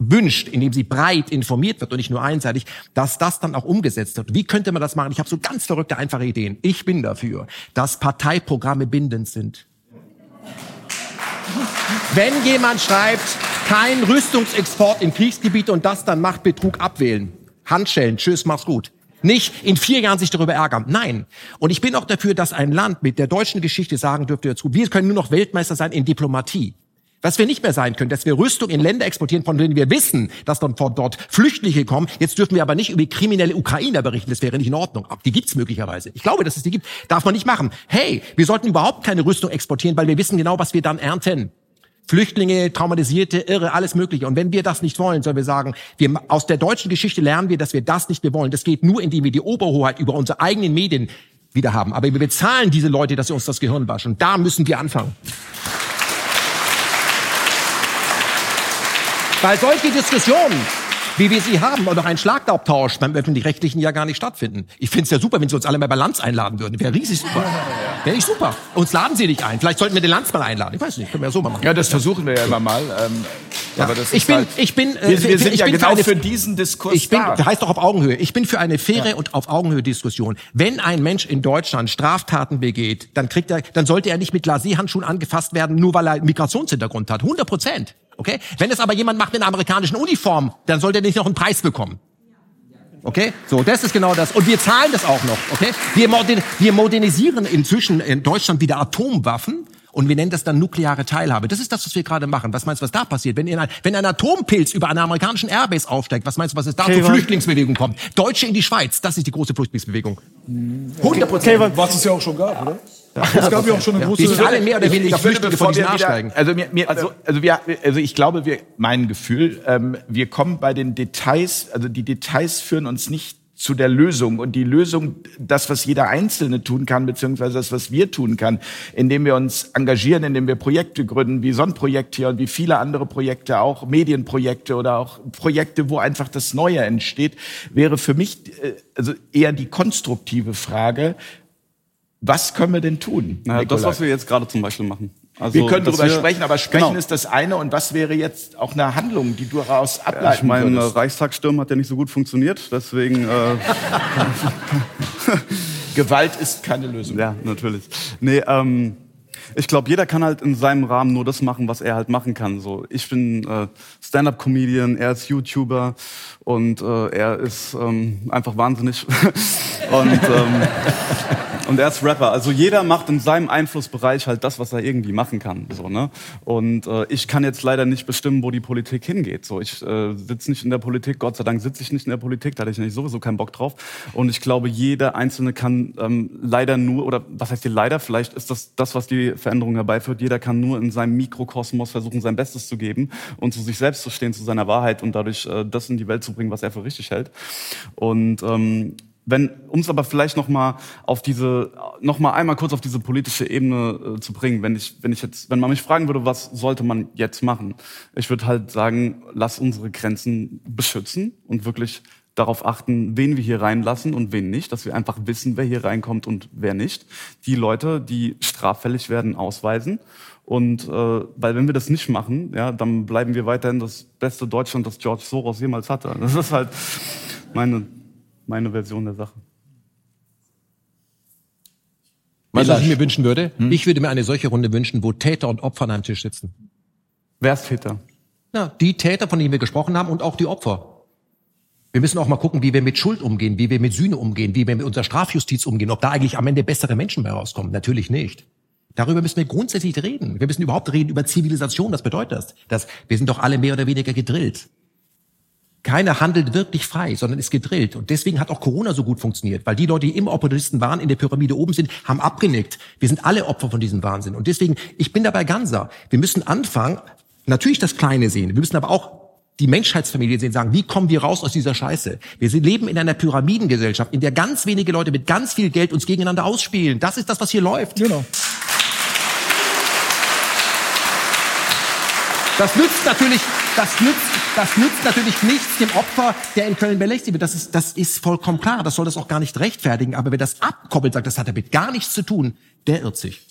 wünscht, indem sie breit informiert wird und nicht nur einseitig, dass das dann auch umgesetzt wird. Wie könnte man das machen? Ich habe so ganz verrückte, einfache Ideen. Ich bin dafür, dass Parteiprogramme bindend sind. Wenn jemand schreibt, kein Rüstungsexport in Kriegsgebiete und das dann macht Betrug abwählen. Handschellen, tschüss, mach's gut. Nicht in vier Jahren sich darüber ärgern. Nein. Und ich bin auch dafür, dass ein Land mit der deutschen Geschichte sagen dürfte dazu, wir können nur noch Weltmeister sein in Diplomatie. Was wir nicht mehr sein können, dass wir Rüstung in Länder exportieren, von denen wir wissen, dass dann von dort Flüchtlinge kommen. Jetzt dürfen wir aber nicht über kriminelle Ukrainer berichten. Das wäre nicht in Ordnung. Aber die gibt's möglicherweise. Ich glaube, dass es die gibt. Darf man nicht machen. Hey, wir sollten überhaupt keine Rüstung exportieren, weil wir wissen genau, was wir dann ernten. Flüchtlinge, Traumatisierte, Irre, alles Mögliche. Und wenn wir das nicht wollen, sollen wir sagen, wir, aus der deutschen Geschichte lernen wir, dass wir das nicht mehr wollen. Das geht nur, indem wir die Oberhoheit über unsere eigenen Medien wieder haben. Aber wir bezahlen diese Leute, dass sie uns das Gehirn waschen. Da müssen wir anfangen. Weil solche Diskussionen, wie wir sie haben, und auch ein Schlagdaubtausch beim Öffentlich-Rechtlichen ja gar nicht stattfinden. Ich finde es ja super, wenn Sie uns alle mal bei Lanz einladen würden. Wäre riesig super. Wäre nicht super. Uns laden Sie nicht ein. Vielleicht sollten wir den Lanz mal einladen. Ich weiß nicht, können wir ja so mal machen. Ja, das versuchen wir ja immer mal. Ähm, Ja. Aber das ich bin, halt, ich bin, äh, wir, wir sind ich ja bin genau eine- für diesen Diskurs ich bin, da. das heißt doch auf Augenhöhe. Ich bin für eine faire und auf Augenhöhe Diskussion. Wenn ein Mensch in Deutschland Straftaten begeht, dann kriegt er, dann sollte er nicht mit Glacé-Handschuhen angefasst werden, nur weil er Migrationshintergrund hat. 100 Prozent. Okay? Wenn es aber jemand macht mit einer amerikanischen Uniform, dann sollte er nicht noch einen Preis bekommen. Okay? So, das ist genau das. Und wir zahlen das auch noch. Okay? Wir, modern, wir modernisieren inzwischen in Deutschland wieder Atomwaffen. Und wir nennen das dann nukleare Teilhabe. Das ist das, was wir gerade machen. Was meinst du, was da passiert? Wenn, ein, wenn ein Atompilz über einer amerikanischen Airbase aufsteigt, was meinst du, was es da zur Flüchtlingsbewegung kommt? Deutsche in die Schweiz, das ist die große Flüchtlingsbewegung. 100 Prozent. Was es ja auch schon gab, oder? Es gab ja auch schon eine Ja. große... Die sind alle mehr oder weniger ich Flüchtlinge von wir wieder, Nachsteigen. also mir, mir, also, also wir, also ich glaube, wir, mein Gefühl, ähm, wir kommen bei den Details, also die Details führen uns nicht zu der Lösung und die Lösung, das, was jeder Einzelne tun kann, beziehungsweise das, was wir tun kann, indem wir uns engagieren, indem wir Projekte gründen, wie so ein Projekt hier und wie viele andere Projekte, auch Medienprojekte oder auch Projekte, wo einfach das Neue entsteht, wäre für mich äh, also eher die konstruktive Frage, was können wir denn tun? Naja, das, was wir jetzt gerade zum Beispiel machen. Also, Wir können darüber wir- sprechen, aber sprechen Genau. ist das eine. Und was wäre jetzt auch eine Handlung, die du daraus ableiten Ich meine, würdest? Reichstagssturm hat ja nicht so gut funktioniert, deswegen äh, Gewalt ist keine Lösung. Ja, natürlich. Nee, ähm, ich glaube, jeder kann halt in seinem Rahmen nur das machen, was er halt machen kann. So, ich bin äh, Stand-up-Comedian, er ist YouTuber und äh, er ist ähm, einfach wahnsinnig und ähm, und er ist Rapper. Also jeder macht in seinem Einflussbereich halt das, was er irgendwie machen kann. So, ne? Und äh, ich kann jetzt leider nicht bestimmen, wo die Politik hingeht. So, ich äh, sitze nicht in der Politik. Gott sei Dank sitze ich nicht in der Politik. Da hatte ich nämlich sowieso keinen Bock drauf. Und ich glaube, jeder Einzelne kann ähm, leider nur oder was heißt hier leider? Vielleicht ist das das, was die Veränderung herbeiführt. Jeder kann nur in seinem Mikrokosmos versuchen, sein Bestes zu geben und zu sich selbst zu stehen, zu seiner Wahrheit und dadurch äh, das in die Welt zu bringen, was er für richtig hält. Und ähm, wenn, um es aber vielleicht noch mal auf diese, noch mal einmal kurz auf diese politische Ebene äh, zu bringen, wenn ich, wenn ich jetzt, wenn man mich fragen würde, was sollte man jetzt machen? Ich würde halt sagen, lass unsere Grenzen beschützen und wirklich darauf achten, wen wir hier reinlassen und wen nicht, dass wir einfach wissen, wer hier reinkommt und wer nicht. Die Leute, die straffällig werden, ausweisen. Und äh, weil wenn wir das nicht machen, ja, dann bleiben wir weiterhin das beste Deutschland, das George Soros jemals hatte. Das ist halt meine meine Version der Sache. Weißt du, was ich mir wünschen würde? Ich würde mir eine solche Runde wünschen, wo Täter und Opfer an einem Tisch sitzen. Wer ist Täter? Ja, die Täter, von denen wir gesprochen haben, und auch die Opfer. Wir müssen auch mal gucken, wie wir mit Schuld umgehen, wie wir mit Sühne umgehen, wie wir mit unserer Strafjustiz umgehen, ob da eigentlich am Ende bessere Menschen bei rauskommen. Natürlich nicht. Darüber müssen wir grundsätzlich reden. Wir müssen überhaupt reden über Zivilisation. Was bedeutet das? das wir sind doch alle mehr oder weniger gedrillt. Keiner handelt wirklich frei, sondern ist gedrillt. Und deswegen hat auch Corona so gut funktioniert, weil die Leute, die immer Opportunisten waren, in der Pyramide oben sind, haben abgenickt. Wir sind alle Opfer von diesem Wahnsinn. Und deswegen, ich bin dabei Ganser. Wir müssen anfangen, natürlich das Kleine sehen. Wir müssen aber auch die Menschheitsfamilie sehen, sagen, wie kommen wir raus aus dieser Scheiße? Wir leben in einer Pyramidengesellschaft, in der ganz wenige Leute mit ganz viel Geld uns gegeneinander ausspielen. Das ist das, was hier läuft. Genau. Das nützt natürlich, das nützt, das nützt natürlich nichts dem Opfer, der in Köln belästigt wird. Das ist, das ist vollkommen klar. Das soll das auch gar nicht rechtfertigen. Aber wer das abkoppelt, sagt, das hat damit gar nichts zu tun, der irrt sich.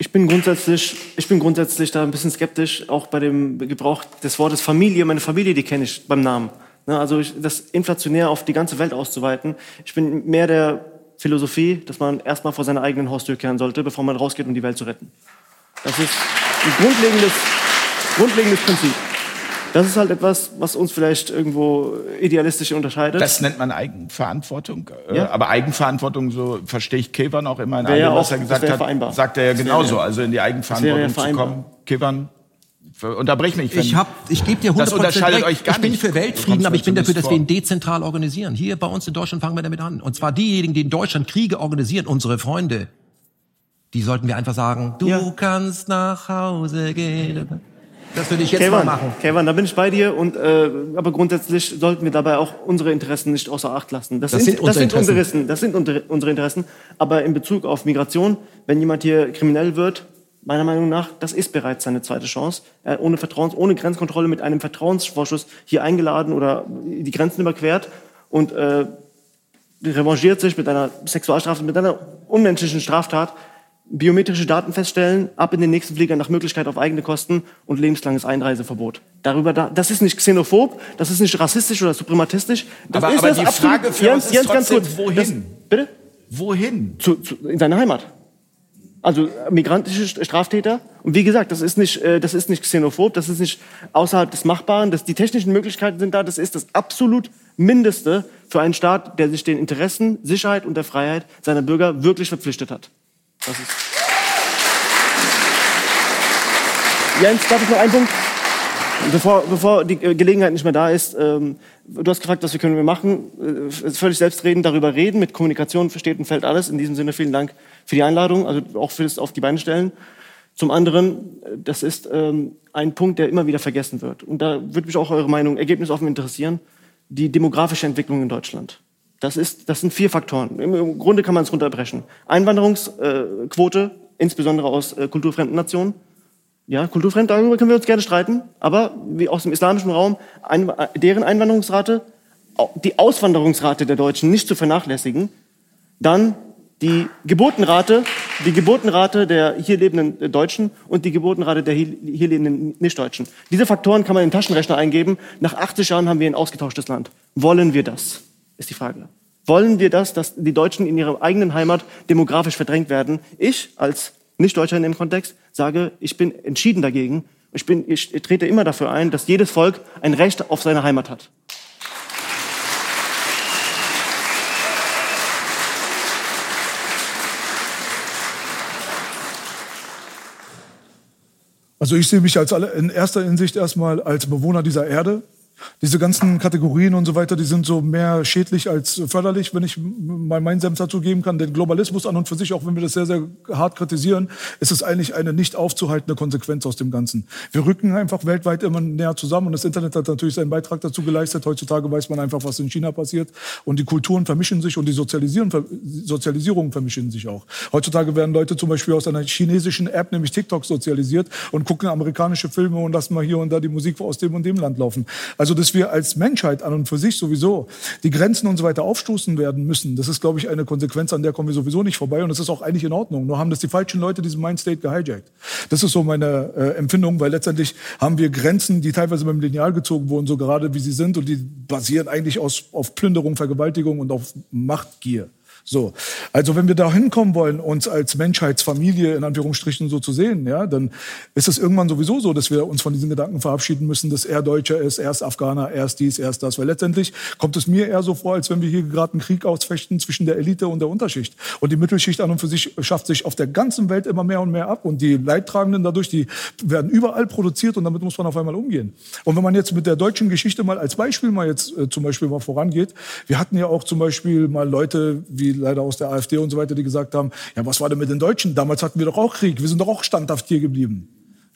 Ich bin grundsätzlich, ich bin grundsätzlich da ein bisschen skeptisch, auch bei dem Gebrauch des Wortes Familie. Meine Familie, die kenne ich beim Namen. Ne, also ich, das inflationär auf die ganze Welt auszuweiten. Ich bin mehr der Philosophie, dass man erstmal vor seiner eigenen Haustür kehren sollte, bevor man rausgeht, um die Welt zu retten. Das ist ein grundlegendes, grundlegendes Prinzip. Das ist halt etwas, was uns vielleicht irgendwo idealistisch unterscheidet. Das nennt man Eigenverantwortung. Äh, Ja. Aber Eigenverantwortung, so verstehe ich Kevan auch immer in allem, ja was auch- er das gesagt wäre hat, vereinbar. sagt er ja genauso. ja- also in die wäre ja Eigenverantwortung zu kommen. Kevan, unterbrech mich. Ich hab, ich gebe dir 100% Das unterscheidet euch gar Ich bin nicht. für Weltfrieden, aber ich bin dafür, dass zumindest wir ihn dezentral organisieren. Hier bei uns in Deutschland fangen wir damit an. Und zwar diejenigen, die in Deutschland Kriege organisieren, unsere Freunde, die sollten wir einfach sagen, du Ja. kannst nach Hause gehen. Das würde ich jetzt Kevan, mal machen. Kevan, da bin ich bei dir. Und, äh, aber grundsätzlich sollten wir dabei auch unsere Interessen nicht außer Acht lassen. Das, Das sind das unsere sind unsere Interessen. Das sind unsere, Interessen. Aber in Bezug auf Migration, wenn jemand hier kriminell wird, meiner Meinung nach, das ist bereits seine zweite Chance. Er ohne Vertrauens, ohne Grenzkontrolle mit einem Vertrauensvorschuss hier eingeladen oder die Grenzen überquert und äh, revanchiert sich mit einer Sexualstraftat, mit einer unmenschlichen Straftat, biometrische Daten feststellen, ab in den nächsten Flieger nach Möglichkeit auf eigene Kosten und lebenslanges Einreiseverbot. Darüber, da, das ist nicht xenophob, das ist nicht rassistisch oder suprematistisch. Das Aber- ist aber das die absolut- Frage für Jens, uns ist Jens, ganz trotzdem, kurz. wohin? Das, bitte? Wohin? Zu, zu, in seine Heimat. Also äh, migrantische Straftäter. Und wie gesagt, das ist nicht, äh, das ist nicht xenophob, das ist nicht außerhalb des Machbaren. Das, die technischen Möglichkeiten sind da. Das ist das absolut Mindeste für einen Staat, der sich den Interessen, Sicherheit und der Freiheit seiner Bürger wirklich verpflichtet hat. Das ist Jens, darf ich noch einen Punkt? Bevor, bevor die äh, Gelegenheit nicht mehr da ist, ähm, du hast gefragt, was wir können wir machen. Äh, völlig selbstredend darüber reden. Mit Kommunikation versteht und fällt alles. In diesem Sinne vielen Dank für die Einladung, also auch fürs auf die Beine stellen. Zum anderen, äh, das ist ähm, ein Punkt, der immer wieder vergessen wird. Und da würde mich auch eure Meinung ergebnisoffen interessieren. Die demografische Entwicklung in Deutschland. Das, ist, das sind vier Faktoren. Im, Grunde kann man es runterbrechen. Einwanderungsquote, insbesondere aus äh, kulturfremden Nationen. Ja, kulturfremd, darüber können wir uns gerne streiten. Aber wie aus dem islamischen Raum, ein, deren Einwanderungsrate, die Auswanderungsrate der Deutschen nicht zu vernachlässigen. Dann die Geburtenrate, die Geburtenrate der hier lebenden äh, Deutschen und die Geburtenrate der hier lebenden Nichtdeutschen. Diese Faktoren kann man in den Taschenrechner eingeben. Nach 80 Jahren haben wir ein ausgetauschtes Land. Wollen wir das? Ist die Frage. Wollen wir das, dass die Deutschen in ihrer eigenen Heimat demografisch verdrängt werden? Ich als Nicht-Deutscher in dem Kontext sage, ich bin entschieden dagegen. Ich, bin, ich trete immer dafür ein, dass jedes Volk ein Recht auf seine Heimat hat. Also ich sehe mich als alle, in erster Hinsicht erstmal als Bewohner dieser Erde. Diese ganzen Kategorien und so weiter, die sind so mehr schädlich als förderlich, wenn ich mal meinen Senf dazu geben kann. Denn Globalismus an und für sich, auch wenn wir das sehr, sehr hart kritisieren, ist es eigentlich eine nicht aufzuhaltende Konsequenz aus dem Ganzen. Wir rücken einfach weltweit immer näher zusammen und das Internet hat natürlich seinen Beitrag dazu geleistet. Heutzutage weiß man einfach, was in China passiert und die Kulturen vermischen sich und die Sozialisierungen vermischen sich auch. Heutzutage werden Leute zum Beispiel aus einer chinesischen App, nämlich TikTok, sozialisiert und gucken amerikanische Filme und lassen mal hier und da die Musik aus dem und dem Land laufen. Also, dass wir als Menschheit an und für sich sowieso die Grenzen und so weiter aufstoßen werden müssen, das ist, glaube ich, eine Konsequenz, an der kommen wir sowieso nicht vorbei. Und das ist auch eigentlich in Ordnung. Nur haben das die falschen Leute diesen Mindstate gehijackt. Das ist so meine äh, Empfindung, weil letztendlich haben wir Grenzen, die teilweise beim Lineal gezogen wurden, so gerade wie sie sind. Und die basieren eigentlich aus, auf Plünderung, Vergewaltigung und auf Machtgier. So, also wenn wir da hinkommen wollen, uns als Menschheitsfamilie in Anführungsstrichen so zu sehen, ja, dann ist es irgendwann sowieso so, dass wir uns von diesen Gedanken verabschieden müssen, dass er Deutscher ist, er ist Afghaner, er ist dies, er ist das. Weil letztendlich kommt es mir eher so vor, als wenn wir hier gerade einen Krieg ausfechten zwischen der Elite und der Unterschicht. Und die Mittelschicht an und für sich schafft sich auf der ganzen Welt immer mehr und mehr ab. Und die Leidtragenden dadurch, die werden überall produziert und damit muss man auf einmal umgehen. Und wenn man jetzt mit der deutschen Geschichte mal als Beispiel mal jetzt äh, zum Beispiel mal vorangeht, wir hatten ja auch zum Beispiel mal Leute wie leider aus der AfD und so weiter, die gesagt haben, ja, was war denn mit den Deutschen? Damals hatten wir doch auch Krieg, wir sind doch auch standhaft hier geblieben.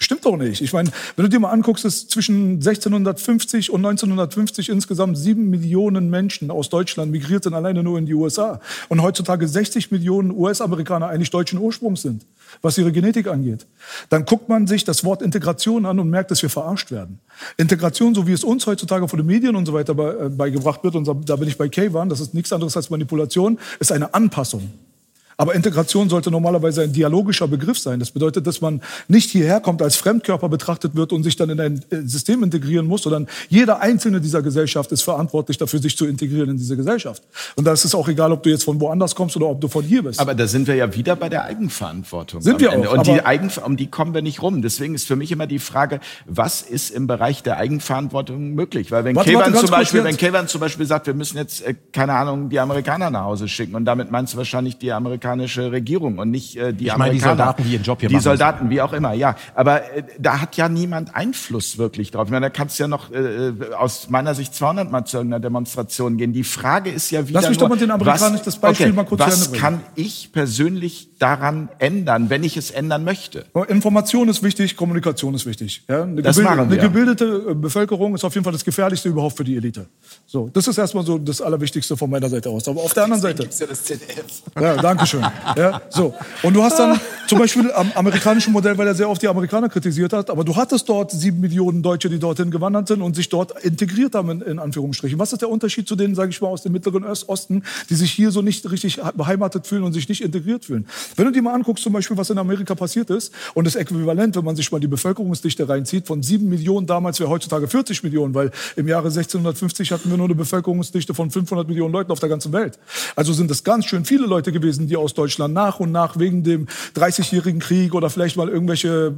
Stimmt doch nicht. Ich meine, wenn du dir mal anguckst, dass zwischen 1650 und 1950 insgesamt sieben Millionen Menschen aus Deutschland migriert sind, alleine nur in die USA. Und heutzutage 60 Millionen US-Amerikaner eigentlich deutschen Ursprungs sind, was ihre Genetik angeht. Dann guckt man sich das Wort Integration an und merkt, dass wir verarscht werden. Integration, so wie es uns heutzutage von den Medien und so weiter äh, beigebracht wird, und da- bin ich bei Kayvan, das ist nichts anderes als Manipulation, ist eine Anpassung. Aber Integration sollte normalerweise ein dialogischer Begriff sein. Das bedeutet, dass man nicht hierher kommt, als Fremdkörper betrachtet wird und sich dann in ein äh, System integrieren muss, sondern jeder Einzelne dieser Gesellschaft ist verantwortlich dafür, sich zu integrieren in diese Gesellschaft. Und da ist es auch egal, ob du jetzt von woanders kommst oder ob du von hier bist. Aber da sind wir ja wieder bei der Eigenverantwortung. Sind wir Ende. auch, Und die Eigenver um die kommen wir nicht rum. Deswegen ist für mich immer die Frage, was ist im Bereich der Eigenverantwortung möglich? Weil wenn Kevan zum Beispiel, wenn. Kevan zum Beispiel sagt, wir müssen jetzt, äh, keine Ahnung, die Amerikaner nach Hause schicken und damit meinst du wahrscheinlich die Amerikaner amerikanische Regierung und nicht äh, die Ich meine die Amerikaner. Soldaten, die ihren Job hier Die machen Soldaten, wie auch immer, ja. Aber äh, da hat ja niemand Einfluss wirklich drauf. Ich meine, da kannst du ja noch äh, aus meiner Sicht 200 Mal zu irgendeiner Demonstration gehen. Die Frage ist ja wieder Lass mich nur, doch mal den Amerikanern das Beispiel okay, mal kurz Was kann ich persönlich daran ändern, wenn ich es ändern möchte? Information ist wichtig, Kommunikation ist wichtig. Ja, eine, Das machen wir. eine gebildete äh, Bevölkerung ist auf jeden Fall das Gefährlichste überhaupt für die Elite. So, das ist erstmal so das Allerwichtigste von meiner Seite aus. Aber auf der anderen Seite. ja das ZDF. Ja, danke schön. Ja, so. Und du hast dann zum Beispiel am amerikanischen Modell, weil er sehr oft die Amerikaner kritisiert hat, aber du hattest dort sieben Millionen Deutsche, die dorthin gewandert sind und sich dort integriert haben, in, in Anführungsstrichen. Was ist der Unterschied zu denen, sage ich mal, aus dem Mittleren Ost- Osten, die sich hier so nicht richtig beheimatet fühlen und sich nicht integriert fühlen? Wenn du dir mal anguckst, zum Beispiel, was in Amerika passiert ist, und das Äquivalent, wenn man sich mal die Bevölkerungsdichte reinzieht, von sieben Millionen damals wäre heutzutage 40 Millionen, weil im Jahre 1650 hatten wir nur eine Bevölkerungsdichte von 500 Millionen Leuten auf der ganzen Welt. Also sind es ganz schön viele Leute gewesen, die aus Deutschland nach und nach wegen dem 30-jährigen Krieg oder vielleicht mal irgendwelche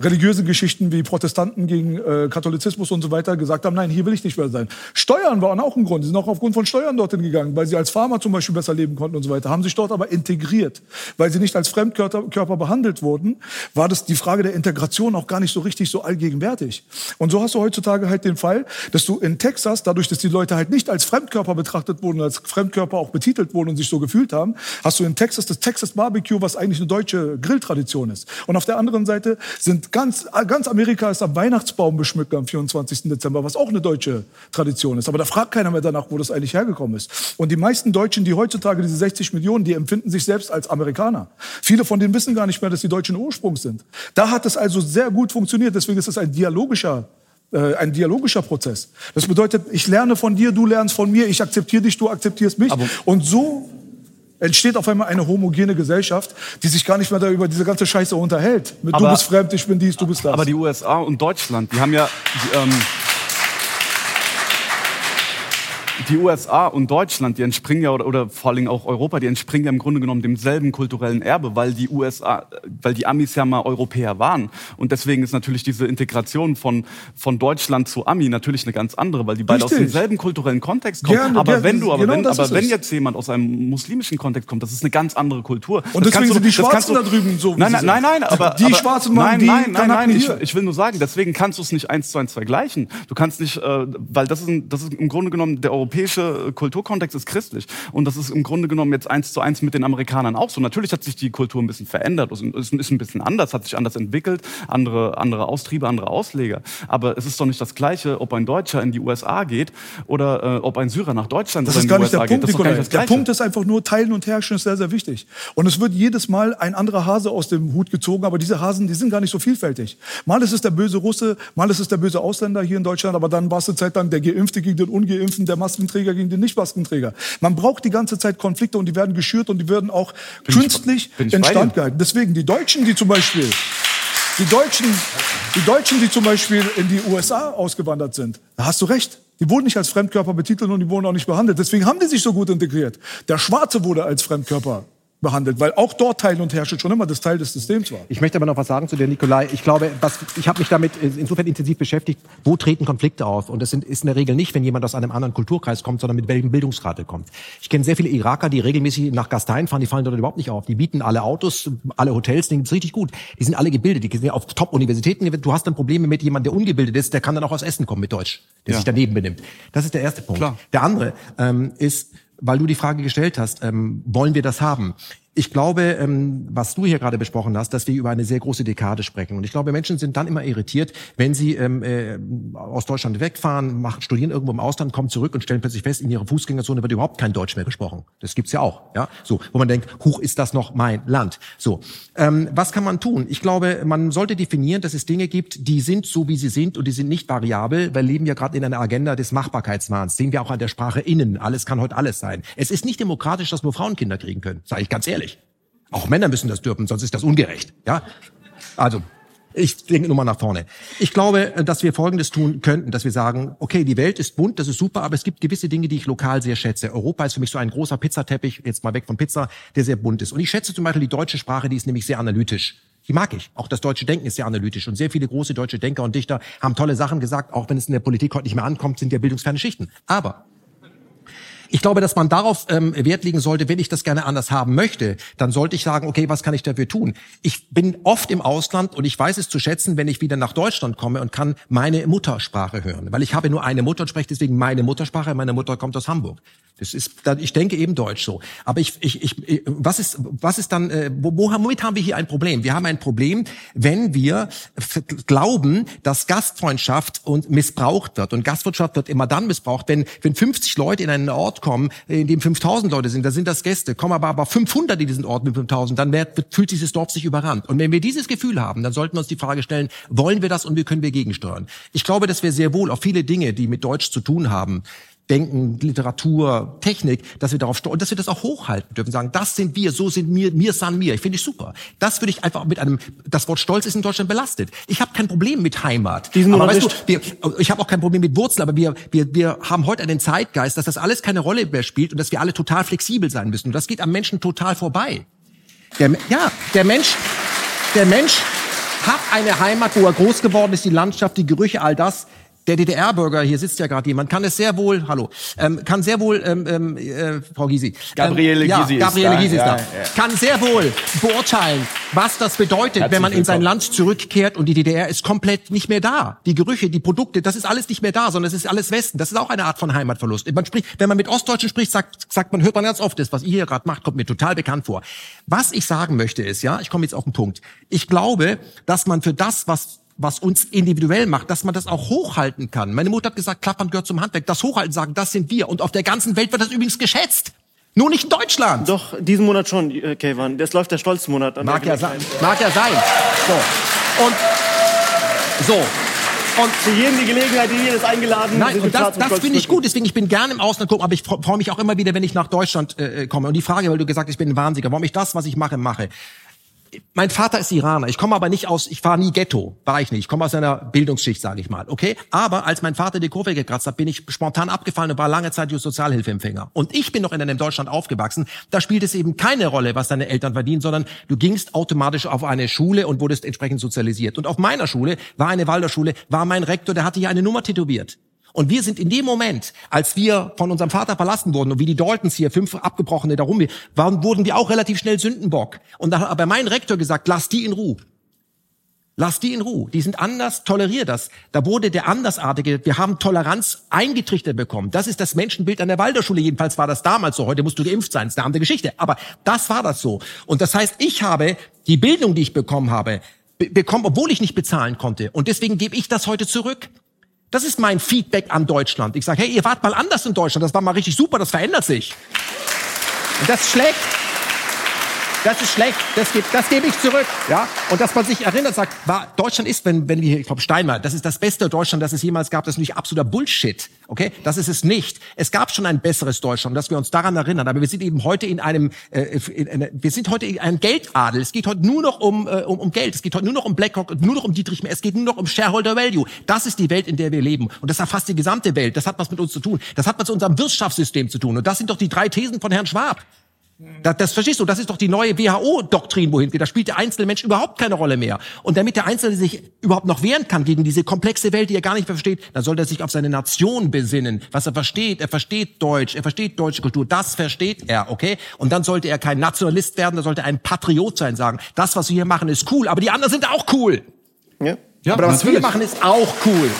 religiöse Geschichten wie Protestanten gegen äh, Katholizismus und so weiter gesagt haben, nein, hier will ich nicht mehr sein. Steuern waren auch ein Grund. Sie sind auch aufgrund von Steuern dorthin gegangen, weil sie als Farmer zum Beispiel besser leben konnten und so weiter. Haben sich dort aber integriert. Weil sie nicht als Fremdkörper Körper behandelt wurden, war das die Frage der Integration auch gar nicht so richtig so allgegenwärtig. Und so hast du heutzutage halt den Fall, dass du in Texas, dadurch, dass die Leute halt nicht als Fremdkörper betrachtet wurden, als Fremdkörper auch betitelt wurden und sich so gefühlt haben, hast du in Texas das Texas Barbecue, was eigentlich eine deutsche Grilltradition ist. Und auf der anderen Seite sind ganz, ganz Amerika ist am Weihnachtsbaum beschmückt am 24. Dezember, was auch eine deutsche Tradition ist. Aber da fragt keiner mehr danach, wo das eigentlich hergekommen ist. Und die meisten Deutschen, die heutzutage diese 60 Millionen, die empfinden sich selbst als Amerikaner. Viele von denen wissen gar nicht mehr, dass die deutschen Ursprungs sind. Da hat es also sehr gut funktioniert. Deswegen ist es ein dialogischer äh, ein dialogischer Prozess. Das bedeutet, ich lerne von dir, du lernst von mir, ich akzeptiere dich, du akzeptierst mich. und so entsteht auf einmal eine homogene Gesellschaft, die sich gar nicht mehr da über diese ganze Scheiße unterhält. Mit du Aber- bist fremd, ich bin dies, du bist das. Aber die USA und Deutschland, die haben ja die, ähm, die USA und Deutschland, die entspringen ja oder, oder vor allem auch Europa, die entspringen ja im Grunde genommen demselben kulturellen Erbe, weil die USA, weil die Amis ja mal Europäer waren und deswegen ist natürlich diese Integration von von Deutschland zu Ami natürlich eine ganz andere, weil die beide aus Richtig. demselben kulturellen Kontext kommen. Gerne, aber wenn du, aber genau wenn, aber wenn jetzt jemand aus einem muslimischen Kontext kommt, das ist eine ganz andere Kultur. Und Das deswegen du- sind die Schwarzen du- da drüben so, Nein, nein, nein, nein, aber Die aber, Schwarzen machen nein, die, nein, nein, nein, ich, ich will nur sagen, deswegen kannst du es nicht eins zu eins vergleichen. Du kannst nicht, äh, weil das ist, ein, das ist im Grunde genommen, der europäische äh, Kulturkontext ist christlich. Und das ist im Grunde genommen jetzt eins zu eins mit den Amerikanern auch so. Natürlich hat sich die Kultur ein bisschen verändert, es ist ein bisschen anders, hat sich anders entwickelt, andere, andere Austriebe, andere Ausleger. Aber es ist doch nicht das Gleiche, ob ein Deutscher in die USA geht oder äh, ob ein Syrer nach Deutschland Das oder ist in gar die nicht der USA Punkt, geht. Das ist gar nicht Der Gleiche. Punkt ist einfach nur, Teilen und Herrschen ist sehr, sehr wichtig. Und es wird jedes Mal ein anderer Hase aus dem Hut gezogen, aber diese Hasen, die sind gar nicht so vielfältig. Mal ist es der böse Russe, mal ist es der böse Ausländer hier in Deutschland, aber dann war es eine Zeit lang der Geimpfte gegen den Ungeimpften, der Maskenträger gegen den Nicht-Maskenträger. Man braucht die ganze Zeit Konflikte und die werden geschürt und die werden auch künstlich bin ich in bei Stand dir. gehalten. Deswegen die Deutschen, die zum Beispiel die Deutschen, die Deutschen, die zum Beispiel in die USA ausgewandert sind, da hast du recht. Die wurden nicht als Fremdkörper betitelt und die wurden auch nicht behandelt. Deswegen haben die sich so gut integriert. Der Schwarze wurde als Fremdkörper behandelt, weil auch dort Teilen und Herrsche schon immer das Teil des Systems war. Ich möchte aber noch was sagen zu der Nikolai. Ich glaube, was, ich habe mich damit insofern intensiv beschäftigt, wo treten Konflikte auf? Und das sind, ist in der Regel nicht, wenn jemand aus einem anderen Kulturkreis kommt, sondern mit welchem Bildungsgrad er kommt. Ich kenne sehr viele Iraker, die regelmäßig nach Gastein fahren, die fallen dort überhaupt nicht auf. Die bieten alle Autos, alle Hotels, denen gibt's richtig gut. Die sind alle gebildet, die sind auf Top-Universitäten. Du hast dann Probleme mit jemandem, der ungebildet ist, der kann dann auch aus Essen kommen mit Deutsch, der Ja. sich daneben benimmt. Das ist der erste Punkt. Klar. Der andere ähm, ist, weil du die Frage gestellt hast, ähm, wollen wir das haben? Ich glaube, ähm, was du hier gerade besprochen hast, dass wir über eine sehr große Dekade sprechen. Und ich glaube, Menschen sind dann immer irritiert, wenn sie ähm, äh, aus Deutschland wegfahren, machen, studieren irgendwo im Ausland, kommen zurück und stellen plötzlich fest, in ihrer Fußgängerzone wird überhaupt kein Deutsch mehr gesprochen. Das gibt's ja auch, ja. So, wo man denkt, huch, ist das noch mein Land? So, ähm, was kann man tun? Ich glaube, man sollte definieren, dass es Dinge gibt, die sind so, wie sie sind und die sind nicht variabel. Wir leben ja gerade in einer Agenda des Machbarkeitswahns. Sehen wir auch an der Sprache innen. Alles kann heute alles sein. Es ist nicht demokratisch, dass nur Frauen Kinder kriegen können. Sage ich ganz ehrlich. Auch Männer müssen das dürfen, sonst ist das ungerecht. Ja, also ich denke nur mal nach vorne. Ich glaube, dass wir Folgendes tun könnten, dass wir sagen, okay, die Welt ist bunt, das ist super, aber es gibt gewisse Dinge, die ich lokal sehr schätze. Europa ist für mich so ein großer Pizzateppich, jetzt mal weg von Pizza, der sehr bunt ist. Und ich schätze zum Beispiel die deutsche Sprache, die ist nämlich sehr analytisch. Die mag ich. Auch das deutsche Denken ist sehr analytisch. Und sehr viele große deutsche Denker und Dichter haben tolle Sachen gesagt, auch wenn es in der Politik heute nicht mehr ankommt, sind ja bildungsferne Schichten. Aber Ich glaube, dass man darauf ähm, Wert legen sollte, wenn ich das gerne anders haben möchte, dann sollte ich sagen, okay, was kann ich dafür tun? Ich bin oft im Ausland und ich weiß es zu schätzen, wenn ich wieder nach Deutschland komme und kann meine Muttersprache hören. Weil ich habe nur eine Mutter und spreche deswegen meine Muttersprache. Meine Mutter kommt aus Hamburg. Das ist, ich denke eben Deutsch so. Aber ich, ich, ich, was ist, was ist dann, äh, wo, womit haben wir hier ein Problem? Wir haben ein Problem, wenn wir glauben, dass Gastfreundschaft und missbraucht wird. Und Gastwirtschaft wird immer dann missbraucht, wenn, wenn 50 Leute in einen Ort kommen, in dem 5000 Leute sind, da sind das Gäste, kommen aber, aber 500 in diesen Ort mit 5000, dann wird, fühlt dieses Dorf sich überrannt. Und wenn wir dieses Gefühl haben, dann sollten wir uns die Frage stellen, wollen wir das und wie können wir gegensteuern? Ich glaube, dass wir sehr wohl auf viele Dinge, die mit Deutsch zu tun haben, Denken, Literatur, Technik, dass wir darauf und dass wir das auch hochhalten dürfen, sagen, das sind wir, so sind wir, mir san mir. Ich finde ich super. Das würde ich einfach mit einem, das Wort Stolz ist in Deutschland belastet. Ich habe kein Problem mit Heimat. Diesen aber weißt du, wir, ich habe auch kein Problem mit Wurzeln, aber wir, wir, wir haben heute einen Zeitgeist, dass das alles keine Rolle mehr spielt und dass wir alle total flexibel sein müssen. Und das geht am Menschen total vorbei. Der, ja, der Mensch, der Mensch hat eine Heimat, wo er groß geworden ist, die Landschaft, die Gerüche, all das der DDR-Bürger, hier sitzt ja gerade jemand, kann es sehr wohl, hallo, ähm, kann sehr wohl, ähm, ähm, äh, Frau Gysi. Ähm, Gabriele ja, Gysi Gabriele ist Gysi da. ist Ja, da. ja. Kann sehr wohl beurteilen, was das bedeutet, Herzlich wenn man in sein. Land zurückkehrt und die DDR ist komplett nicht mehr da. Die Gerüche, die Produkte, das ist alles nicht mehr da, sondern es ist alles Westen. Das ist auch eine Art von Heimatverlust. Man spricht, wenn man mit Ostdeutschen spricht, sagt, sagt man, hört man ganz oft, das, was ihr hier gerade macht, kommt mir total bekannt vor. Was ich sagen möchte ist, ja, ich komme jetzt auf den Punkt. Ich glaube, dass man für das, was was uns individuell macht, dass man das auch hochhalten kann. Meine Mutter hat gesagt, Klappern gehört zum Handwerk. Das Hochhalten sagen, das sind wir. Und auf der ganzen Welt wird das übrigens geschätzt. Nur nicht in Deutschland. Doch, diesen Monat schon, äh, Kayvan. Das läuft der Stolzmonat. an Mag ja sein. Mag ja sein. So. Und so. Und für jeden die Gelegenheit, die hier ist eingeladen. Nein, und das, das finde ich gut. Deswegen, ich bin gerne im Ausland gucken, aber ich fre- freue mich auch immer wieder, wenn ich nach Deutschland äh, komme. Und die Frage, weil du gesagt hast, ich bin ein Wahnsinniger, warum ich das, was ich mache, mache. Mein Vater ist Iraner. Ich komme aber nicht aus, ich war nie Ghetto, war ich nicht. Ich komme aus einer Bildungsschicht, sage ich mal, okay? Aber als mein Vater die Kurve gekratzt hat, bin ich spontan abgefallen und war lange Zeit Sozialhilfeempfänger. Und ich bin noch in einem Deutschland aufgewachsen. Da spielt es eben keine Rolle, was deine Eltern verdienen, sondern du gingst automatisch auf eine Schule und wurdest entsprechend sozialisiert. Und auf meiner Schule war eine Waldorfschule, war mein Rektor, der hatte hier eine Nummer tätowiert. Und wir sind in dem Moment, als wir von unserem Vater verlassen wurden und wie die Daltons hier, fünf Abgebrochene darum, waren, wurden wir auch relativ schnell Sündenbock. Und da hat aber mein Rektor gesagt, lass die in Ruhe. Lass die in Ruhe. Die sind anders, tolerier das. Da wurde der Andersartige, wir haben Toleranz eingetrichtert bekommen. Das ist das Menschenbild an der Waldorfschule. Jedenfalls war das damals so. Heute musst du geimpft sein. Das ist eine andere Geschichte. Aber das war das so. Und das heißt, ich habe die Bildung, die ich bekommen habe, be bekommen, obwohl ich nicht bezahlen konnte. Und deswegen gebe ich das heute zurück. Das ist mein Feedback an Deutschland. Ich sage, hey, ihr wart mal anders in Deutschland. Das war mal richtig super. Das verändert sich. Und das schlecht. Das ist schlecht. Das gebe das gebe ich zurück. Ja. Und dass man sich erinnert, sagt, war, Deutschland ist, wenn, wenn wir hier, ich glaube, Steinmeier, das ist das beste Deutschland, das es jemals gab. Das ist nicht absoluter Bullshit. Okay. Das ist es nicht. Es gab schon ein besseres Deutschland, dass wir uns daran erinnern. Aber wir sind eben heute in einem, äh, in, in, wir sind heute in einem Geldadel. Es geht heute nur noch um, äh, um, um Geld. Es geht heute nur noch um BlackRock, nur noch um Dietrich Mehr. Es geht nur noch um Shareholder Value. Das ist die Welt, in der wir leben. Und das erfasst die gesamte Welt. Das hat was mit uns zu tun. Das hat was mit unserem Wirtschaftssystem zu tun. Und das sind doch die drei Thesen von Herrn Schwab. Das, das verstehst du, das ist doch die neue WHO-Doktrin, wohin geht. Da spielt der einzelne Mensch überhaupt keine Rolle mehr. Und damit der Einzelne sich überhaupt noch wehren kann gegen diese komplexe Welt, die er gar nicht mehr versteht, dann sollte er sich auf seine Nation besinnen, was er versteht. Er versteht Deutsch, er versteht deutsche Kultur, das versteht er, okay? Und dann sollte er kein Nationalist werden, dann sollte er ein Patriot sein, sagen, das, was wir hier machen, ist cool, aber die anderen sind auch cool. Ja. Ja, aber was wir machen, ist auch cool.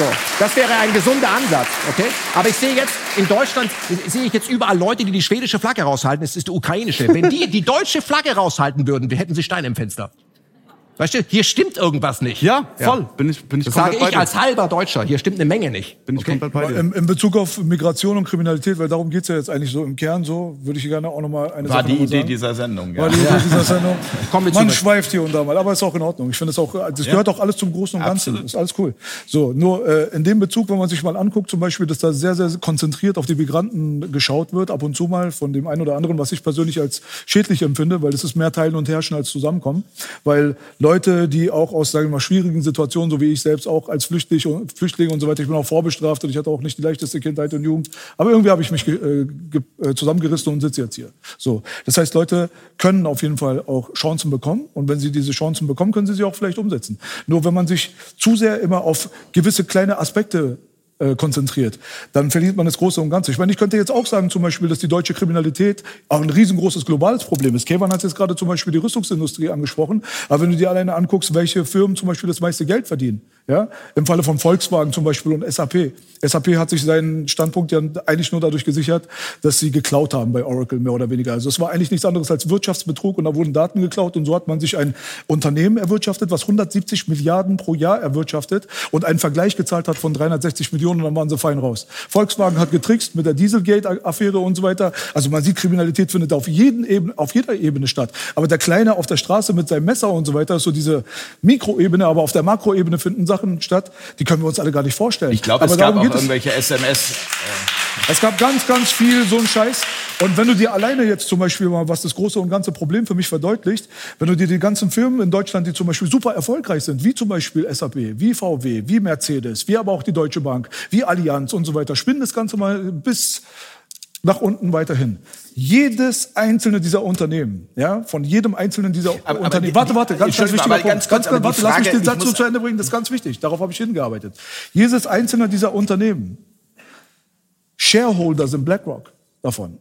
So, das wäre ein gesunder Ansatz, okay? Aber ich sehe jetzt, in Deutschland sehe ich jetzt überall Leute, die die schwedische Flagge raushalten. Es ist die ukrainische. Wenn die die deutsche Flagge raushalten würden, wir hätten sie Steine im Fenster. Weißt du, hier stimmt irgendwas nicht. Ja, voll. Bin ich, bin ich Das komplett sage ich als halber Deutscher. Hier stimmt eine Menge nicht. Bin ich komplett bei dir. In, in Bezug auf Migration und Kriminalität, weil darum geht's ja jetzt eigentlich so im Kern so, würde ich gerne auch nochmal eine War Sache die Idee sagen. dieser Sendung. Ja. War die Idee dieser Sendung. Man zurück. schweift hier und da mal, aber ist auch in Ordnung. Ich finde es auch, das gehört auch alles zum Großen und Ganzen. Absolut. Ist alles cool. So, nur äh, in dem Bezug, wenn man sich mal anguckt, zum Beispiel, dass da sehr, sehr konzentriert auf die Migranten geschaut wird, ab und zu mal von dem einen oder anderen, was ich persönlich als schädlich empfinde, weil es ist mehr Teilen und Herrschen als Zusammenkommen. Weil Leute, die auch aus, sagen wir mal, schwierigen Situationen, so wie ich selbst auch als Flüchtling und, Flüchtling und so weiter, ich bin auch vorbestraft und ich hatte auch nicht die leichteste Kindheit und Jugend, aber irgendwie habe ich mich äh, äh, zusammengerissen und sitze jetzt hier. So, das heißt, Leute können auf jeden Fall auch Chancen bekommen und wenn sie diese Chancen bekommen, können sie sie auch vielleicht umsetzen. Nur wenn man sich zu sehr immer auf gewisse kleine Aspekte äh, konzentriert, dann verliert man das Große und Ganze. Ich meine, ich könnte jetzt auch sagen zum Beispiel, dass die deutsche Kriminalität auch ein riesengroßes globales Problem ist. Kevan hat jetzt gerade zum Beispiel die Rüstungsindustrie angesprochen, aber wenn du dir alleine anguckst, welche Firmen zum Beispiel das meiste Geld verdienen, ja, im Falle von Volkswagen zum Beispiel und SAP. SAP hat sich seinen Standpunkt ja eigentlich nur dadurch gesichert, dass sie geklaut haben bei Oracle mehr oder weniger. Also es war eigentlich nichts anderes als Wirtschaftsbetrug und da wurden Daten geklaut und so hat man sich ein Unternehmen erwirtschaftet, was 170 Milliarden pro Jahr erwirtschaftet und einen Vergleich gezahlt hat von 360 Millionen und dann waren sie fein raus. Volkswagen hat getrickst mit der Dieselgate-Affäre und so weiter. Also man sieht, Kriminalität findet auf, jeden Ebene, auf jeder Ebene statt. Aber der Kleine auf der Straße mit seinem Messer und so weiter ist so diese Mikroebene, aber auf der Makroebene finden Sachen statt, die können wir uns alle gar nicht vorstellen. Ich glaube, es gab auch irgendwelche SMS. Äh es gab ganz, ganz viel so ein Scheiß. Und wenn du dir alleine jetzt zum Beispiel mal, was das große und ganze Problem für mich verdeutlicht, wenn du dir die ganzen Firmen in Deutschland, die zum Beispiel super erfolgreich sind, wie zum Beispiel SAP, wie VW, wie Mercedes, wie aber auch die Deutsche Bank, wie Allianz und so weiter, spinnen das Ganze mal bis nach unten weiterhin. Jedes einzelne dieser Unternehmen, ja, von jedem einzelnen dieser Aber- Unternehmen. warte, warte, ganz, ganz wichtiger Punkt. ganz ganz, die warte, lass mich Frage- den Satz so zu Ende bringen, das ist ganz wichtig. Darauf habe ich hingearbeitet. Jedes einzelne dieser Unternehmen, Shareholder sind BlackRock davon.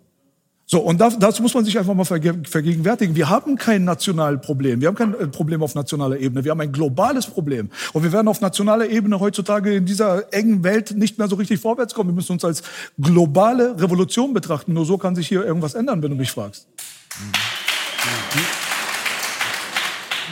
So, und das, das muss man sich einfach mal verge vergegenwärtigen. Wir haben kein nationales Problem. Wir haben kein äh, Problem auf nationaler Ebene. Wir haben ein globales Problem. Und wir werden auf nationaler Ebene heutzutage in dieser engen Welt nicht mehr so richtig vorwärts kommen. Wir müssen uns als globale Revolution betrachten. Nur so kann sich hier irgendwas ändern, wenn du mich fragst.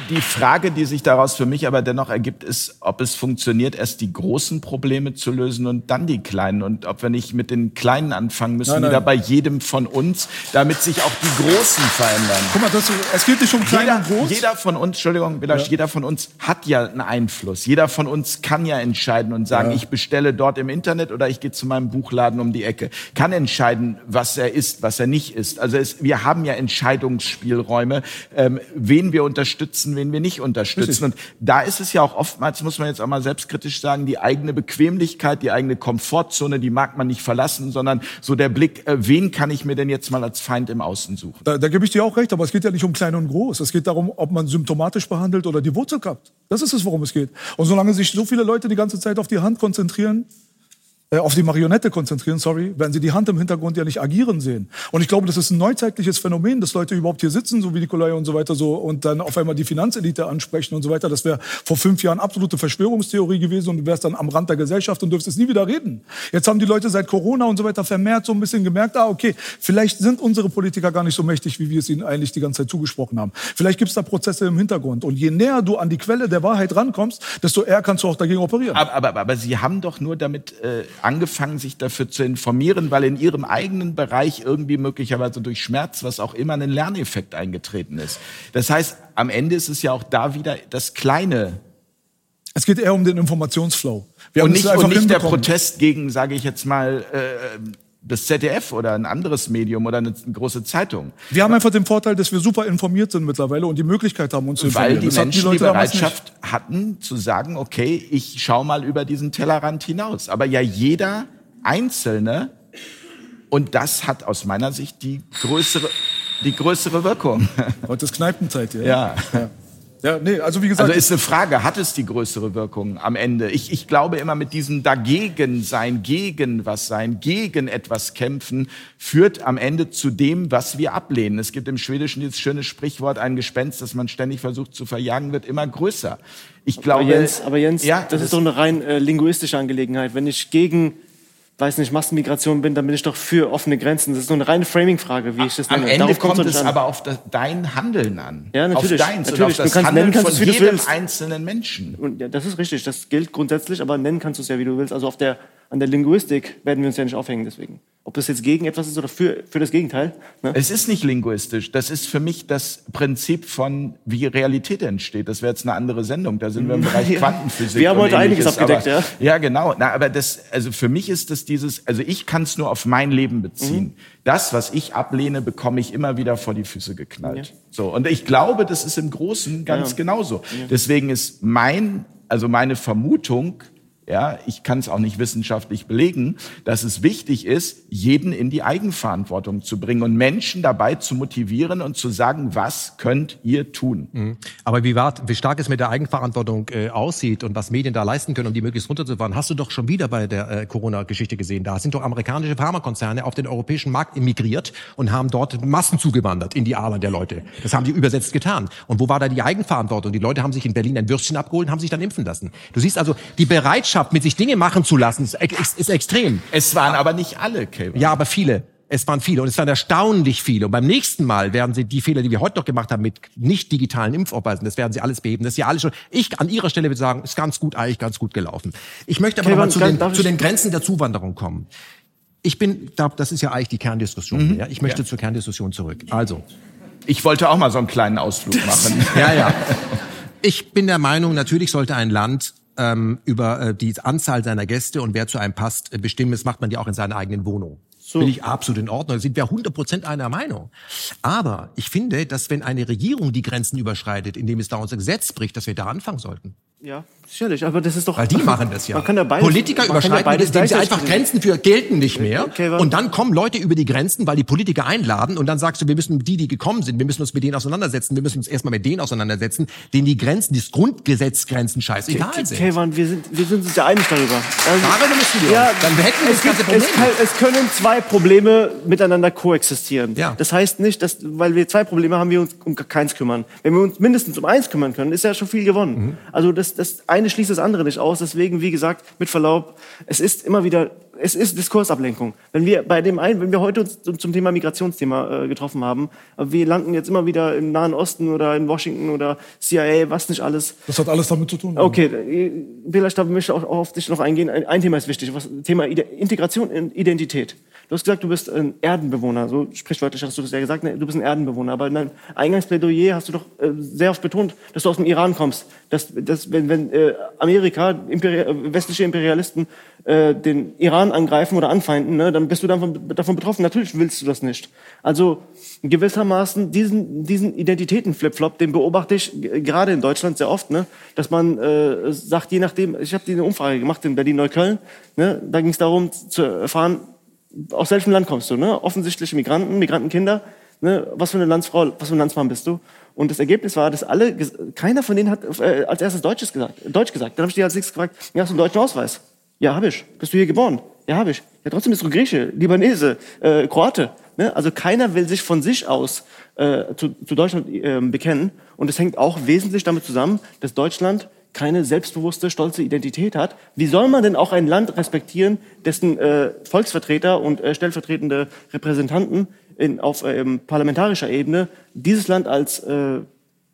Die Frage, die sich daraus für mich aber dennoch ergibt, ist, ob es funktioniert, erst die großen Probleme zu lösen und dann die kleinen. Und ob wir nicht mit den kleinen anfangen müssen, Nein, nein. wieder bei jedem von uns, damit sich auch die großen verändern. Guck mal, das, es geht nicht um klein Jeder, und groß. jeder von uns, Entschuldigung, Belasch, jeder von uns hat ja einen Einfluss. Jeder von uns kann ja entscheiden und sagen, ich bestelle dort im Internet oder ich gehe zu meinem Buchladen um die Ecke. Kann entscheiden, was er isst, was er nicht isst. Also es, wir haben ja Entscheidungsspielräume, ähm, wen wir unterstützen, wen wir nicht unterstützen. Und da ist es ja auch oftmals, muss man jetzt auch mal selbstkritisch sagen, die eigene Bequemlichkeit, die eigene Komfortzone, die mag man nicht verlassen, sondern so der Blick, äh, wen kann ich mir denn jetzt mal als Feind im Außen suchen? Da, da gebe ich dir auch recht, aber es geht ja nicht um klein und groß. Es geht darum, ob man symptomatisch behandelt oder die Wurzel kappt. Das ist es, worum es geht. Und solange sich so viele Leute die ganze Zeit auf die Hand konzentrieren, äh, auf die Marionette konzentrieren, sorry, werden sie die Hand im Hintergrund ja nicht agieren sehen. Und ich glaube, das ist ein neuzeitliches Phänomen, dass Leute überhaupt hier sitzen, so wie Nikolai und so weiter, so, und dann auf einmal die Finanzelite ansprechen und so weiter. Das wäre vor fünf Jahren absolute Verschwörungstheorie gewesen und du wärst dann am Rand der Gesellschaft und dürftest nie wieder reden. Jetzt haben die Leute seit Corona und so weiter vermehrt so ein bisschen gemerkt, ah, okay, vielleicht sind unsere Politiker gar nicht so mächtig, wie wir es ihnen eigentlich die ganze Zeit zugesprochen haben. Vielleicht gibt es da Prozesse im Hintergrund. Und je näher du an die Quelle der Wahrheit rankommst, desto eher kannst du auch dagegen operieren. Aber, aber, aber Sie haben doch nur damit äh, angefangen, sich dafür zu informieren, weil in Ihrem eigenen Bereich irgendwie möglicherweise durch Schmerz, was auch immer, ein Lerneffekt eingetreten ist. Das heißt, am Ende ist es ja auch da wieder das Kleine Es geht eher um den Informationsflow. Wir und nicht, und nicht der. Protest gegen, sage ich jetzt mal, äh, das ZDF oder ein anderes Medium oder eine große Zeitung. Wir haben einfach den Vorteil, dass wir super informiert sind mittlerweile und die Möglichkeit haben, uns zu informieren. Weil die Das Menschen die, nicht. Bereitschaft hatten, zu sagen, okay, ich schau mal über diesen Tellerrand hinaus. Aber ja jeder Einzelne, und das hat aus meiner Sicht die größere, die größere Wirkung. Heute ist Kneipenzeit, ja. Ja. ja. Ja, nee, also wie gesagt, Also ist eine Frage, hat es die größere Wirkung am Ende? Ich, ich glaube immer mit diesem dagegen sein, gegen was sein, gegen etwas kämpfen, führt am Ende zu dem, was wir ablehnen. Es gibt im Schwedischen dieses schöne Sprichwort, ein Gespenst, das man ständig versucht zu verjagen, wird immer größer. Ich glaube, aber Jens, aber Jens ja, das ist doch eine rein äh, linguistische Angelegenheit. Wenn ich gegen, weiß nicht, Massenmigration bin, dann bin ich doch für offene Grenzen. Das ist nur eine reine Framing-Frage, wie ich das Am nenne. Ende Darauf kommt doch es aber auf das, dein Handeln an. Ja, natürlich, Auf deins natürlich. auf das Du kannst Handeln nennen, kannst von jedem willst. einzelnen Menschen. Und ja, das ist richtig, das gilt grundsätzlich, aber nennen kannst du es ja, wie du willst. Also auf der, an der Linguistik werden wir uns ja nicht aufhängen deswegen. Ob das jetzt gegen etwas ist oder für, für das Gegenteil. Ne? Es ist nicht linguistisch. Das ist für mich das Prinzip von, wie Realität entsteht. Das wäre jetzt eine andere Sendung. Da sind wir im Bereich Ja. Quantenphysik. Wir haben heute einiges abgedeckt, aber, ja. Ja, genau. Na, aber das, also für mich ist das dieses, also ich kann es nur auf mein Leben beziehen. Mhm. Das, was ich ablehne, bekomme ich immer wieder vor die Füße geknallt. So. Und ich glaube, das ist im Großen ganz Ja. genauso. Deswegen ist mein, also meine Vermutung, ja, ich kann es auch nicht wissenschaftlich belegen, dass es wichtig ist, jeden in die Eigenverantwortung zu bringen und Menschen dabei zu motivieren und zu sagen, was könnt ihr tun? Mhm. Aber wie, wart, wie stark es mit der Eigenverantwortung äh, aussieht und was Medien da leisten können, um die möglichst runterzufahren, hast du doch schon wieder bei der äh, Corona-Geschichte gesehen. Da sind doch amerikanische Pharmakonzerne auf den europäischen Markt emigriert und haben dort Massen zugewandert in die Arme der Leute. Das haben die übersetzt getan. Und wo war da die Eigenverantwortung? Die Leute haben sich in Berlin ein Würstchen abgeholt und haben sich dann impfen lassen. Du siehst also, die Bereitschaft, Bereitschaft, mit sich Dinge machen zu lassen, ist, ist, ist extrem. Es waren aber nicht alle, Kevin. Ja, aber viele. Es waren viele und es waren erstaunlich viele. Und beim nächsten Mal werden sie die Fehler, die wir heute noch gemacht haben mit nicht digitalen Impfausweisen, das werden sie alles beheben. Das ist ja alles schon. Ich an ihrer Stelle würde sagen, ist ganz gut, eigentlich ganz gut gelaufen. Ich möchte aber okay, noch mal zu den, zu den Grenzen der Zuwanderung kommen. Ich bin, das ist ja eigentlich die Kerndiskussion. Mhm. Ja? Ich möchte ja. zur Kerndiskussion zurück. Also. Ich wollte auch mal so einen kleinen Ausflug machen. ja, ja. Ich bin der Meinung, natürlich sollte ein Land ähm, über äh, die Anzahl seiner Gäste und wer zu einem passt äh, bestimmen. Das macht man ja auch in seiner eigenen Wohnung. So. Bin ich absolut in Ordnung. Da sind wir 100 Prozent einer Meinung. Aber ich finde, dass wenn eine Regierung die Grenzen überschreitet, indem es da unser Gesetz bricht, dass wir da anfangen sollten. Ja, sicherlich, aber das ist doch. Weil die machen das ja. Man kann ja beides, Politiker überschreiten ja beides indem sie einfach Grenzen für gelten nicht mehr. Okay, und dann kommen Leute über die Grenzen, weil die Politiker einladen und dann sagst du, wir müssen die, die gekommen sind, wir müssen uns mit denen auseinandersetzen, wir müssen uns erstmal mit denen auseinandersetzen, denen die Grenzen, das Grundgesetzgrenzen scheißegal okay, sind. Kevan, wir sind, wir sind uns ja einig darüber. Also, Darüber müssen wir. Ja, dann hätten wir das ganze Problem. Es, es können zwei Probleme miteinander koexistieren. Ja. Das heißt nicht, dass, weil wir zwei Probleme haben, wir uns um keins kümmern. Wenn wir uns mindestens um eins kümmern können, ist ja schon viel gewonnen. Mhm. Also das, das eine schließt das andere nicht aus. Deswegen, wie gesagt, mit Verlaub, es ist immer wieder, es ist Diskursablenkung. Wenn wir bei dem einen, wenn wir heute uns zum Thema Migrationsthema äh, getroffen haben, wir landen jetzt immer wieder im Nahen Osten oder in Washington oder CIA, was nicht alles. Das hat alles damit zu tun. Okay, vielleicht da möchte ich auch auf dich noch eingehen. Ein Thema ist wichtig, was Thema Integration und Identität. Du hast gesagt, du bist ein Erdenbewohner. So sprichwörtlich hast du das ja gesagt. Ne? Du bist ein Erdenbewohner. Aber in deinem Eingangsplädoyer hast du doch äh, sehr oft betont, dass du aus dem Iran kommst. Dass, dass wenn, wenn äh, Amerika, Imperi äh, westliche Imperialisten äh, den Iran angreifen oder anfeinden, ne, dann bist du davon, davon betroffen. Natürlich willst du das nicht. Also gewissermaßen diesen, diesen Identitäten-Flipflop, den beobachte ich gerade in Deutschland sehr oft, ne, dass man äh, sagt, je nachdem, ich habe eine Umfrage gemacht in Berlin-Neukölln, ne, da ging es darum zu erfahren, aus welchem Land kommst du? Ne? Offensichtliche Migranten, Migrantenkinder. Ne? Was für eine Landsfrau, was für ein Landsmann bist du? Und das Ergebnis war, dass alle, keiner von denen hat äh, als erstes Deutsches gesagt, Deutsch gesagt. Dann habe ich die als nächstes gefragt, ja, hast du einen deutschen Ausweis? Ja, habe ich. Bist du hier geboren? Ja, habe ich. Ja, trotzdem bist du Grieche, Libanese, äh, Kroate. Ne? Also keiner will sich von sich aus äh, zu, zu Deutschland äh, bekennen. Und es hängt auch wesentlich damit zusammen, dass Deutschland keine selbstbewusste, stolze Identität hat, wie soll man denn auch ein Land respektieren, dessen äh, Volksvertreter und äh, stellvertretende Repräsentanten in, auf äh, parlamentarischer Ebene dieses Land als, äh,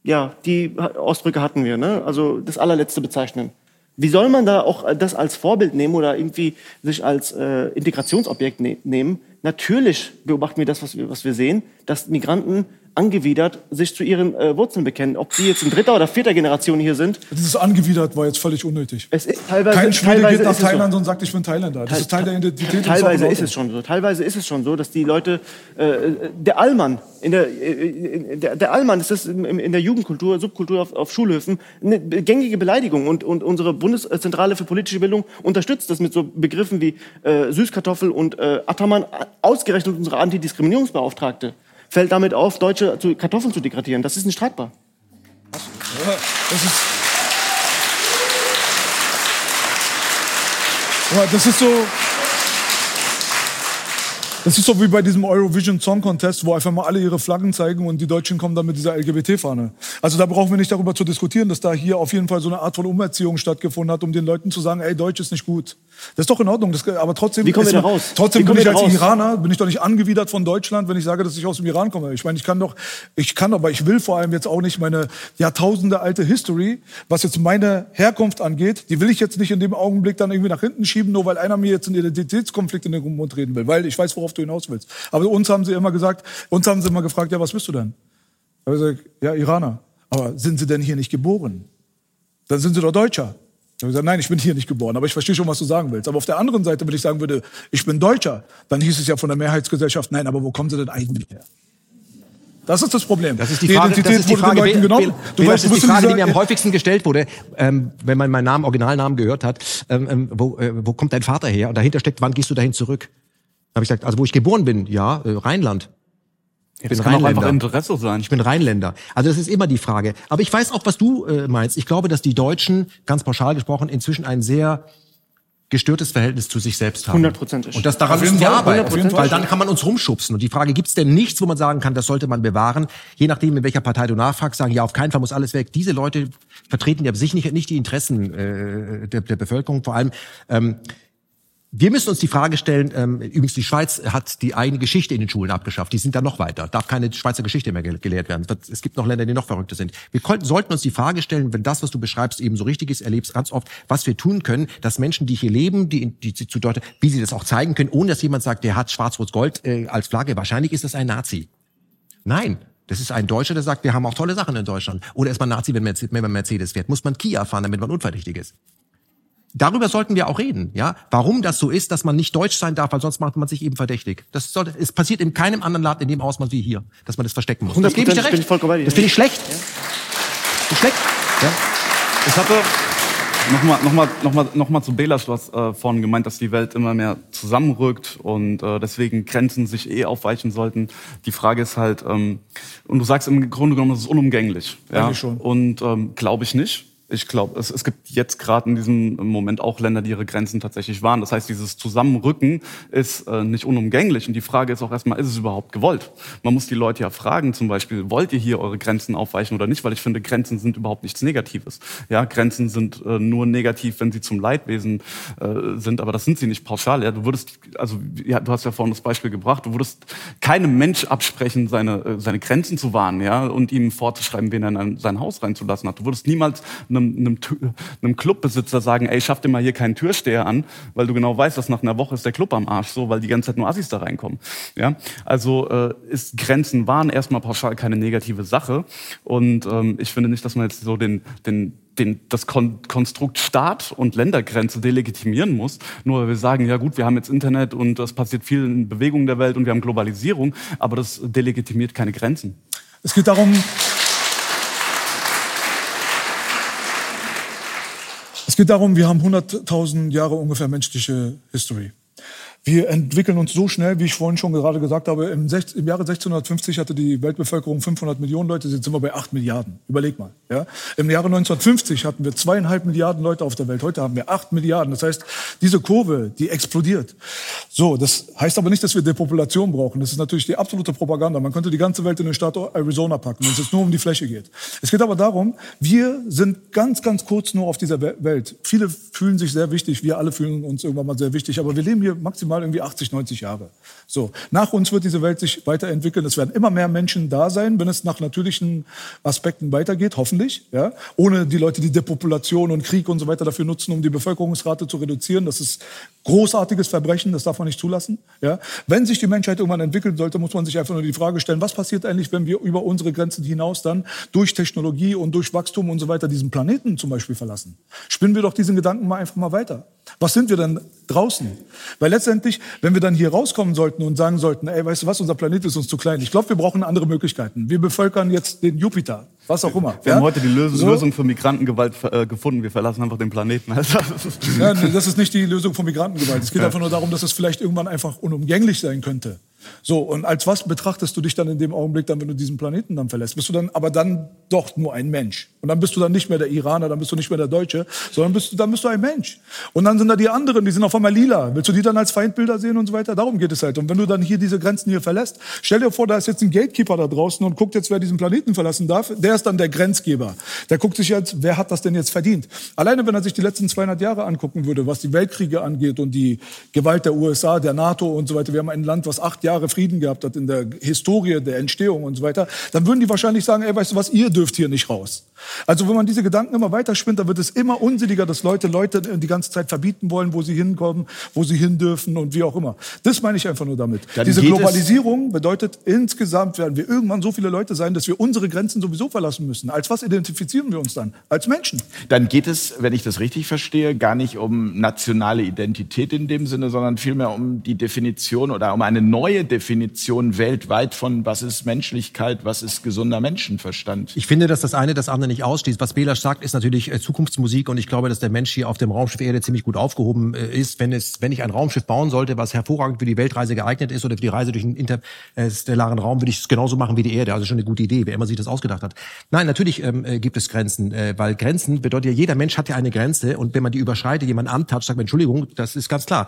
ja, die Ausdrücke hatten wir, ne? also das allerletzte bezeichnen. Wie soll man da auch das als Vorbild nehmen oder irgendwie sich als äh, Integrationsobjekt ne nehmen? Natürlich beobachten wir das, was wir, was wir sehen, dass Migranten angewidert sich zu ihren äh, Wurzeln bekennen. Ob die jetzt in dritter oder vierter Generation hier sind. Dieses angewidert war jetzt völlig unnötig. Es ist teilweise, Kein Schwede geht nach Thailand so. und sagt, ich bin Thailänder. Das ist Teil der Identität. Teilweise ist es schon so. Teilweise ist es schon so, dass die Leute, äh, der Allmann, in der, äh, der, der Allmann ist das in der Jugendkultur, Subkultur auf, auf Schulhöfen, eine gängige Beleidigung. Und, und unsere Bundeszentrale für politische Bildung unterstützt das mit so Begriffen wie äh, Süßkartoffel und äh, Ataman, ausgerechnet unsere Antidiskriminierungsbeauftragte fällt damit auf, Deutsche Kartoffeln zu degradieren. Das ist nicht streitbar. Das ist, das ist so, das ist so wie bei diesem Eurovision Song Contest, wo einfach mal alle ihre Flaggen zeigen und die Deutschen kommen dann mit dieser LGBT-Fahne. Also da brauchen wir nicht darüber zu diskutieren, dass da hier auf jeden Fall so eine Art von Umerziehung stattgefunden hat, um den Leuten zu sagen, ey, Deutsch ist nicht gut. Das ist doch in Ordnung. Das, aber trotzdem, Wie kommen wir da raus? Trotzdem bin ich als raus? Iraner, bin ich doch nicht angewidert von Deutschland, wenn ich sage, dass ich aus dem Iran komme. Ich meine, ich kann doch, ich kann, aber ich will vor allem jetzt auch nicht meine Jahrtausende alte History, was jetzt meine Herkunft angeht, die will ich jetzt nicht in dem Augenblick dann irgendwie nach hinten schieben, nur weil einer mir jetzt einen Identitätskonflikt in den Mund reden will, weil ich weiß, worauf du hinaus willst. Aber uns haben sie immer gesagt, uns haben sie immer gefragt, ja, was bist du denn? Da habe ich gesagt, ja, Iraner. Aber sind sie denn hier nicht geboren? Dann sind sie doch Deutscher. Da habe ich gesagt, nein, ich bin hier nicht geboren, aber ich verstehe schon, was du sagen willst. Aber auf der anderen Seite, wenn ich sagen würde, ich bin Deutscher, dann hieß es ja von der Mehrheitsgesellschaft, nein, aber wo kommen sie denn eigentlich her? Das ist das Problem. Das ist die Frage, das ist die Frage, wurde den Leuten genommen. Du weißt, das ist die Frage, die mir am häufigsten gestellt wurde, ähm, wenn man meinen Namen, Originalnamen gehört hat. Ähm, ähm, wo, äh, wo kommt dein Vater her? Und dahinter steckt, wann gehst du dahin zurück? Da habe ich gesagt, also wo ich geboren bin, ja, äh, Rheinland. Ich bin kann Rheinländer. auch einfach Interesse sein. Ich bin Rheinländer. Also das ist immer die Frage. Aber ich weiß auch, was du äh, meinst. Ich glaube, dass die Deutschen, ganz pauschal gesprochen, inzwischen ein sehr gestörtes Verhältnis zu sich selbst haben. Hundertprozentig. Und das daran müssen wir arbeiten, weil dann kann man uns rumschubsen. Und die Frage, gibt es denn nichts, wo man sagen kann, das sollte man bewahren? Je nachdem, in welcher Partei du nachfragst, sagen, ja, auf keinen Fall muss alles weg. Diese Leute vertreten ja sicher nicht, nicht die Interessen äh, der, der Bevölkerung. Vor allem ähm, wir müssen uns die Frage stellen, ähm, übrigens die Schweiz hat die eigene Geschichte in den Schulen abgeschafft. Die sind da noch weiter. Darf keine Schweizer Geschichte mehr gelehrt werden. Es gibt noch Länder, die noch verrückter sind. Wir sollten uns die Frage stellen, wenn das, was du beschreibst, eben so richtig ist, erlebst ganz oft, was wir tun können, dass Menschen, die hier leben, die, die, die zu dort, wie sie das auch zeigen können, ohne dass jemand sagt, der hat Schwarz-Rot-Gold äh, als Flagge. Wahrscheinlich ist das ein Nazi. Nein, das ist ein Deutscher, der sagt, wir haben auch tolle Sachen in Deutschland. Oder ist man Nazi, wenn man Mercedes fährt? Muss man Kia fahren, damit man unverdächtig ist? Darüber sollten wir auch reden, ja. Warum das so ist, dass man nicht deutsch sein darf, weil sonst macht man sich eben verdächtig. Das sollte, es passiert in keinem anderen Land in dem Ausmaß wie hier, dass man das verstecken muss. Das gebe ich dir recht. Das finde ich schlecht. Ja. Das schlecht. Ja. Ich hatte Nochmal, nochmal, nochmal, nochmal zu Belas. Du hast äh, vorhin gemeint, dass die Welt immer mehr zusammenrückt und äh, deswegen Grenzen sich eh aufweichen sollten. Die Frage ist halt, ähm, und du sagst im Grunde genommen, das ist unumgänglich. Ja? Schon. Und ähm, glaube ich nicht ich glaube, es, es gibt jetzt gerade in diesem Moment auch Länder, die ihre Grenzen tatsächlich wahren. Das heißt, dieses Zusammenrücken ist äh, nicht unumgänglich. Und die Frage ist auch erstmal, ist es überhaupt gewollt? Man muss die Leute ja fragen, zum Beispiel, wollt ihr hier eure Grenzen aufweichen oder nicht? Weil ich finde, Grenzen sind überhaupt nichts Negatives. Ja, Grenzen sind äh, nur negativ, wenn sie zum Leidwesen äh, sind, aber das sind sie nicht pauschal. Ja, du würdest, also ja, du hast ja vorhin das Beispiel gebracht, du würdest keinem Mensch absprechen, seine, äh, seine Grenzen zu wahren, ja, und ihm vorzuschreiben, wen er in sein Haus reinzulassen hat. Du würdest niemals einem einem, einem Clubbesitzer sagen, ey, schaff dir mal hier keinen Türsteher an, weil du genau weißt, dass nach einer Woche ist der Club am Arsch, so, weil die ganze Zeit nur Assis da reinkommen. Ja, also äh, ist Grenzen wahren erstmal pauschal keine negative Sache und ähm, ich finde nicht, dass man jetzt so den den den, das Kon Konstrukt Staat und Ländergrenze delegitimieren muss, nur weil wir sagen, ja gut, wir haben jetzt Internet und es passiert viel in Bewegung der Welt und wir haben Globalisierung, aber das delegitimiert keine Grenzen. Es geht darum, Es geht darum, wir haben 100.000 Jahre ungefähr menschliche History. Wir entwickeln uns so schnell, wie ich vorhin schon gerade gesagt habe. Im, 16, im Jahre 1650 hatte die Weltbevölkerung 500 Millionen Leute, jetzt sind wir bei 8 Milliarden. Überleg mal. Ja? Im Jahre 1950 hatten wir zweieinhalb Milliarden Leute auf der Welt. Heute haben wir 8 Milliarden. Das heißt, diese Kurve, die explodiert. So, das heißt aber nicht, dass wir Depopulation brauchen. Das ist natürlich die absolute Propaganda. Man könnte die ganze Welt in den Staat Arizona packen, wenn es jetzt nur um die Fläche geht. Es geht aber darum, wir sind ganz, ganz kurz nur auf dieser Welt. Viele fühlen sich sehr wichtig. Wir alle fühlen uns irgendwann mal sehr wichtig. Aber wir leben hier maximal maximal irgendwie 80, 90 Jahre. So. Nach uns wird diese Welt sich weiterentwickeln. Es werden immer mehr Menschen da sein, wenn es nach natürlichen Aspekten weitergeht, hoffentlich, ja. Ohne die Leute, die Depopulation und Krieg und so weiter dafür nutzen, um die Bevölkerungsrate zu reduzieren. Das ist großartiges Verbrechen. Das darf man nicht zulassen, ja. Wenn sich die Menschheit irgendwann entwickeln sollte, muss man sich einfach nur die Frage stellen, was passiert eigentlich, wenn wir über unsere Grenzen hinaus dann durch Technologie und durch Wachstum und so weiter diesen Planeten zum Beispiel verlassen? Spinnen wir doch diesen Gedanken mal einfach mal weiter. Was sind wir denn draußen? Weil letztendlich, wenn wir dann hier rauskommen sollten und sagen sollten, ey, weißt du was, unser Planet ist uns zu klein. Ich glaube, wir brauchen andere Möglichkeiten. Wir bevölkern jetzt den Jupiter, was auch immer. Wir ja? haben heute die Lösung, so. Lösung für Migrantengewalt äh, gefunden. Wir verlassen einfach den Planeten. Also, ja, das ist nicht die Lösung von Migrantengewalt. Es geht ja. einfach nur darum, dass es vielleicht irgendwann einfach unumgänglich sein könnte. So, und als was betrachtest du dich dann in dem Augenblick dann, wenn du diesen Planeten dann verlässt? Bist du dann aber dann doch nur ein Mensch. Und dann bist du dann nicht mehr der Iraner, dann bist du nicht mehr der Deutsche, sondern bist du, dann bist du ein Mensch. Und dann sind da die anderen, die sind auf einmal lila. Willst du die dann als Feindbilder sehen und so weiter? Darum geht es halt. Und wenn du dann hier diese Grenzen hier verlässt, stell dir vor, da ist jetzt ein Gatekeeper da draußen und guckt jetzt, wer diesen Planeten verlassen darf. Der ist dann der Grenzgeber. Der guckt sich jetzt, wer hat das denn jetzt verdient? Alleine, wenn er sich die letzten 200 Jahre angucken würde, was die Weltkriege angeht und die Gewalt der USA, der NATO und so weiter. Wir haben ein Land, was acht Jahre Frieden gehabt hat in der Historie der Entstehung und so weiter. Dann würden die wahrscheinlich sagen, ey, weißt du was, ihr dürft hier nicht raus. Also wenn man diese Gedanken immer weiterspinnt, dann wird es immer unsinniger, dass Leute Leute die ganze Zeit verbieten wollen, wo sie hinkommen, wo sie hin dürfen und wie auch immer. Das meine ich einfach nur damit. Dann diese Globalisierung bedeutet, insgesamt werden wir irgendwann so viele Leute sein, dass wir unsere Grenzen sowieso verlassen müssen. Als was identifizieren wir uns dann? Als Menschen. Dann geht es, wenn ich das richtig verstehe, gar nicht um nationale Identität in dem Sinne, sondern vielmehr um die Definition oder um eine neue neue Definition weltweit von was ist Menschlichkeit, was ist gesunder Menschenverstand. Ich finde, dass das eine das andere nicht ausschließt. Was Bela sagt, ist natürlich äh, Zukunftsmusik und ich glaube, dass der Mensch hier auf dem Raumschiff Erde ziemlich gut aufgehoben äh, ist. Wenn es, wenn ich ein Raumschiff bauen sollte, was hervorragend für die Weltreise geeignet ist oder für die Reise durch den interstellaren Raum, würde ich es genauso machen wie die Erde. Also schon eine gute Idee, wer immer sich das ausgedacht hat. Nein, natürlich ähm, äh, gibt es Grenzen, äh, weil Grenzen bedeutet ja, jeder Mensch hat ja eine Grenze und wenn man die überschreitet, jemand antatscht, sagt man, Entschuldigung, das ist ganz klar.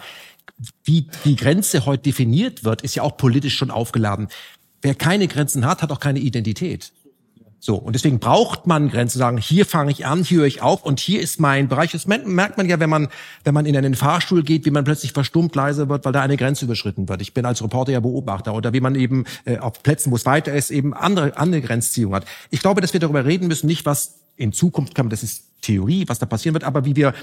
Wie die Grenze heute definiert wird, ist ja auch politisch schon aufgeladen. Wer keine Grenzen hat, hat auch keine Identität. So, und deswegen braucht man Grenzen, sagen, hier fange ich an, hier höre ich auf und hier ist mein Bereich. Das merkt man ja, wenn man, wenn man in einen Fahrstuhl geht, wie man plötzlich verstummt leise wird, weil da eine Grenze überschritten wird. Ich bin als Reporter ja Beobachter oder wie man eben äh, auf Plätzen, wo es weiter ist, eben andere, andere Grenzziehung hat. Ich glaube, dass wir darüber reden müssen, nicht was in Zukunft kann, das ist Theorie, was da passieren wird, aber wie wir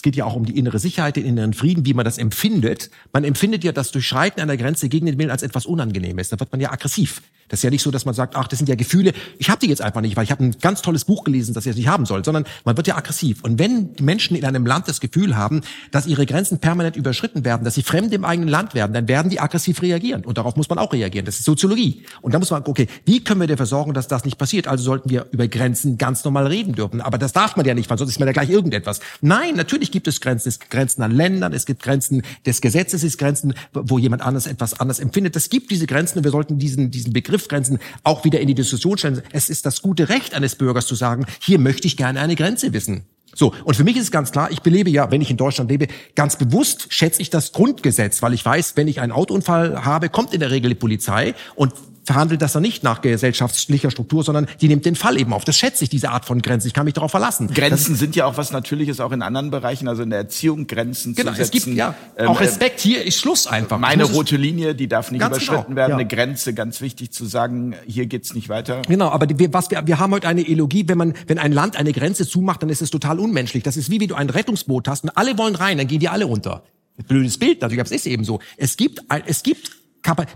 es geht ja auch um die innere Sicherheit, den inneren Frieden, wie man das empfindet. Man empfindet ja das Durchschreiten einer Grenze gegen den Willen als etwas Unangenehmes. Da wird man ja aggressiv. Das ist ja nicht so, dass man sagt, ach, das sind ja Gefühle, ich habe die jetzt einfach nicht, weil ich habe ein ganz tolles Buch gelesen, das ihr nicht haben sollt, sondern man wird ja aggressiv. Und wenn Menschen in einem Land das Gefühl haben, dass ihre Grenzen permanent überschritten werden, dass sie fremd im eigenen Land werden, dann werden die aggressiv reagieren. Und darauf muss man auch reagieren. Das ist Soziologie. Und da muss man, okay, wie können wir dafür sorgen, dass das nicht passiert? Also sollten wir über Grenzen ganz normal reden dürfen. Aber das darf man ja nicht, weil sonst ist man ja gleich irgendetwas. Nein, natürlich gibt es Grenzen. Es gibt Grenzen an Ländern, es gibt Grenzen des Gesetzes, es gibt Grenzen, wo jemand anders etwas anders empfindet. Es gibt diese Grenzen und wir sollten diesen, diesen Begriff Grenzen auch wieder in die Diskussion stellen. Es ist das gute Recht eines Bürgers zu sagen, hier möchte ich gerne eine Grenze wissen. So, und für mich ist es ganz klar, ich belebe ja, wenn ich in Deutschland lebe, ganz bewusst schätze ich das Grundgesetz, weil ich weiß, wenn ich einen Autounfall habe, kommt in der Regel die Polizei und verhandelt das dann nicht nach gesellschaftlicher Struktur, sondern die nimmt den Fall eben auf. Das schätze ich, diese Art von Grenzen. Ich kann mich darauf verlassen. Grenzen sind ja auch was Natürliches, auch in anderen Bereichen, also in der Erziehung Grenzen genau, zu setzen. Es gibt, ja, ähm, auch Respekt, hier ist Schluss einfach. Meine rote Linie, die darf nicht Ganz überschritten genau, werden. ja. Eine Grenze, ganz wichtig zu sagen, hier geht's nicht weiter. Genau, aber die, was wir, wir haben heute eine Elogie, wenn man, wenn ein Land eine Grenze zumacht, dann ist es total unmenschlich. Das ist wie, wie du ein Rettungsboot hast und alle wollen rein, dann gehen die alle unter. Blödes Bild, natürlich, aber es ist eben so. Es gibt, ein- es gibt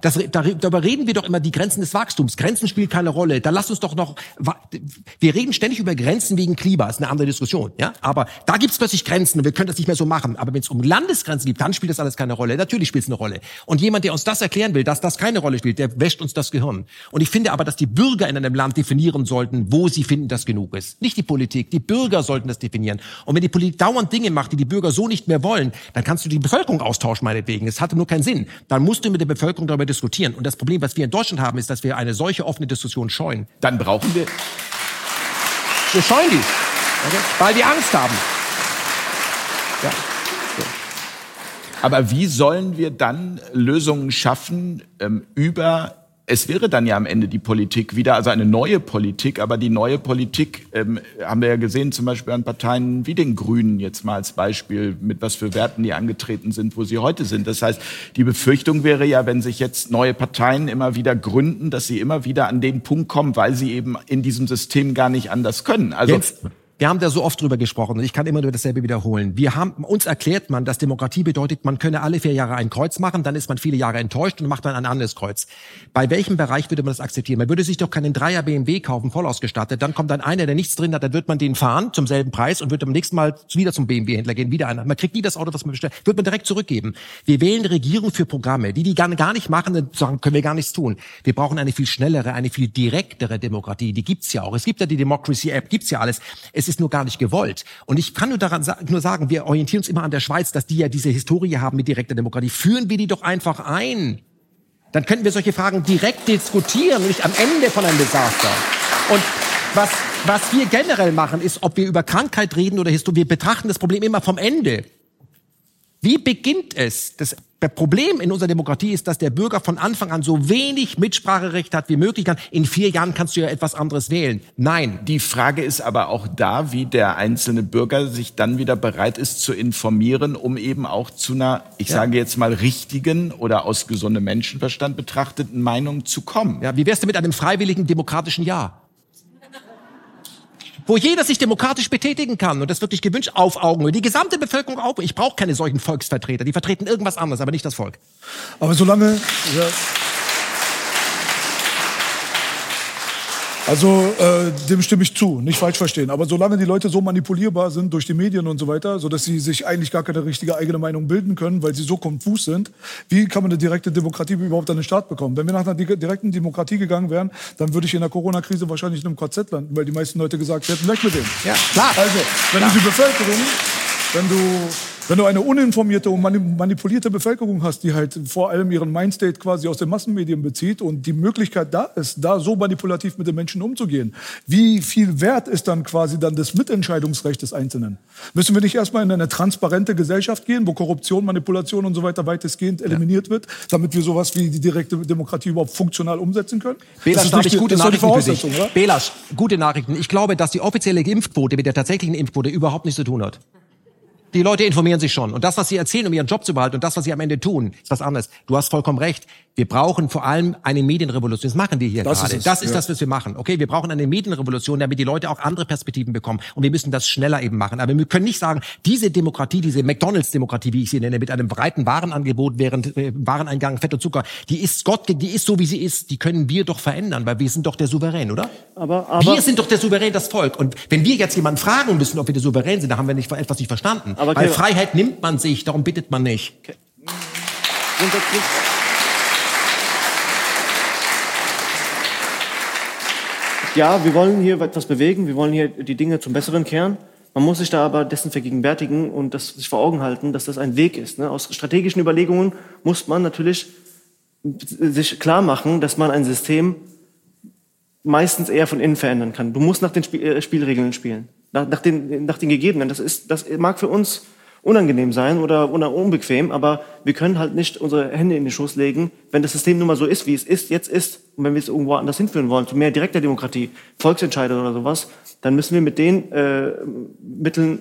das, darüber reden wir doch immer die Grenzen des Wachstums. Grenzen spielen keine Rolle. Da lass uns doch noch. Wir reden ständig über Grenzen wegen Klima, ist eine andere Diskussion, ja. Aber da gibt's plötzlich Grenzen und wir können das nicht mehr so machen. Aber wenn es um Landesgrenzen geht, dann spielt das alles keine Rolle. Natürlich spielt es eine Rolle. Und jemand, der uns das erklären will, dass das keine Rolle spielt, der wäscht uns das Gehirn. Und ich finde aber, dass die Bürger in einem Land definieren sollten, wo sie finden, dass genug ist. Nicht die Politik. Die Bürger sollten das definieren. Und wenn die Politik dauernd Dinge macht, die die Bürger so nicht mehr wollen, dann kannst du die Bevölkerung austauschen, meinetwegen. Es hatte nur keinen Sinn. Dann musst du mit der Bevölkerung darüber diskutieren. Und das Problem, was wir in Deutschland haben, ist, dass wir eine solche offene Diskussion scheuen. Dann brauchen wir, Wir scheuen die. Okay? Weil wir Angst haben. Ja. aber wie sollen wir dann Lösungen schaffen ähm, über es wäre dann ja am Ende die Politik wieder, also eine neue Politik, aber die neue Politik ähm, haben wir ja gesehen, zum Beispiel an Parteien wie den Grünen jetzt mal als Beispiel, mit was für Werten die angetreten sind, wo sie heute sind. Das heißt, die Befürchtung wäre ja, wenn sich jetzt neue Parteien immer wieder gründen, dass sie immer wieder an den Punkt kommen, weil sie eben in diesem System gar nicht anders können. Also Jens, wir haben da so oft drüber gesprochen und ich kann immer nur dasselbe wiederholen. Wir haben, uns erklärt man, dass Demokratie bedeutet, man könne alle vier Jahre ein Kreuz machen, dann ist man viele Jahre enttäuscht und macht dann ein anderes Kreuz. Bei welchem Bereich würde man das akzeptieren? Man würde sich doch keinen Dreier BMW kaufen, voll ausgestattet, dann kommt dann einer, der nichts drin hat, dann wird man den fahren zum selben Preis und wird am nächsten Mal wieder zum BMW-Händler gehen, wieder einer. Man kriegt nie das Auto, was man bestellt, wird man direkt zurückgeben. Wir wählen Regierung für Programme. Die, die gar, nicht machen, dann sagen, können wir gar nichts tun. Wir brauchen eine viel schnellere, eine viel direktere Demokratie. Die gibt's ja auch. Es gibt ja die Democracy-App, gibt's ja alles. Es ist nur gar nicht gewollt. Und ich kann nur daran sa- nur sagen, wir orientieren uns immer an der Schweiz, dass die ja diese Historie haben mit direkter Demokratie. Führen wir die doch einfach ein. Dann könnten wir solche Fragen direkt diskutieren nicht am Ende von einem Desaster. Und was, was wir generell machen, ist, ob wir über Krankheit reden oder Historie, wir betrachten das Problem immer vom Ende. Wie beginnt es? Das Problem in unserer Demokratie ist, dass der Bürger von Anfang an so wenig Mitspracherecht hat wie möglich. In vier Jahren kannst du ja etwas anderes wählen. Nein. Die Frage ist aber auch da, wie der einzelne Bürger sich dann wieder bereit ist zu informieren, um eben auch zu einer, ich Ja. sage jetzt mal, richtigen oder aus gesundem Menschenverstand betrachteten Meinung zu kommen. Ja, wie wär's denn mit einem freiwilligen demokratischen Ja? Wo jeder sich demokratisch betätigen kann und das wirklich gewünscht auf Augenhöhe. Die gesamte Bevölkerung auf. Ich brauche keine solchen Volksvertreter. Die vertreten irgendwas anderes, aber nicht das Volk. Aber solange, ja, Also äh, dem stimme ich zu, nicht falsch verstehen. Aber solange die Leute so manipulierbar sind durch die Medien und so weiter, so dass sie sich eigentlich gar keine richtige eigene Meinung bilden können, weil sie so konfus sind, wie kann man eine direkte Demokratie überhaupt an den Start bekommen? Wenn wir nach einer di- direkten Demokratie gegangen wären, dann würde ich in der Corona-Krise wahrscheinlich in einem KZ landen, weil die meisten Leute gesagt hätten, weg mit dem. Ja, klar. Also, wenn du die Bevölkerung, wenn du, wenn du eine uninformierte und mani- manipulierte Bevölkerung hast, die halt vor allem ihren Mindstate quasi aus den Massenmedien bezieht und die Möglichkeit da ist, da so manipulativ mit den Menschen umzugehen, wie viel wert ist dann quasi dann das Mitentscheidungsrecht des Einzelnen? Müssen wir nicht erstmal in eine transparente Gesellschaft gehen, wo Korruption, Manipulation und so weiter weitestgehend eliminiert wird, damit wir sowas wie die direkte Demokratie überhaupt funktional umsetzen können? Belasch, ist die- gute das ist die Nachrichten für dich. Oder? Belasch, gute Nachrichten. Ich glaube, dass die offizielle Impfquote mit der tatsächlichen Impfquote überhaupt nichts zu tun hat. Die Leute informieren sich schon. Und das, was sie erzählen, um ihren Job zu behalten und das, was sie am Ende tun, ist was anderes. Du hast vollkommen recht. Wir brauchen vor allem eine Medienrevolution. Das machen wir hier Das gerade. ist es, das ist ja. das, was wir machen. Okay, wir brauchen eine Medienrevolution, damit die Leute auch andere Perspektiven bekommen. Und wir müssen das schneller eben machen. Aber wir können nicht sagen, diese Demokratie, diese McDonalds-Demokratie, wie ich sie nenne, mit einem breiten Warenangebot während äh, Wareneingang Fett und Zucker, die ist Gott, die ist so, wie sie ist. Die können wir doch verändern, weil wir sind doch der Souverän, oder? Aber, aber, wir sind doch der Souverän, das Volk. Und wenn wir jetzt jemanden fragen müssen, ob wir der Souverän sind, dann haben wir nicht, etwas nicht verstanden. Aber Weil Freiheit nimmt man sich, darum bittet man nicht. grundsätzlich, ja, wir wollen hier etwas bewegen, wir wollen hier die Dinge zum Besseren kehren. Man muss sich da aber dessen vergegenwärtigen und das sich vor Augen halten, dass das ein Weg ist. Ne? Aus strategischen Überlegungen muss man natürlich sich klar machen, dass man ein System meistens eher von innen verändern kann. Du musst nach den äh, Spielregeln spielen, nach, nach, den, nach den gegebenen. Das, ist, das mag für uns unangenehm sein oder, unbequem, aber wir können halt nicht unsere Hände in den Schoß legen, wenn das System nun mal so ist, wie es ist, jetzt ist. Und wenn wir es irgendwo anders hinführen wollen, zu mehr direkter Demokratie, Volksentscheide oder sowas, dann müssen wir mit den äh, Mitteln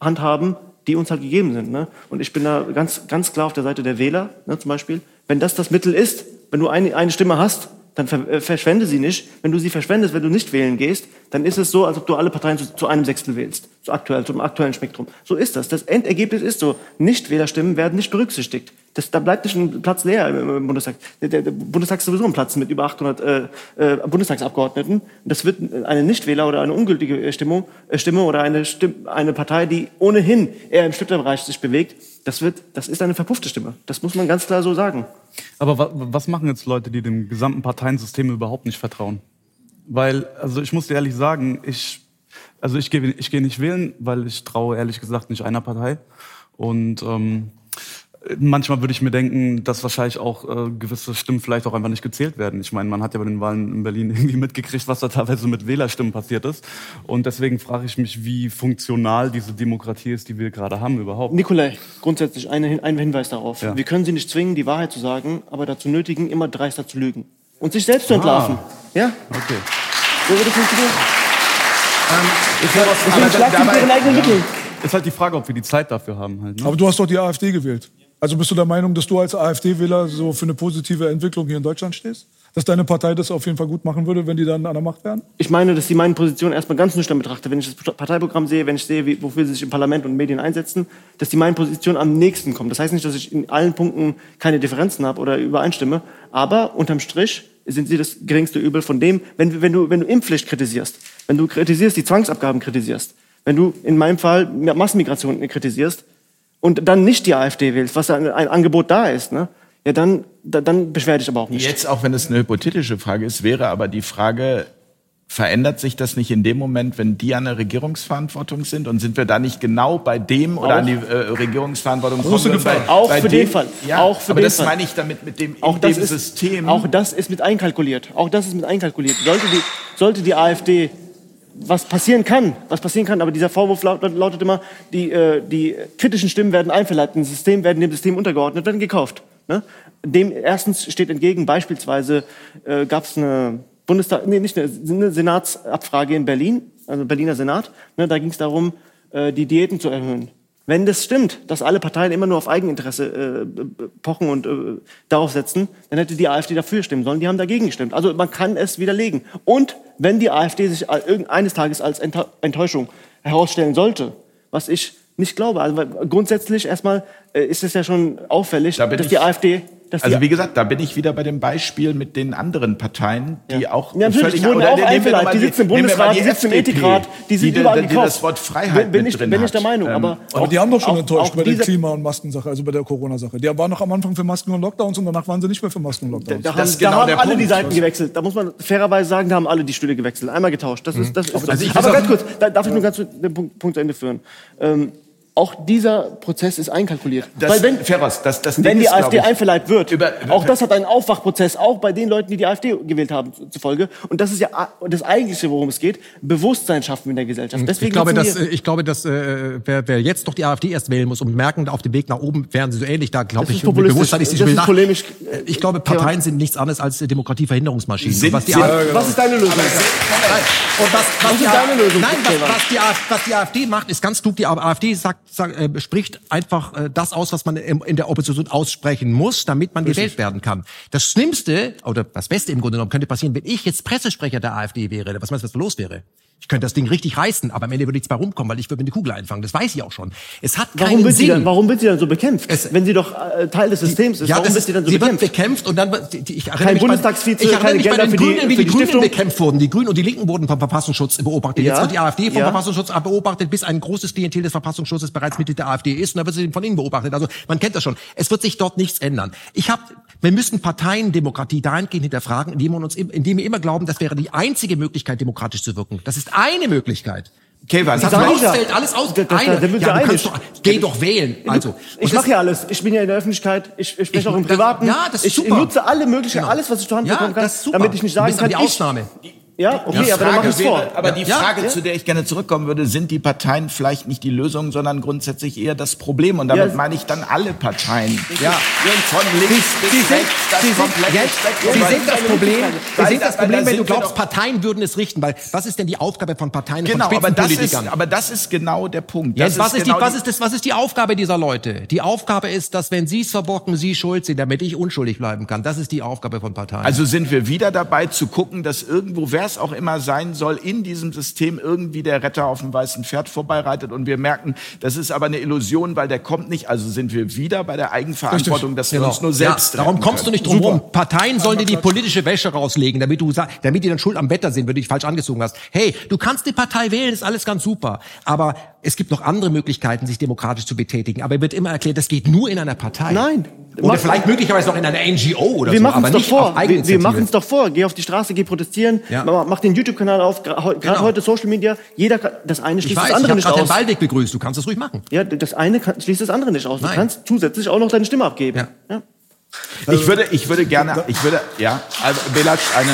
handhaben, die uns halt gegeben sind. Ne? Und ich bin da ganz, ganz klar auf der Seite der Wähler, ne, zum Beispiel. Wenn das das Mittel ist, wenn du eine, eine Stimme hast, dann ver äh, verschwende sie nicht. Wenn du sie verschwendest, wenn du nicht wählen gehst, dann ist es so, als ob du alle Parteien zu, zu einem Sechstel wählst. Zu aktuell, zum aktuellen Spektrum. So ist das. Das Endergebnis ist so. Nichtwählerstimmen werden nicht berücksichtigt. Das, da bleibt nicht ein Platz leer im, Bundestag. Der, der, der Bundestag ist sowieso ein Platz mit über 800 äh, äh, Bundestagsabgeordneten. Und das wird eine Nichtwähler oder eine ungültige äh, Stimmung, äh, Stimme oder eine, Stimme, eine Partei, die ohnehin eher im Stifterbereich sich bewegt, das, wird, das ist eine verpuffte Stimme. Das muss man ganz klar so sagen. Aber wa was machen jetzt Leute, die dem gesamten Parteiensystem überhaupt nicht vertrauen? Weil, also ich muss dir ehrlich sagen, ich, also ich gehe ich geh nicht wählen, weil ich traue ehrlich gesagt nicht einer Partei. Und ähm, manchmal würde ich mir denken, dass wahrscheinlich auch äh, gewisse Stimmen vielleicht auch einfach nicht gezählt werden. Ich meine, man hat ja bei den Wahlen in Berlin irgendwie mitgekriegt, was da teilweise mit Wählerstimmen passiert ist. Und deswegen frage ich mich, wie funktional diese Demokratie ist, die wir gerade haben überhaupt. Nikolai, grundsätzlich eine, ein Hinweis darauf. Ja. Wir können Sie nicht zwingen, die Wahrheit zu sagen, aber dazu nötigen, immer dreister zu lügen. Und sich selbst zu entlarven. Ja? Okay. So würde es funktionieren. Deswegen aber schlagt dabei- sie ihren eigenen Mitteln. Ist halt die Frage, ob wir die Zeit dafür haben halt. Ne? Aber du hast doch die AfD gewählt. Also bist du der Meinung, dass du als AfD-Wähler so für eine positive Entwicklung hier in Deutschland stehst? Dass deine Partei das auf jeden Fall gut machen würde, wenn die dann an der Macht wären? Ich meine, dass sie meine Position erstmal ganz nüchtern betrachte. Wenn ich das Parteiprogramm sehe, wenn ich sehe, wie, wofür sie sich im Parlament und Medien einsetzen, dass die meine Position am nächsten kommt. Das heißt nicht, dass ich in allen Punkten keine Differenzen habe oder übereinstimme, aber unterm Strich sind sie das geringste Übel von dem, wenn, wenn, du, wenn du Impfpflicht kritisierst, wenn du kritisierst, die Zwangsabgaben kritisierst, wenn du in meinem Fall Massenmigration kritisierst und dann nicht die AfD wählst, was ein, ein Angebot da ist, ne? ja, dann, da, dann beschwer dich aber auch nicht. Jetzt, auch wenn es eine hypothetische Frage ist, wäre aber die Frage, verändert sich das nicht in dem Moment, wenn die an der Regierungsverantwortung sind? Und sind wir da nicht genau bei dem oder Auch. an die äh, Regierungsverantwortung Große Gefahr. bei, Auch bei für dem, den Fall. Ja, Auch für aber den das Fall. meine ich damit mit dem, Auch das, dem ist, System. auch das ist mit einkalkuliert. Auch das ist mit einkalkuliert. Sollte die, sollte die AfD, was passieren kann, was passieren kann, aber dieser Vorwurf laut, lautet immer, die, äh, die kritischen Stimmen werden einverleibt, ein System werden dem System untergeordnet, werden gekauft. Ne? Dem erstens steht entgegen, beispielsweise äh, gab es eine Bundestag, nee, nicht eine, eine Senatsabfrage in Berlin, also Berliner Senat. Ne, da ging es darum, äh, die Diäten zu erhöhen. Wenn das stimmt, dass alle Parteien immer nur auf Eigeninteresse äh, pochen und äh, darauf setzen, dann hätte die AfD dafür stimmen sollen. Die haben dagegen gestimmt. Also man kann es widerlegen. Und wenn die AfD sich irgendeines Tages als Enttäuschung herausstellen sollte, was ich nicht glaube, also grundsätzlich erstmal äh, ist es ja schon auffällig, Da dass die AfD Also wie gesagt, da bin ich wieder bei dem Beispiel mit den anderen Parteien, die Ja. auch Ja, natürlich, die wurden auch einverleibt. Die sitzen im Bundesrat, die sitzen im Ethikrat, die sind die, überall die, die gekauft. das Wort Freiheit bin ich, drin bin ich der Meinung, Ähm, aber Aber die haben doch schon auch- enttäuscht auch bei der Klima- und Maskensache, also bei der Corona-Sache. Die waren noch am Anfang für Masken und Lockdowns und danach waren sie nicht mehr für Masken und Lockdowns. Da Das haben, ist genau da haben der alle Punkt. die Seiten gewechselt. Da muss man fairerweise sagen, da haben alle die Stühle gewechselt. Einmal getauscht. Das ist, das ist also so. Aber ganz kurz, da, darf ich nur ganz den Punkt, Punkt zu Ende führen. Auch dieser Prozess ist einkalkuliert. Das, Weil wenn, Ferros, das, das wenn die ist, AfD ich, einverleibt wird, über- auch das hat einen Aufwachprozess, auch bei den Leuten, die die AfD gewählt haben, zu- zufolge. Und das ist ja das Eigentliche, worum es geht. Bewusstsein schaffen in der Gesellschaft. Deswegen Ich glaube, dass, äh, ich glaube, dass äh, wer, wer jetzt doch die AfD erst wählen muss und merken, auf dem Weg nach oben wären sie so ähnlich, da glaube ich. Bewusstsein ist, ist nach- polemisch. Äh, Ich glaube, Parteien sind nichts anderes als äh, Demokratieverhinderungsmaschinen. Sind was die sie- AfD Was ist deine Lösung? Und was, was, ist die, deine Lösung, Nein, was, was, die, AfD was die AfD macht, ist ganz klug. Die AfD sagt, sagt, äh, spricht einfach äh, das aus, was man in der Opposition aussprechen muss, damit man gewählt werden kann. Das Schlimmste oder das Beste im Grunde genommen könnte passieren, wenn ich jetzt Pressesprecher der AfD wäre. Was meinst du, was los wäre? Ich könnte das Ding richtig reißen, aber am Ende würde nichts bei rumkommen, weil ich würde mir eine Kugel einfangen. Das weiß ich auch schon. Es hat keinen Warum wird, sie Sinn. dann, warum wird sie dann so bekämpft? Es- wenn sie doch äh, Teil des Systems ist, Ja, warum wird ist, sie dann so sie wird bekämpft? bekämpft und dann wird- die- ich erinnere Kein mich Bundestagsvize, ich erinnere mich bei den für die- Grünen, wie die, die Grünen Stiftung. bekämpft wurden. Die Grünen und die Linken wurden vom Verfassungsschutz beobachtet. Jetzt Ja, wird die AfD vom ja. Verfassungsschutz beobachtet, bis ein großes Klientel des Verfassungsschutzes bereits Mitglied der AfD ist und dann wird sie von ihnen beobachtet. Also man kennt das schon. Es wird sich dort nichts ändern. Ich habe wir müssen Parteiendemokratie dahingehend hinterfragen, indem wir uns, im- indem wir immer glauben, das wäre die einzige Möglichkeit, demokratisch zu wirken. Das ist eine Möglichkeit. Das hat ich ja. ausfällt alles aus. Da- da- Eine. da ja, du kannst doch, geh doch wählen. Also, Ich mache das- ja alles. Ich bin ja in der Öffentlichkeit. Ich, ich spreche Ich- auch im das- Privaten. ja, das ist ich super. nutze alle Möglichkeiten, Genau. alles, was ich zur Hand Ja, bekommen kann, das ist super. damit ich nicht sagen kann, die ich, Ausnahme. Ja, okay, Die aber dann mach Frage vor. aber die Ja, Frage, ja. zu der ich gerne zurückkommen würde, sind die Parteien vielleicht nicht die Lösung, sondern grundsätzlich eher das Problem? Und damit Ja. meine ich dann alle Parteien. Ja. Von links bis Sie sind, rechts, das Sie sind, komplette Spektrum. Sie sind das Problem, Sie sind da- das da Problem, wenn du glaubst, Parteien würden es richten, weil was ist denn die Aufgabe von Parteien, Genau, von aber das, ist, Spitzenpolitikern? aber das ist genau der Punkt. Jetzt, was, ist die, genau was, ist das, was ist die Aufgabe dieser Leute? Die Aufgabe ist, dass wenn sie es verbocken, sie schuld sind, damit ich unschuldig bleiben kann. Das ist die Aufgabe von Parteien. Also sind wir wieder dabei zu gucken, dass irgendwo, wer es auch immer sein soll, in diesem System irgendwie der Retter auf dem weißen Pferd vorbeireitet und wir merken, das ist aber eine Illusion, weil der kommt nicht. Also sind wir wieder bei der Eigenverantwortung, dass wir Genau. uns nur selbst ja, darum kommst du können. nicht drum rum. Parteien sollen dir die politische Wäsche rauslegen, damit du damit die dann Schuld am Wetter sind, wenn du dich falsch angezogen hast. Hey, du kannst die Partei wählen, ist alles ganz super, aber es gibt noch andere Möglichkeiten, sich demokratisch zu betätigen. Aber wird immer erklärt, das geht nur in einer Partei. Nein. Oder vielleicht möglicherweise noch in einer NGO oder wir so, machen aber es doch nicht vor. auf Wir, wir machen es doch vor. Geh auf die Straße, geh protestieren, Ja. Mach mach den YouTube-Kanal auf. Gerade Genau. heute Social Media. Jeder kann, das eine Ich schließt weiß, das ich andere habe nicht gerade den aus. Ballweg begrüßt. Du kannst das ruhig machen. Ja, das eine kann, schließt das andere nicht aus. Du Nein. kannst zusätzlich auch noch deine Stimme abgeben. Ja. Ja. Ich würde, ich würde gerne, ich würde, ja, also Belac, eine,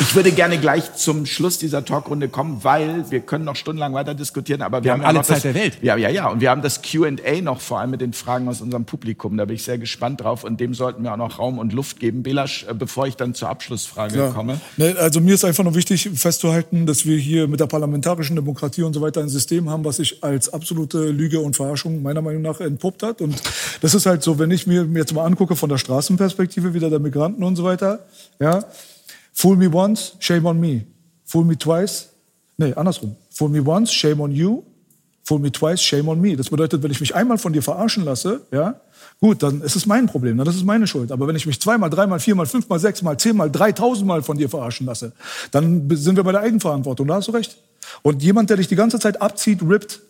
ich würde gerne gleich zum Schluss dieser Talkrunde kommen, weil wir können noch stundenlang weiter diskutieren, aber wir, haben ja alle noch Zeit das, der Welt. Ja, ja, ja, und wir haben das Q&A noch vor allem mit den Fragen aus unserem Publikum. Da bin ich sehr gespannt drauf und dem sollten wir auch noch Raum und Luft geben. Belasch, äh, bevor ich dann zur Abschlussfrage Ja. komme. Also mir ist einfach nur wichtig festzuhalten, dass wir hier mit der parlamentarischen Demokratie und so weiter ein System haben, was sich als absolute Lüge und Verarschung meiner Meinung nach entpuppt hat. Und das ist halt so, wenn ich mir jetzt mal angucke von der Straßenperspektive wieder der Migranten und so weiter, ja, fool me once, shame on me. Fool me twice, nee, andersrum. Fool me once, shame on you. Fool me twice, shame on me. Das bedeutet, wenn ich mich einmal von dir verarschen lasse, ja, gut, dann ist es mein Problem, dann ist es meine Schuld. Aber wenn ich mich zweimal, dreimal, viermal, fünfmal, sechsmal, zehnmal, dreitausendmal von dir verarschen lasse, dann sind wir bei der Eigenverantwortung. Da hast du recht. Und jemand, der dich die ganze Zeit abzieht, rippt,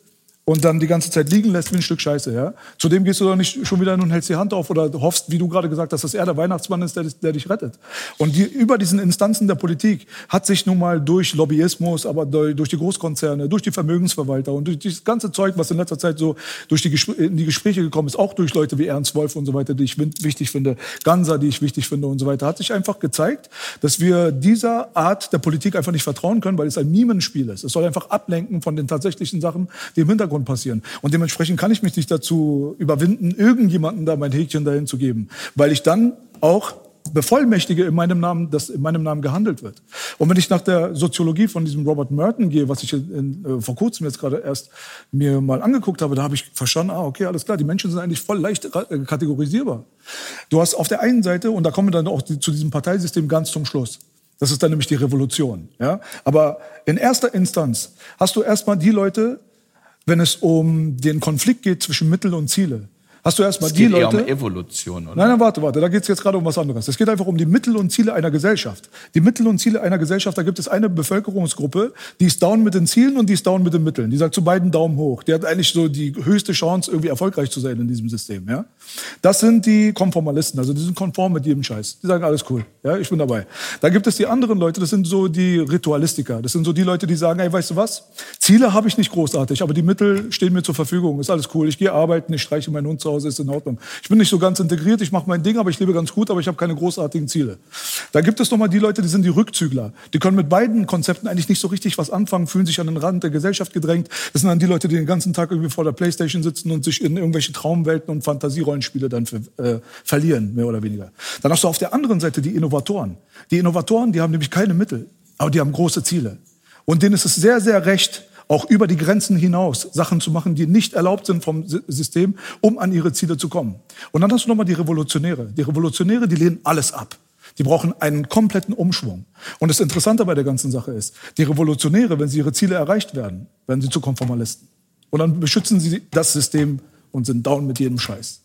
und dann die ganze Zeit liegen lässt wie ein Stück Scheiße. Ja? Zudem gehst du doch nicht schon wieder hin und hältst die Hand auf oder hoffst, wie du gerade gesagt hast, dass er der Weihnachtsmann ist, der, der dich rettet. Und die, über diesen Instanzen der Politik hat sich nun mal durch Lobbyismus, aber durch, die Großkonzerne, durch die Vermögensverwalter und durch dieses ganze Zeug, was in letzter Zeit so durch die, in die Gespräche gekommen ist, auch durch Leute wie Ernst Wolf und so weiter, die ich wichtig finde, Ganser, die ich wichtig finde und so weiter, hat sich einfach gezeigt, dass wir dieser Art der Politik einfach nicht vertrauen können, weil es ein Mimenspiel ist. Es soll einfach ablenken von den tatsächlichen Sachen, die im Hintergrund passieren. Und dementsprechend kann ich mich nicht dazu überwinden, irgendjemanden da mein Häkchen dahin zu geben, weil ich dann auch bevollmächtige in meinem Namen, dass in meinem Namen gehandelt wird. Und wenn ich nach der Soziologie von diesem Robert Merton gehe, was ich in, äh, vor kurzem jetzt gerade erst mir mal angeguckt habe, da habe ich verstanden, ah, okay, alles klar, die Menschen sind eigentlich voll leicht äh, kategorisierbar. Du hast auf der einen Seite, und da kommen wir dann auch die, zu diesem Parteisystem ganz zum Schluss, das ist dann nämlich die Revolution. Ja? Aber in erster Instanz hast du erstmal die Leute, wenn es um den Konflikt geht zwischen Mittel und Ziele, hast du erstmal Es die geht eher Leute. um Evolution, oder? Nein, nein, warte, warte. Da geht es jetzt gerade um was anderes. Es geht einfach um die Mittel und Ziele einer Gesellschaft. Die Mittel und Ziele einer Gesellschaft, da gibt es eine Bevölkerungsgruppe, die ist down mit den Zielen und die ist down mit den Mitteln. Die sagt zu beiden Daumen hoch. Die hat eigentlich so die höchste Chance, irgendwie erfolgreich zu sein in diesem System. Ja? Das sind die Konformalisten, also die sind konform mit jedem Scheiß. Die sagen, alles cool, ja, ich bin dabei. Da gibt es die anderen Leute, das sind so die Ritualistiker. Das sind so die Leute, die sagen, ey, weißt du was? Ziele habe ich nicht großartig, aber die Mittel stehen mir zur Verfügung. Ist alles cool. Ich gehe arbeiten, ich streiche meinen Hund zu Hause, ist in Ordnung. Ich bin nicht so ganz integriert, ich mache mein Ding, aber ich lebe ganz gut, aber ich habe keine großartigen Ziele. Da gibt es nochmal die Leute, die sind die Rückzügler. Die können mit beiden Konzepten eigentlich nicht so richtig was anfangen, fühlen sich an den Rand der Gesellschaft gedrängt. Das sind dann die Leute, die den ganzen Tag irgendwie vor der Playstation sitzen und sich in irgendwelche Traumwelten und Fantasierollenspiele dann ver äh, verlieren, mehr oder weniger. Dann hast du auf der anderen Seite die Innovatoren. Die Innovatoren, die haben nämlich keine Mittel, aber die haben große Ziele. Und denen ist es sehr, sehr recht, auch über die Grenzen hinaus Sachen zu machen, die nicht erlaubt sind vom Sy- System, um an ihre Ziele zu kommen. Und dann hast du nochmal die Revolutionäre. Die Revolutionäre, die lehnen alles ab. Die brauchen einen kompletten Umschwung. Und das Interessante bei der ganzen Sache ist, die Revolutionäre, wenn sie ihre Ziele erreicht werden, werden sie zu Konformalisten. Und dann beschützen sie das System und sind down mit jedem Scheiß.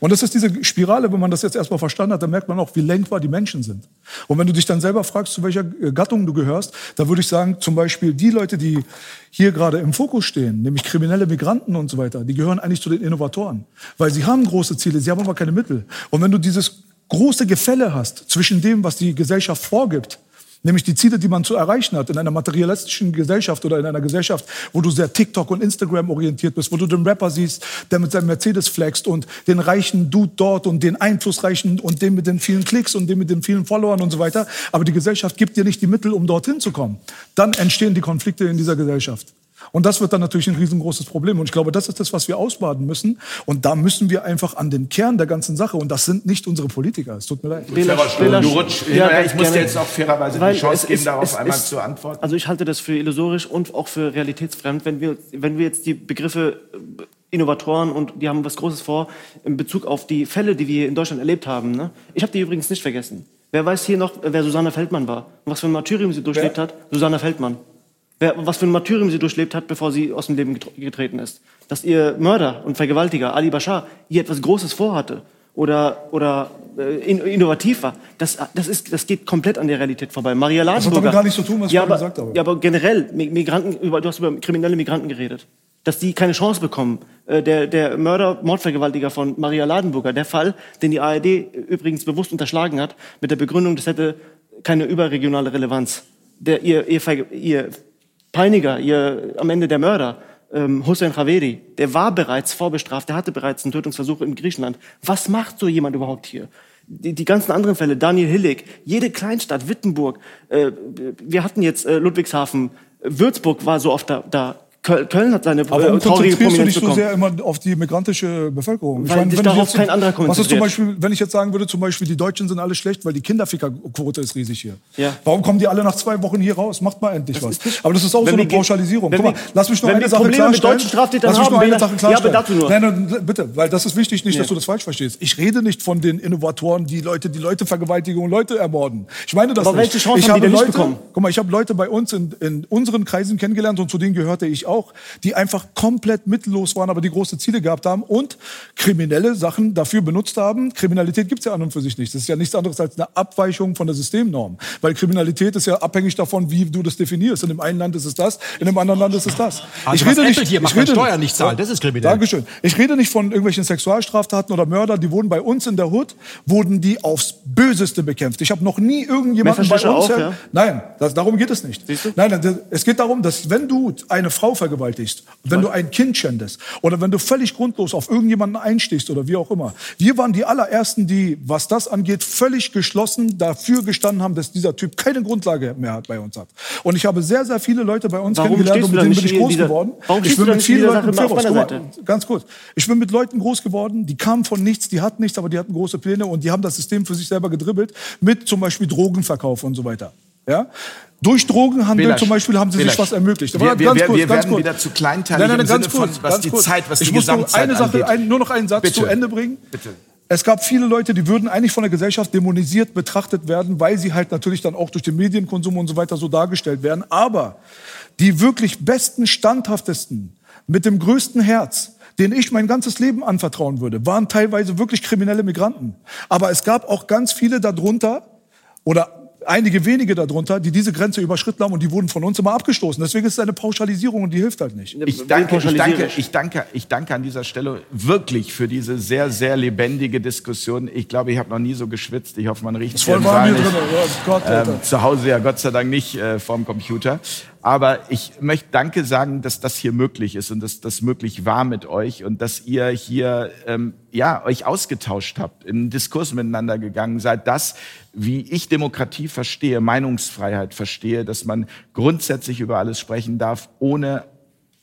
Und das ist diese Spirale, wenn man das jetzt erstmal verstanden hat, dann merkt man auch, wie lenkbar die Menschen sind. Und wenn du dich dann selber fragst, zu welcher äh, Gattung du gehörst, da würde ich sagen, zum Beispiel die Leute, die hier gerade im Fokus stehen, nämlich kriminelle Migranten und so weiter, die gehören eigentlich zu den Innovatoren. Weil sie haben große Ziele, sie haben aber keine Mittel. Und wenn du dieses große Gefälle hast zwischen dem, was die Gesellschaft vorgibt, Nämlich die Ziele, die man zu erreichen hat in einer materialistischen Gesellschaft oder in einer Gesellschaft, wo du sehr TikTok und Instagram orientiert bist, wo du den Rapper siehst, der mit seinem Mercedes flext und den reichen Dude dort und den einflussreichen und den mit den vielen Klicks und den mit den vielen Followern und so weiter. Aber die Gesellschaft gibt dir nicht die Mittel, um dorthin zu kommen. Dann entstehen die Konflikte in dieser Gesellschaft. Und das wird dann natürlich ein riesengroßes Problem. Und ich glaube, das ist das, was wir ausbaden müssen. Und da müssen wir einfach an den Kern der ganzen Sache. Und das sind nicht unsere Politiker. Es tut mir leid. Bela- Bela- du rutsch- Ja, Ja, ich muss dir gerne. jetzt auch fairerweise Weil die Chance geben, ist- darauf einmal ist- zu antworten. Also ich halte das für illusorisch und auch für realitätsfremd, wenn wir, wenn wir jetzt die Begriffe äh, Innovatoren und die haben was Großes vor in Bezug auf die Fälle, die wir in Deutschland erlebt haben. Ne? Ich habe die übrigens nicht vergessen. Wer weiß hier noch, wer Susanne Feldmann war und was für ein Martyrium sie durchlebt hat? Susanne Feldmann. Was für ein Martyrium sie durchlebt hat, bevor sie aus dem Leben getr- getreten ist. Dass ihr Mörder und Vergewaltiger, Ali Bashar, hier etwas Großes vorhatte oder, oder äh, in, innovativ war, das, das, ist, das geht komplett an der Realität vorbei. Maria hat Ladenburger. damit gar nichts zu tun, was ich ja, gerade aber, gesagt habe. Ja, aber generell, Mi- Migranten, du hast über kriminelle Migranten geredet. Dass die keine Chance bekommen. Äh, Der, der Mörder, Mordvergewaltiger von Maria Ladenburger, der Fall, den die ARD übrigens bewusst unterschlagen hat, mit der Begründung, das hätte keine überregionale Relevanz. Der, ihr, ihr, ihr Peiniger, ihr am Ende der Mörder, ähm, Hussein Javeri, der war bereits vorbestraft, der hatte bereits einen Tötungsversuch in Griechenland. Was macht so jemand überhaupt hier? Die, die ganzen anderen Fälle, Daniel Hillig, jede Kleinstadt, Wittenburg, äh, wir hatten jetzt äh, Ludwigshafen, Würzburg war so oft da. da. Köl- Köln hat seine Aber äh, traurige du dich so sehr immer auf die migrantische Bevölkerung? Weil sich wenn darauf jetzt- kein anderer Was ist zum. Beispiel, wenn ich jetzt sagen würde, zum Beispiel, die Deutschen sind alle schlecht, weil die Kinderfickerquote ist riesig hier. Ja. Warum kommen die alle nach zwei Wochen hier raus? Macht mal endlich was. ist nicht- Aber das ist auch Wenn so eine Pauschalisierung. Guck mal, lass mich noch wenn eine Sache Probleme mit klarstellen. deutschen Straftätern lass mich noch eine Sache Ja, aber klarstellen. dazu nur. Nein, nein, bitte, weil das ist wichtig, nicht, dass Ja. du das falsch verstehst. Ich rede nicht von den Innovatoren, die Leute, die Leute vergewaltigen und Leute ermorden. Ich meine das Aber nicht. welche Chance ich haben die denn nicht Leute, bekommen? Guck mal, ich habe Leute bei uns in, in unseren Kreisen kennengelernt und zu denen gehörte ich auch, die einfach komplett mittellos waren, aber die große Ziele gehabt haben und kriminelle Sachen dafür benutzt haben. Kriminalität gibt's ja an und für sich nicht. Das ist ja nichts anderes als eine Abweichung von der Systemnorm. Weil Kriminalität ist ja abhängig davon, wie du das definierst. In dem einen Land ist es das, in dem anderen Land ist es das. Also was Apple hier macht, man Steuern nicht zahlen, das ist kriminell. Dankeschön. Ich rede nicht von irgendwelchen Sexualstraftaten oder Mörder, die wurden bei uns in der Hood, wurden die aufs Böseste bekämpft. Ich habe noch nie irgendjemanden bei uns... auch, ja? Nein, das, darum geht es nicht. Nein, es geht darum, dass wenn du eine Frau vergewaltigst, wenn du ein Kind schändest oder wenn du völlig grundlos auf irgendjemanden einstichst oder wie auch immer. Wir waren die allerersten, die, was das angeht, völlig geschlossen dafür gestanden haben, dass dieser Typ keine Grundlage mehr hat bei uns hat. Und ich habe sehr, sehr viele Leute bei uns Warum kennengelernt und mit denen bin ich groß dieser- geworden. Ich bin mit vielen Leuten meiner guck mal, ganz kurz. Ich bin mit Leuten groß geworden, die kamen von nichts, die hatten nichts, aber die hatten große Pläne und die haben das System für sich selber gedribbelt mit zum Beispiel Drogenverkauf und so weiter. Ja? Durch Drogenhandel Belasch, zum Beispiel haben sie sich Belasch. was ermöglicht. Wir- Aber wir- ganz wir- kurz, wir werden kurz. wieder zu kleinteilig Nein, nein, im nein, ganz Sinne von, kurz, was ganz die kurz. Zeit, was ich die muss nur Gesamtzeit eine Sache, ein, nur noch einen Satz Bitte. zu Ende bringen. Bitte. Es gab viele Leute, die würden eigentlich von der Gesellschaft dämonisiert betrachtet werden, weil sie halt natürlich dann auch durch den Medienkonsum und so weiter so dargestellt werden. Aber die wirklich besten, standhaftesten, mit dem größten Herz, denen ich mein ganzes Leben anvertrauen würde, waren teilweise wirklich kriminelle Migranten. Aber es gab auch ganz viele darunter oder einige wenige darunter, die diese Grenze überschritten haben und die wurden von uns immer abgestoßen. Deswegen ist es eine Pauschalisierung und die hilft halt nicht. Ich danke, ich danke, ich danke, ich danke an dieser Stelle wirklich für diese sehr, sehr lebendige Diskussion. Ich glaube, ich habe noch nie so geschwitzt. Ich hoffe, man riecht es voll warm hier drin. Ja, Gott, ähm, zu Hause ja Gott sei Dank nicht äh, vorm Computer. Aber ich möchte Danke sagen, dass das hier möglich ist und dass das möglich war mit euch und dass ihr hier ähm, ja euch ausgetauscht habt, in Diskurs miteinander gegangen seid. Das, wie ich Demokratie verstehe, Meinungsfreiheit verstehe, dass man grundsätzlich über alles sprechen darf, ohne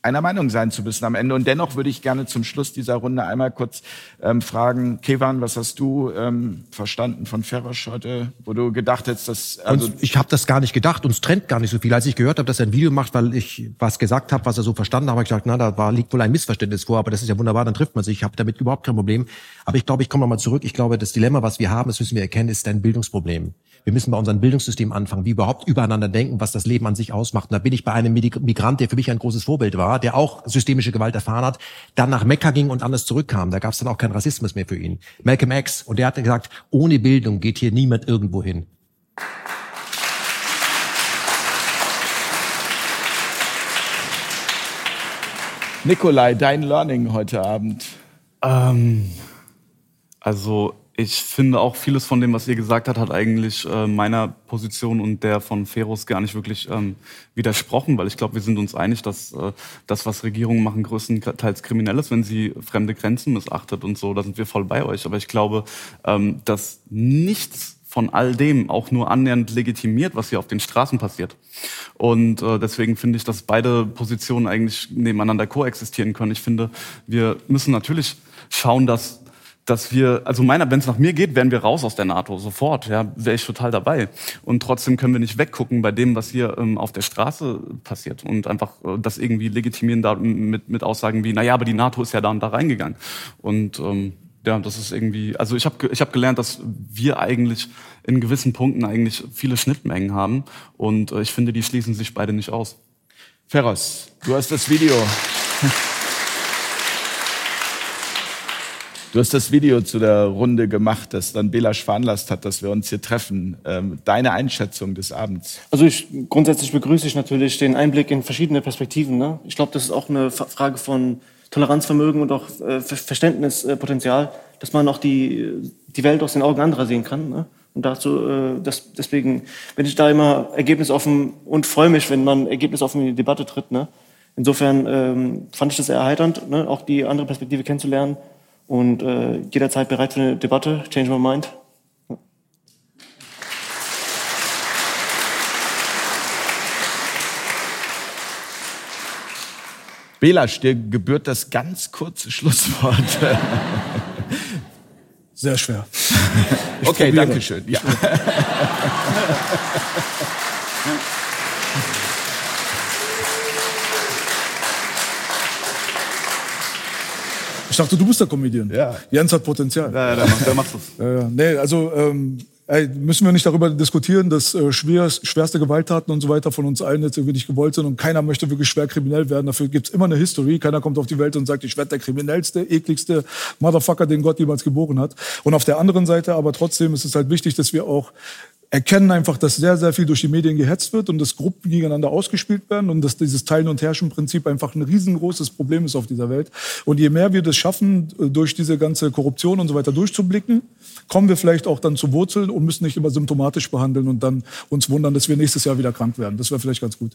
einer Meinung sein zu müssen am Ende. Und dennoch würde ich gerne zum Schluss dieser Runde einmal kurz ähm, fragen, Kevan, was hast du ähm, verstanden von Ferrosch heute, wo du gedacht hättest, dass... Also uns, ich habe das gar nicht gedacht, uns trennt gar nicht so viel. Als ich gehört habe, dass er ein Video macht, weil ich was gesagt habe, was er so verstanden hat, habe ich gedacht, na, da war, liegt wohl ein Missverständnis vor, aber das ist ja wunderbar, dann trifft man sich. Ich habe damit überhaupt kein Problem. Aber ich glaube, ich komme nochmal zurück. Ich glaube, das Dilemma, was wir haben, das müssen wir erkennen, ist ein Bildungsproblem. Wir müssen bei unserem Bildungssystem anfangen, wie überhaupt übereinander denken, was das Leben an sich ausmacht. Und da bin ich bei einem Migrant, der für mich ein großes Vorbild war, der auch systemische Gewalt erfahren hat, dann nach Mekka ging und anders zurückkam. Da gab es dann auch keinen Rassismus mehr für ihn. Malcolm X. Und der hat gesagt, ohne Bildung geht hier niemand irgendwo hin. Nikolai, dein Learning heute Abend. Ähm, also ich finde auch vieles von dem, was ihr gesagt habt, hat eigentlich äh, meiner Position und der von Feros gar nicht wirklich ähm, widersprochen, weil ich glaube, wir sind uns einig, dass äh, das, was Regierungen machen, größtenteils kriminell ist, wenn sie fremde Grenzen missachtet und so. Da sind wir voll bei euch. Aber ich glaube, ähm, dass nichts von all dem auch nur annähernd legitimiert, was hier auf den Straßen passiert. Und äh, deswegen finde ich, dass beide Positionen eigentlich nebeneinander koexistieren können. Ich finde, wir müssen natürlich schauen, dass dass wir, also meiner, wenn es nach mir geht, wären wir raus aus der NATO sofort, ja, wäre ich total dabei. Und trotzdem können wir nicht weggucken bei dem, was hier ähm, auf der Straße passiert und einfach äh, das irgendwie legitimieren da mit, mit Aussagen wie, na ja, aber die NATO ist ja da und da reingegangen. Und ähm, ja, das ist irgendwie, also ich habe ich hab gelernt, dass wir eigentlich in gewissen Punkten eigentlich viele Schnittmengen haben und äh, ich finde, die schließen sich beide nicht aus. Ferros, du hast das Video. Du hast das Video zu der Runde gemacht, das dann Belasch veranlasst hat, dass wir uns hier treffen. Ähm, deine Einschätzung des Abends? Also ich grundsätzlich begrüße ich natürlich den Einblick in verschiedene Perspektiven. Ne? Ich glaube, das ist auch eine Frage von Toleranzvermögen und auch äh, Verständnispotenzial, dass man auch die, die Welt aus den Augen anderer sehen kann. Ne? Und dazu, äh, das, deswegen bin ich da immer ergebnisoffen und freue mich, wenn man ergebnisoffen in die Debatte tritt. Ne? Insofern ähm, fand ich das sehr erheiternd, ne? auch die andere Perspektive kennenzulernen und äh, jederzeit bereit für eine Debatte. Change my mind. Belasch, dir gebührt das ganz kurze Schlusswort. Sehr schwer. okay, danke schön. Ja. Ich dachte, du bist der Comedian. Ja. Jens hat Potenzial. Ja, ja der macht, der macht das. Ja, ja. Nee, also ähm, ey, müssen wir nicht darüber diskutieren, dass äh, schwer, schwerste Gewalttaten und so weiter von uns allen jetzt irgendwie nicht gewollt sind und keiner möchte wirklich schwer kriminell werden. Dafür gibt's immer eine History. Keiner kommt auf die Welt und sagt, ich werde der kriminellste, ekligste Motherfucker, den Gott jemals geboren hat. Und auf der anderen Seite aber trotzdem ist es halt wichtig, dass wir auch erkennen einfach, dass sehr, sehr viel durch die Medien gehetzt wird und dass Gruppen gegeneinander ausgespielt werden und dass dieses Teilen- und Herrschen-Prinzip einfach ein riesengroßes Problem ist auf dieser Welt. Und je mehr wir das schaffen, äh, durch diese ganze Korruption und so weiter durchzublicken, kommen wir vielleicht auch dann zu Wurzeln und müssen nicht immer symptomatisch behandeln und dann uns wundern, dass wir nächstes Jahr wieder krank werden. Das wäre vielleicht ganz gut.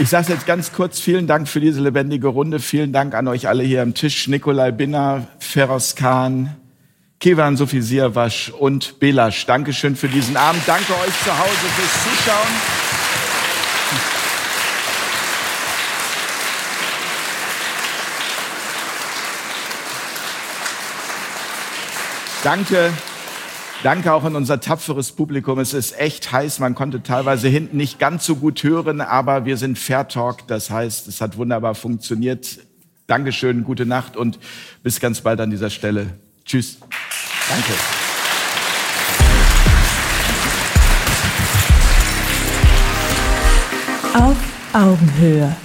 Ich sage jetzt ganz kurz, vielen Dank für diese lebendige Runde. Vielen Dank an euch alle hier am Tisch. Nikolai Binner, Feroz Khan, Kevan Sophie Sierwasch und Belasch. Dankeschön für diesen Abend. Danke euch zu Hause fürs Zuschauen. Danke Danke auch an unser tapferes Publikum. Es ist echt heiß. Man konnte teilweise hinten nicht ganz so gut hören, aber wir sind Fair Talk. Das heißt, es hat wunderbar funktioniert. Dankeschön, gute Nacht und bis ganz bald an dieser Stelle. Tschüss. Danke. Auf Augenhöhe.